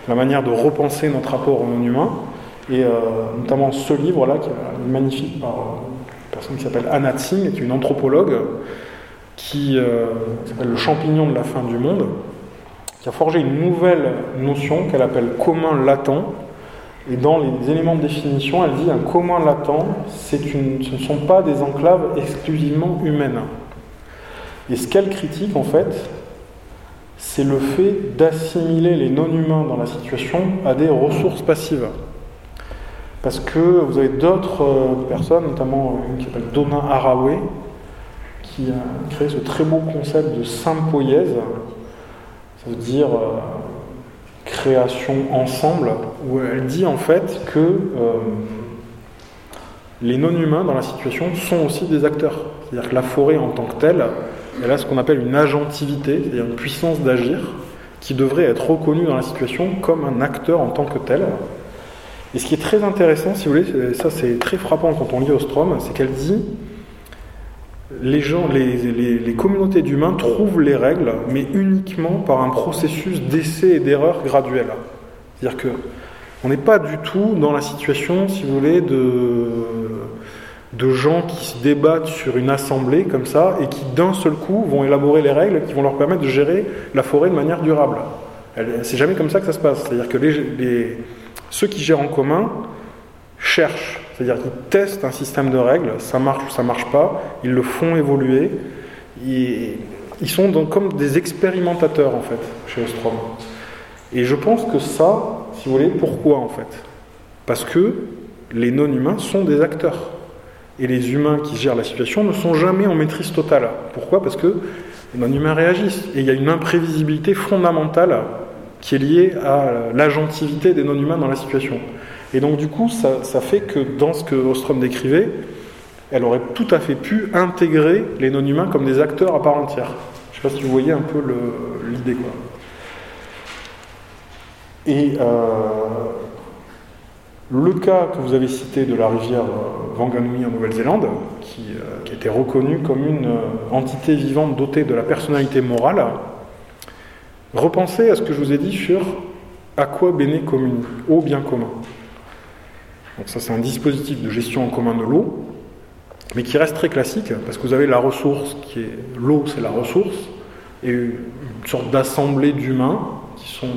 la manière de repenser notre rapport au non-humain. Et euh, notamment ce livre-là, qui est magnifique par une personne qui s'appelle Anna Tsing, qui est une anthropologue, qui euh, s'appelle Le champignon de la fin du monde, qui a forgé une nouvelle notion qu'elle appelle commun latent. Et dans les éléments de définition, elle dit un commun latent, ce ne sont pas des enclaves exclusivement humaines. Et ce qu'elle critique, en fait, c'est le fait d'assimiler les non-humains dans la situation à des ressources passives. Parce que vous avez d'autres euh, personnes, notamment une qui s'appelle Donna Haraway, qui a créé ce très beau concept de sympoïèse, ça veut dire euh, création ensemble, où elle dit en fait que euh, les non-humains dans la situation sont aussi des acteurs. C'est-à-dire que la forêt en tant que telle, elle a ce qu'on appelle une agentivité, c'est-à-dire une puissance d'agir, qui devrait être reconnue dans la situation comme un acteur en tant que tel. Et ce qui est très intéressant, si vous voulez, ça c'est très frappant quand on lit Ostrom, c'est qu'elle dit les gens, les, les communautés d'humains trouvent les règles, mais uniquement par un processus d'essai et d'erreur graduel. C'est-à-dire que on n'est pas du tout dans la situation, si vous voulez, de gens qui se débattent sur une assemblée comme ça et qui d'un seul coup vont élaborer les règles qui vont leur permettre de gérer la forêt de manière durable. C'est jamais comme ça que ça se passe. C'est-à-dire que ceux qui gèrent en commun cherchent, c'est-à-dire qu'ils testent un système de règles, ça marche ou ça marche pas, ils le font évoluer. Ils sont donc comme des expérimentateurs en fait chez Ostrom. Et je pense que ça, si vous voulez, pourquoi en fait? Parce que les non-humains sont des acteurs et les humains qui gèrent la situation ne sont jamais en maîtrise totale. Pourquoi? Parce que les non-humains réagissent. Et il y a une imprévisibilité fondamentale qui est liée à l'agentivité des non-humains dans la situation. Et donc du coup, ça, fait que dans ce que Ostrom décrivait, elle aurait tout à fait pu intégrer les non-humains comme des acteurs à part entière. Je ne sais pas si vous voyez un peu l'idée. quoi. Et euh, le cas que vous avez cité de la rivière Wanganui en Nouvelle-Zélande, qui, euh, qui, a été reconnue comme une euh, entité vivante dotée de la personnalité morale, repensez à ce que je vous ai dit sur aqua bene communi, eau bien commun. Donc ça c'est un dispositif de gestion en commun de l'eau, mais qui reste très classique, parce que vous avez la ressource qui est l'eau, c'est la ressource, et une sorte d'assemblée d'humains qui sont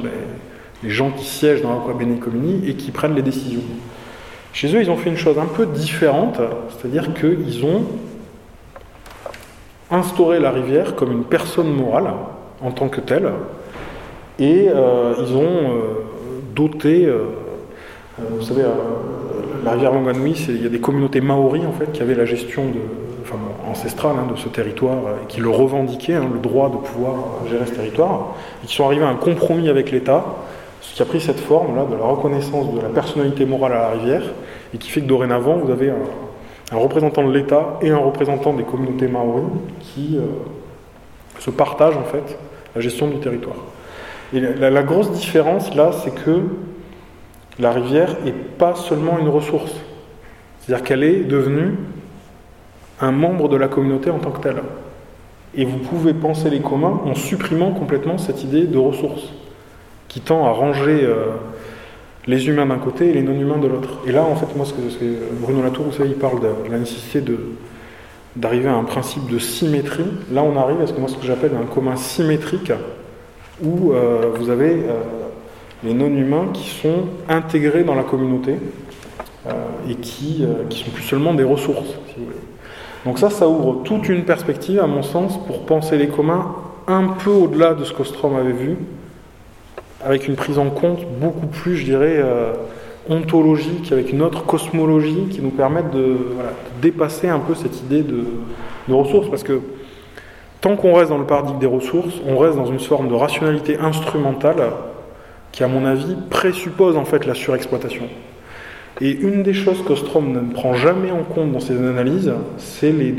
les, gens qui siègent dans l'Aqua Bene et qui prennent les décisions. Chez eux, ils ont fait une chose un peu différente, c'est-à-dire qu'ils ont instauré la rivière comme une personne morale en tant que telle, et euh, ils ont euh, doté, euh, vous savez, la rivière Wanganui, il y a des communautés maoris en fait qui avaient la gestion ancestrale hein, de ce territoire euh, et qui le revendiquaient, hein, le droit de pouvoir gérer ce territoire, et qui sont arrivés à un compromis avec l'État, ce qui a pris cette forme là de la reconnaissance de la personnalité morale à la rivière, et qui fait que dorénavant vous avez un, représentant de l'État et un représentant des communautés maoris qui euh, se partagent en fait la gestion du territoire. Et la grosse différence là, c'est que la rivière n'est pas seulement une ressource, c'est-à-dire qu'elle est devenue un membre de la communauté en tant que telle. Et vous pouvez penser les communs en supprimant complètement cette idée de ressource, qui tend à ranger euh, les humains d'un côté et les non-humains de l'autre. Et là, en fait, moi, ce que, Bruno Latour, vous savez, il parle de, la nécessité d'arriver à un principe de symétrie. Là, on arrive à ce que moi, ce que j'appelle un commun symétrique, où euh, vous avez euh, les non-humains qui sont intégrés dans la communauté euh, et qui, euh, qui sont plus seulement des ressources, si vous voulez. Donc ça, ça ouvre toute une perspective, à mon sens, pour penser les communs un peu au-delà de ce qu'Ostrom avait vu, avec une prise en compte beaucoup plus, je dirais, euh, ontologique, avec une autre cosmologie qui nous permette de, dépasser un peu cette idée de ressources, parce que tant qu'on reste dans le paradigme des ressources, on reste dans une forme de rationalité instrumentale qui, à mon avis, présuppose en fait la surexploitation. Et une des choses qu'Ostrom ne prend jamais en compte dans ses analyses, c'est les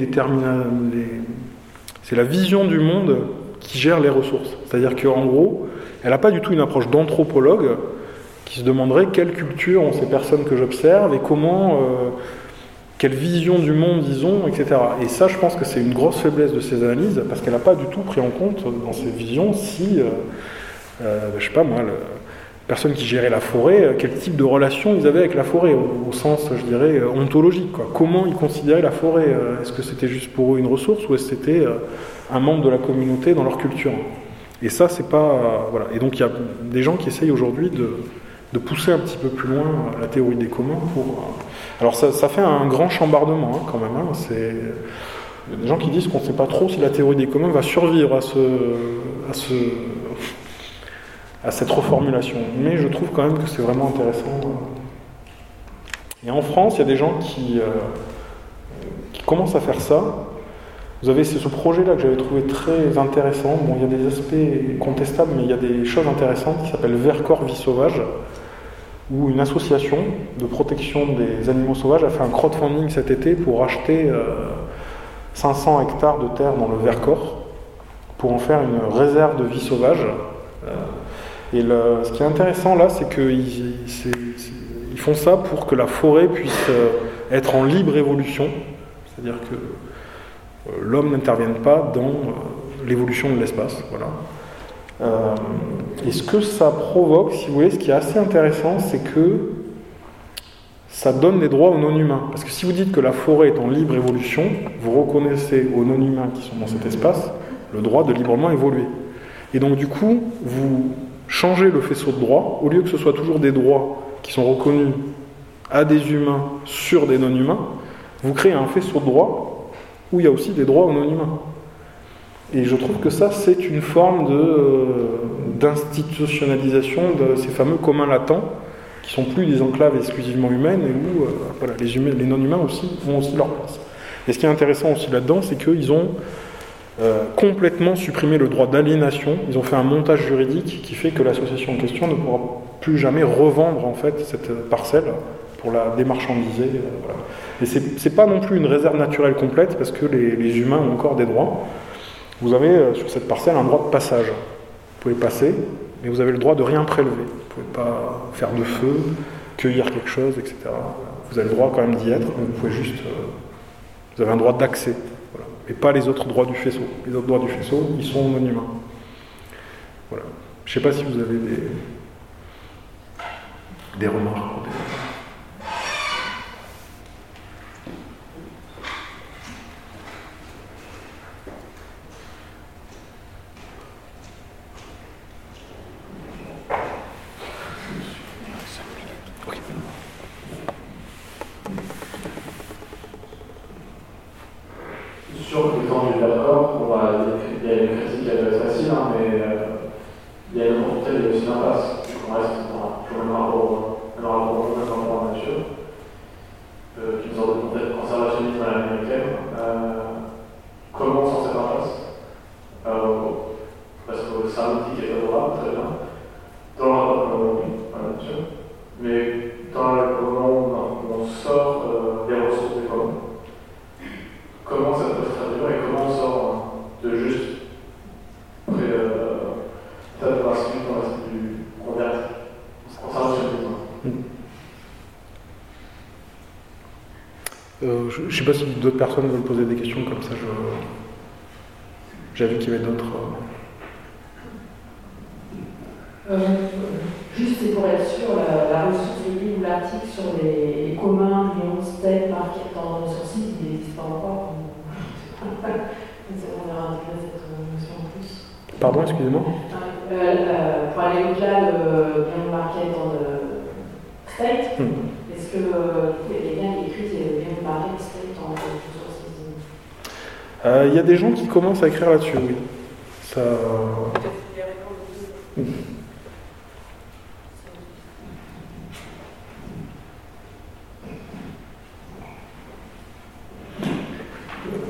c'est la vision du monde qui gère les ressources. C'est-à-dire qu'en gros, elle n'a pas du tout une approche d'anthropologue qui se demanderait quelle culture ont ces personnes que j'observe et comment, euh, quelle vision du monde ils ont, etc. Et ça, je pense que c'est une grosse faiblesse de ces analyses parce qu'elle n'a pas du tout pris en compte dans ses visions si, euh, euh, je sais pas moi, personnes qui géraient la forêt, euh, quel type de relation ils avaient avec la forêt, au, sens, je dirais, euh, ontologique. Comment ils considéraient la forêt euh, Est-ce que c'était juste pour eux une ressource ou est-ce que c'était un membre de la communauté dans leur culture? Et ça, c'est pas. voilà. Et donc, il y a des gens qui essayent aujourd'hui de, pousser un petit peu plus loin la théorie des communs pour. Alors, ça, ça fait un grand chambardement hein, quand même. hein. C'est. Il y a des gens qui disent qu'on ne sait pas trop si la théorie des communs va survivre à ce, à ce, à cette reformulation. Mais je trouve quand même que c'est vraiment intéressant. Et en France, il y a des gens qui, euh, qui commencent à faire ça. Vous avez ce projet-là que j'avais trouvé très intéressant. Bon, il y a des aspects contestables, mais il y a des choses intéressantes qui s'appellent Vercors Vie Sauvage, où une association de protection des animaux sauvages a fait un crowdfunding cet été pour acheter euh, 500 hectares de terre dans le Vercors pour en faire une réserve de vie sauvage. Euh, et ce qui est intéressant là, c'est qu'ils font ça pour que la forêt puisse euh, être en libre évolution, c'est-à-dire que euh, l'homme n'intervienne pas dans euh, l'évolution de l'espace. Voilà. Et ce que ça provoque, si vous voulez, ce qui est assez intéressant, c'est que ça donne des droits aux non-humains. Parce que si vous dites que la forêt est en libre évolution, vous reconnaissez aux non-humains qui sont dans cet espace le droit de librement évoluer. Et donc du coup, vous changez le faisceau de droits, au lieu que ce soit toujours des droits qui sont reconnus à des humains sur des non-humains, vous créez un faisceau de droits où il y a aussi des droits aux non-humains. Et je trouve que ça, c'est une forme euh, d'institutionnalisation de ces fameux communs latents qui sont plus des enclaves exclusivement humaines et où euh, voilà, les, les non-humains aussi ont aussi leur place. Et ce qui est intéressant aussi là-dedans, c'est qu'ils ont euh, complètement supprimé le droit d'aliénation. Ils ont fait un montage juridique qui fait que l'association en question ne pourra plus jamais revendre en fait cette parcelle pour la démarchandiser. euh. Et c'est c'est pas non plus une réserve naturelle complète parce que les, humains ont encore des droits. Vous avez euh, sur cette parcelle un droit de passage. Vous pouvez passer, mais vous avez le droit de rien prélever. Vous ne pouvez pas faire de feu, cueillir quelque chose, etc. Vous avez le droit quand même d'y être, vous pouvez juste. euh, vous avez un droit d'accès et pas les autres droits du faisceau. Les autres droits du faisceau, ils sont non. Voilà. Je ne sais pas si vous avez des, des remarques. Je ne sais pas si d'autres personnes veulent poser des questions comme ça. Je... J'ai vu qu'il y avait d'autres. euh, Euh, juste c'est pour être sûr, la, la ressource du livre ou l'article sur les, les communs, les 11 thèmes marqués dans sur site, il n'existe pas encore. On verra intégrer cette notion en plus. Pardon, excusez-moi. Euh, euh, pour aller au-delà, le bien marqué dans le state, Hmm. est-ce que euh, du coup, il y a des liens qui écrits et bien marqué state en ressources Euh, Il y a des gens qui commencent à écrire là-dessus, oui. Ça...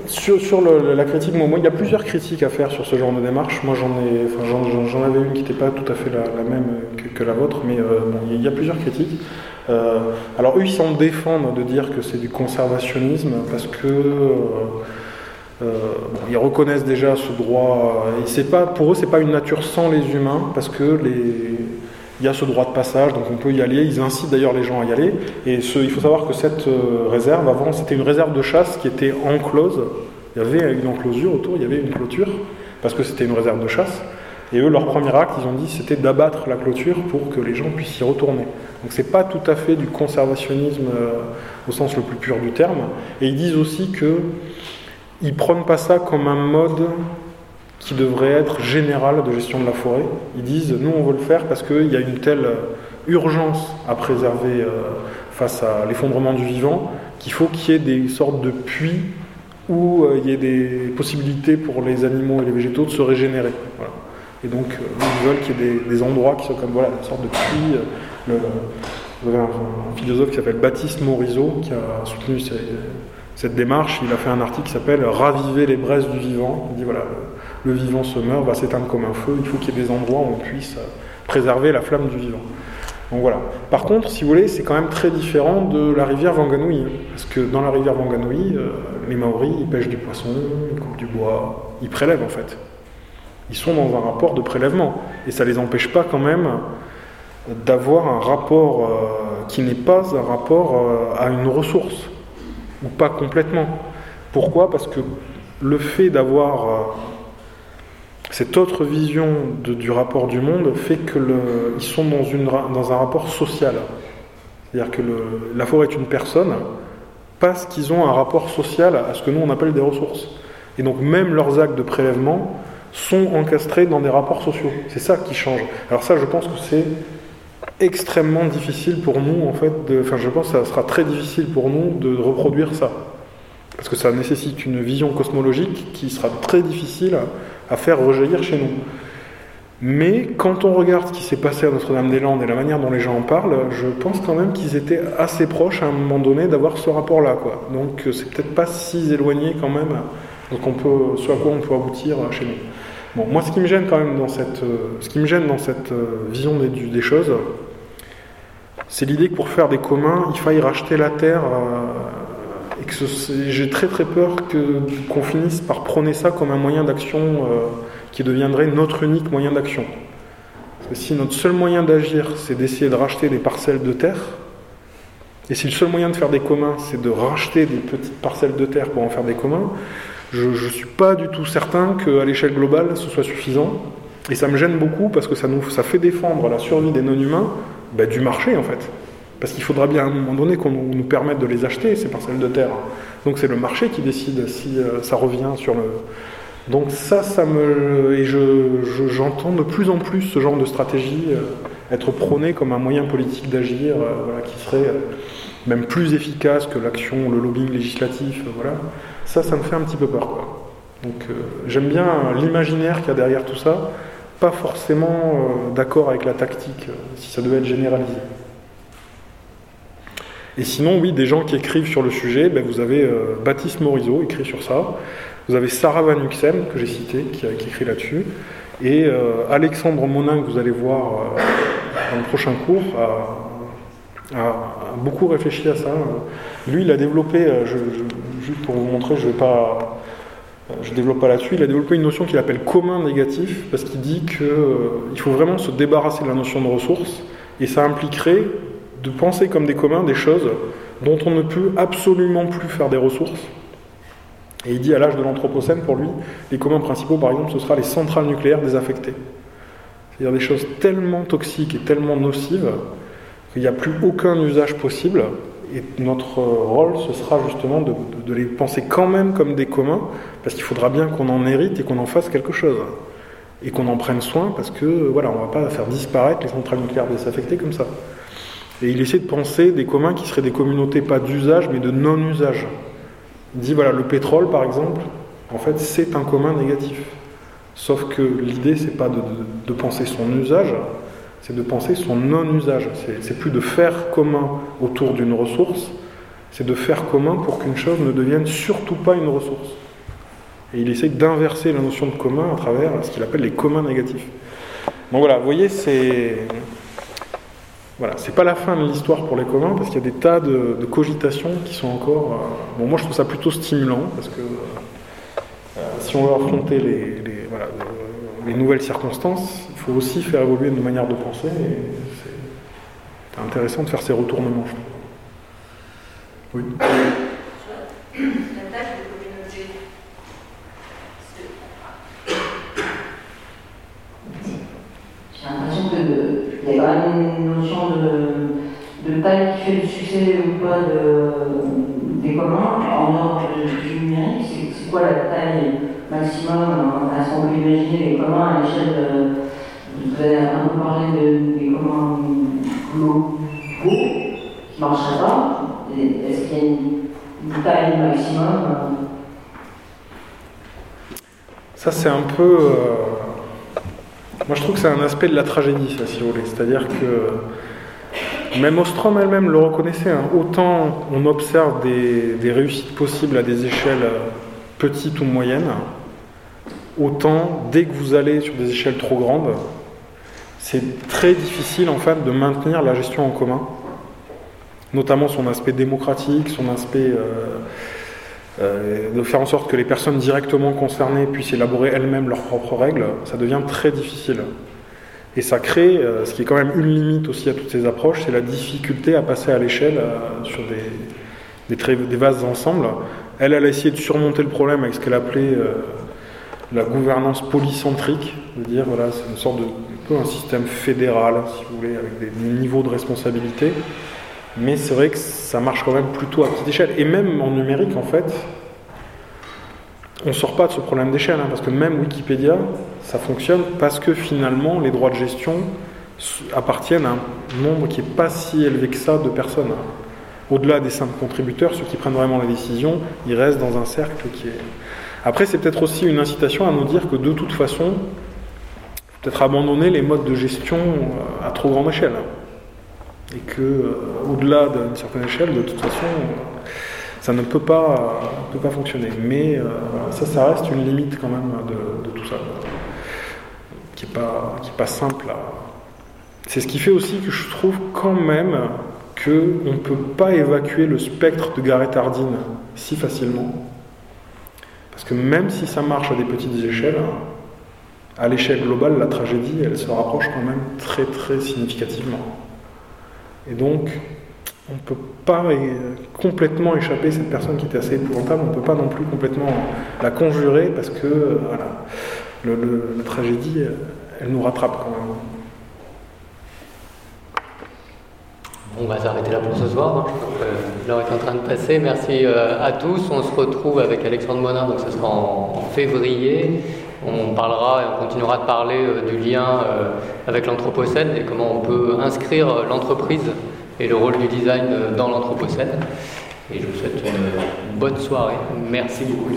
Sur, sur le- la critique, moi, il y a plusieurs critiques à faire sur ce genre de démarche. Moi, j'en ai, enfin, j'en- avais une qui n'était pas tout à fait la, même que, la vôtre, mais euh, bon, il y a plusieurs critiques. Euh, alors eux, ils s'en défendent de dire que c'est du conservationnisme parce que euh, euh, ils reconnaissent déjà ce droit. Pas, pour eux, c'est pas une nature sans les humains parce que il y a ce droit de passage, donc on peut y aller. Ils incitent d'ailleurs les gens à y aller. Il faut savoir que cette euh, réserve, avant, c'était une réserve de chasse qui était enclose. Il y avait une enclosure autour, il y avait une clôture, parce que c'était une réserve de chasse. Et eux, leur premier acte, ils ont dit, c'était d'abattre la clôture pour que les gens puissent y retourner. Donc c'est pas tout à fait du conservationnisme euh, au sens le plus pur du terme. Et ils disent aussi que ils prônent pas ça comme un mode qui devrait être général de gestion de la forêt. Ils disent, nous on veut le faire parce qu'il y a une telle urgence à préserver euh, face à l'effondrement du vivant qu'il faut qu'il y ait des sortes de puits où euh, il y ait des possibilités pour les animaux et les végétaux de se régénérer. Et donc, euh, ils veulent qu'il y ait des, endroits qui sont comme voilà, une sorte de puits. vous avez un, un philosophe qui s'appelle Baptiste Morisot qui a soutenu ces- cette démarche. Il a fait un article qui s'appelle Raviver les braises du vivant. Il dit voilà, le, vivant se meurt, va s'éteindre comme un feu. Il faut qu'il y ait des endroits où on puisse euh, préserver la flamme du vivant. Donc voilà. Par contre, si vous voulez, c'est quand même très différent de la rivière Wanganui. Parce que dans la rivière Wanganui, euh, les Maoris, ils pêchent du poisson, ils coupent du bois, ils prélèvent en fait. Ils sont dans un rapport de prélèvement. Et ça ne les empêche pas quand même d'avoir un rapport euh, qui n'est pas un rapport euh, à une ressource, ou pas complètement. Pourquoi? Parce que le fait d'avoir euh, cette autre vision du rapport du monde fait qu'ils sont dans, un rapport social. C'est-à-dire que la forêt est une personne parce qu'ils ont un rapport social à ce que nous on appelle des ressources. Et donc même leurs actes de prélèvement sont encastrés dans des rapports sociaux. C'est ça qui change. Alors ça, je pense que c'est extrêmement difficile pour nous, en fait, de, enfin je pense que ça sera très difficile pour nous de reproduire ça. Parce que ça nécessite une vision cosmologique qui sera très difficile à, faire rejaillir chez nous. Mais quand on regarde ce qui s'est passé à Notre-Dame-des-Landes et la manière dont les gens en parlent, je pense quand même qu'ils étaient assez proches à un moment donné d'avoir ce rapport-là. Donc euh, c'est peut-être pas si éloigné quand même donc on peut, ce à quoi on peut aboutir euh, chez nous. Bon, moi ce qui me gêne quand même dans cette, euh, ce qui me gêne dans cette euh, vision des, choses, c'est l'idée que pour faire des communs, il faille racheter la terre. euh, et que j'ai très très peur qu'on finisse par prôner ça comme un moyen d'action qui deviendrait notre unique moyen d'action. Parce que si notre seul moyen d'agir, c'est d'essayer de racheter des parcelles de terre, et si le seul moyen de faire des communs, c'est de racheter des petites parcelles de terre pour en faire des communs, je ne suis pas du tout certain qu'à l'échelle globale, ce soit suffisant. Et ça me gêne beaucoup parce que ça, fait défendre la survie des non-humains bah, du marché en fait. Parce qu'il faudra bien à un moment donné qu'on nous permette de les acheter, ces parcelles de terre. Donc c'est le marché qui décide si euh, ça revient sur le. Donc ça, ça me. Et je, je- j'entends de plus en plus ce genre de stratégie euh, être prôné comme un moyen politique d'agir, euh, qui serait même plus efficace que l'action, le lobbying législatif, voilà. Ça, ça me fait un petit peu peur. Donc euh, j'aime bien l'imaginaire qu'il y a derrière tout ça, pas forcément euh, d'accord avec la tactique, euh, si ça devait être généralisé. Et sinon, oui, des gens qui écrivent sur le sujet, ben, vous avez Baptiste Morisot, écrit sur ça. Vous avez Sarah Van Huxem, que j'ai cité, qui, qui écrit là-dessus. Et Alexandre Monin, que vous allez voir dans le prochain cours, a, beaucoup réfléchi à ça. Lui, il a développé, pour vous montrer, je ne euh, développe pas là-dessus. Il a développé une notion qu'il appelle commun négatif, parce qu'il dit qu'il faut vraiment se débarrasser de la notion de ressources, et ça impliquerait de penser comme des communs des choses dont on ne peut absolument plus faire des ressources. Et il dit à l'âge de l'Anthropocène, pour lui, les communs principaux, par exemple, ce sera les centrales nucléaires désaffectées. C'est-à-dire des choses tellement toxiques et tellement nocives qu'il n'y a plus aucun usage possible. Et notre rôle, ce sera justement de, les penser quand même comme des communs, parce qu'il faudra bien qu'on en hérite et qu'on en fasse quelque chose. Et qu'on en prenne soin, parce que voilà, on ne va pas faire disparaître les centrales nucléaires désaffectées comme ça. Et il essaie de penser des communs qui seraient des communautés pas d'usage, mais de non-usage. Il dit voilà, le pétrole, par exemple, en fait, c'est un commun négatif. Sauf que l'idée, c'est pas de penser son usage, c'est de penser son non-usage. C'est- plus de faire commun autour d'une ressource, c'est de faire commun pour qu'une chose ne devienne surtout pas une ressource. Et il essaie d'inverser la notion de commun à travers ce qu'il appelle les communs négatifs. Donc voilà, vous voyez, c'est. Voilà, c'est pas la fin de l'histoire pour les communs parce qu'il y a des tas de, cogitations qui sont encore. euh, Bon, moi je trouve ça plutôt stimulant parce que euh, si on veut affronter les, voilà, les- les nouvelles circonstances, faut aussi faire évoluer nos manières de penser et c'est intéressant de faire ces retournements. je trouve. Oui. La tâche J'ai l'impression qu'il y a quand même une notion de, de taille qui fait le succès ou pas de, des communs. En dehors du, numérique, c'est quoi la taille maximum euh, Est-ce qu'on peut imaginer les communs à l'échelle de. Vous avez un peu parlé de- des communs globaux qui ne marcheraient pas. Est-ce qu'il y a une, une taille maximum euh, Ça, c'est un peu. euh, Moi, je trouve que c'est un aspect de la tragédie, ça, si vous voulez. C'est-à-dire que même Ostrom elle-même le reconnaissait. hein. Autant on observe des, des réussites possibles à des échelles euh, petites ou moyennes, autant dès que vous allez sur des échelles trop grandes, c'est très difficile en fait de maintenir la gestion en commun, notamment son aspect démocratique, son aspect euh, euh, de faire en sorte que les personnes directement concernées puissent élaborer elles-mêmes leurs propres règles, ça devient très difficile. Et ça crée, euh, ce qui est quand même une limite aussi à toutes ces approches, c'est la difficulté à passer à l'échelle sur des, des, des vastes ensembles. Elle, elle a essayé de surmonter le problème avec ce qu'elle appelait la gouvernance polycentrique, de dire voilà, c'est une sorte de un système fédéral, si vous voulez, avec des niveaux de responsabilité. Mais c'est vrai que ça marche quand même plutôt à petite échelle. Et même en numérique, en fait, on ne sort pas de ce problème d'échelle, hein, parce que même Wikipédia, ça fonctionne parce que finalement, les droits de gestion appartiennent à un nombre qui n'est pas si élevé que ça de personnes. Au-delà des simples contributeurs, ceux qui prennent vraiment la décision, ils restent dans un cercle qui est... Après, c'est peut-être aussi une incitation à nous dire que de toute façon, peut-être abandonner les modes de gestion euh, à trop grande échelle et que euh, au-delà d'une certaine échelle, de toute façon, euh, ça ne peut pas, peut pas fonctionner. Mais ça, ça reste une limite quand même de, tout ça, qui n'est pas, qui est simple. C'est ce qui fait aussi que je trouve quand même qu'on ne peut pas évacuer le spectre de Gareth Hardin si facilement. Parce que même si ça marche à des petites échelles, à l'échelle globale, la tragédie, elle se rapproche quand même très très significativement. Et donc, on ne peut pas complètement échapper cette personne qui était assez épouvantable, on ne peut pas non plus complètement la conjurer parce que euh, voilà, la tragédie, euh, elle nous rattrape quand même. on va s'arrêter là pour ce soir. hein. L'heure est en train de passer. Merci euh, à tous. On se retrouve avec Alexandre Monin, donc ce sera en février. On parlera et on continuera de parler euh, du lien euh, avec l'Anthropocène et comment on peut inscrire euh, l'entreprise et le rôle du design dans l'Anthropocène. Et je vous souhaite une bonne soirée. Merci beaucoup.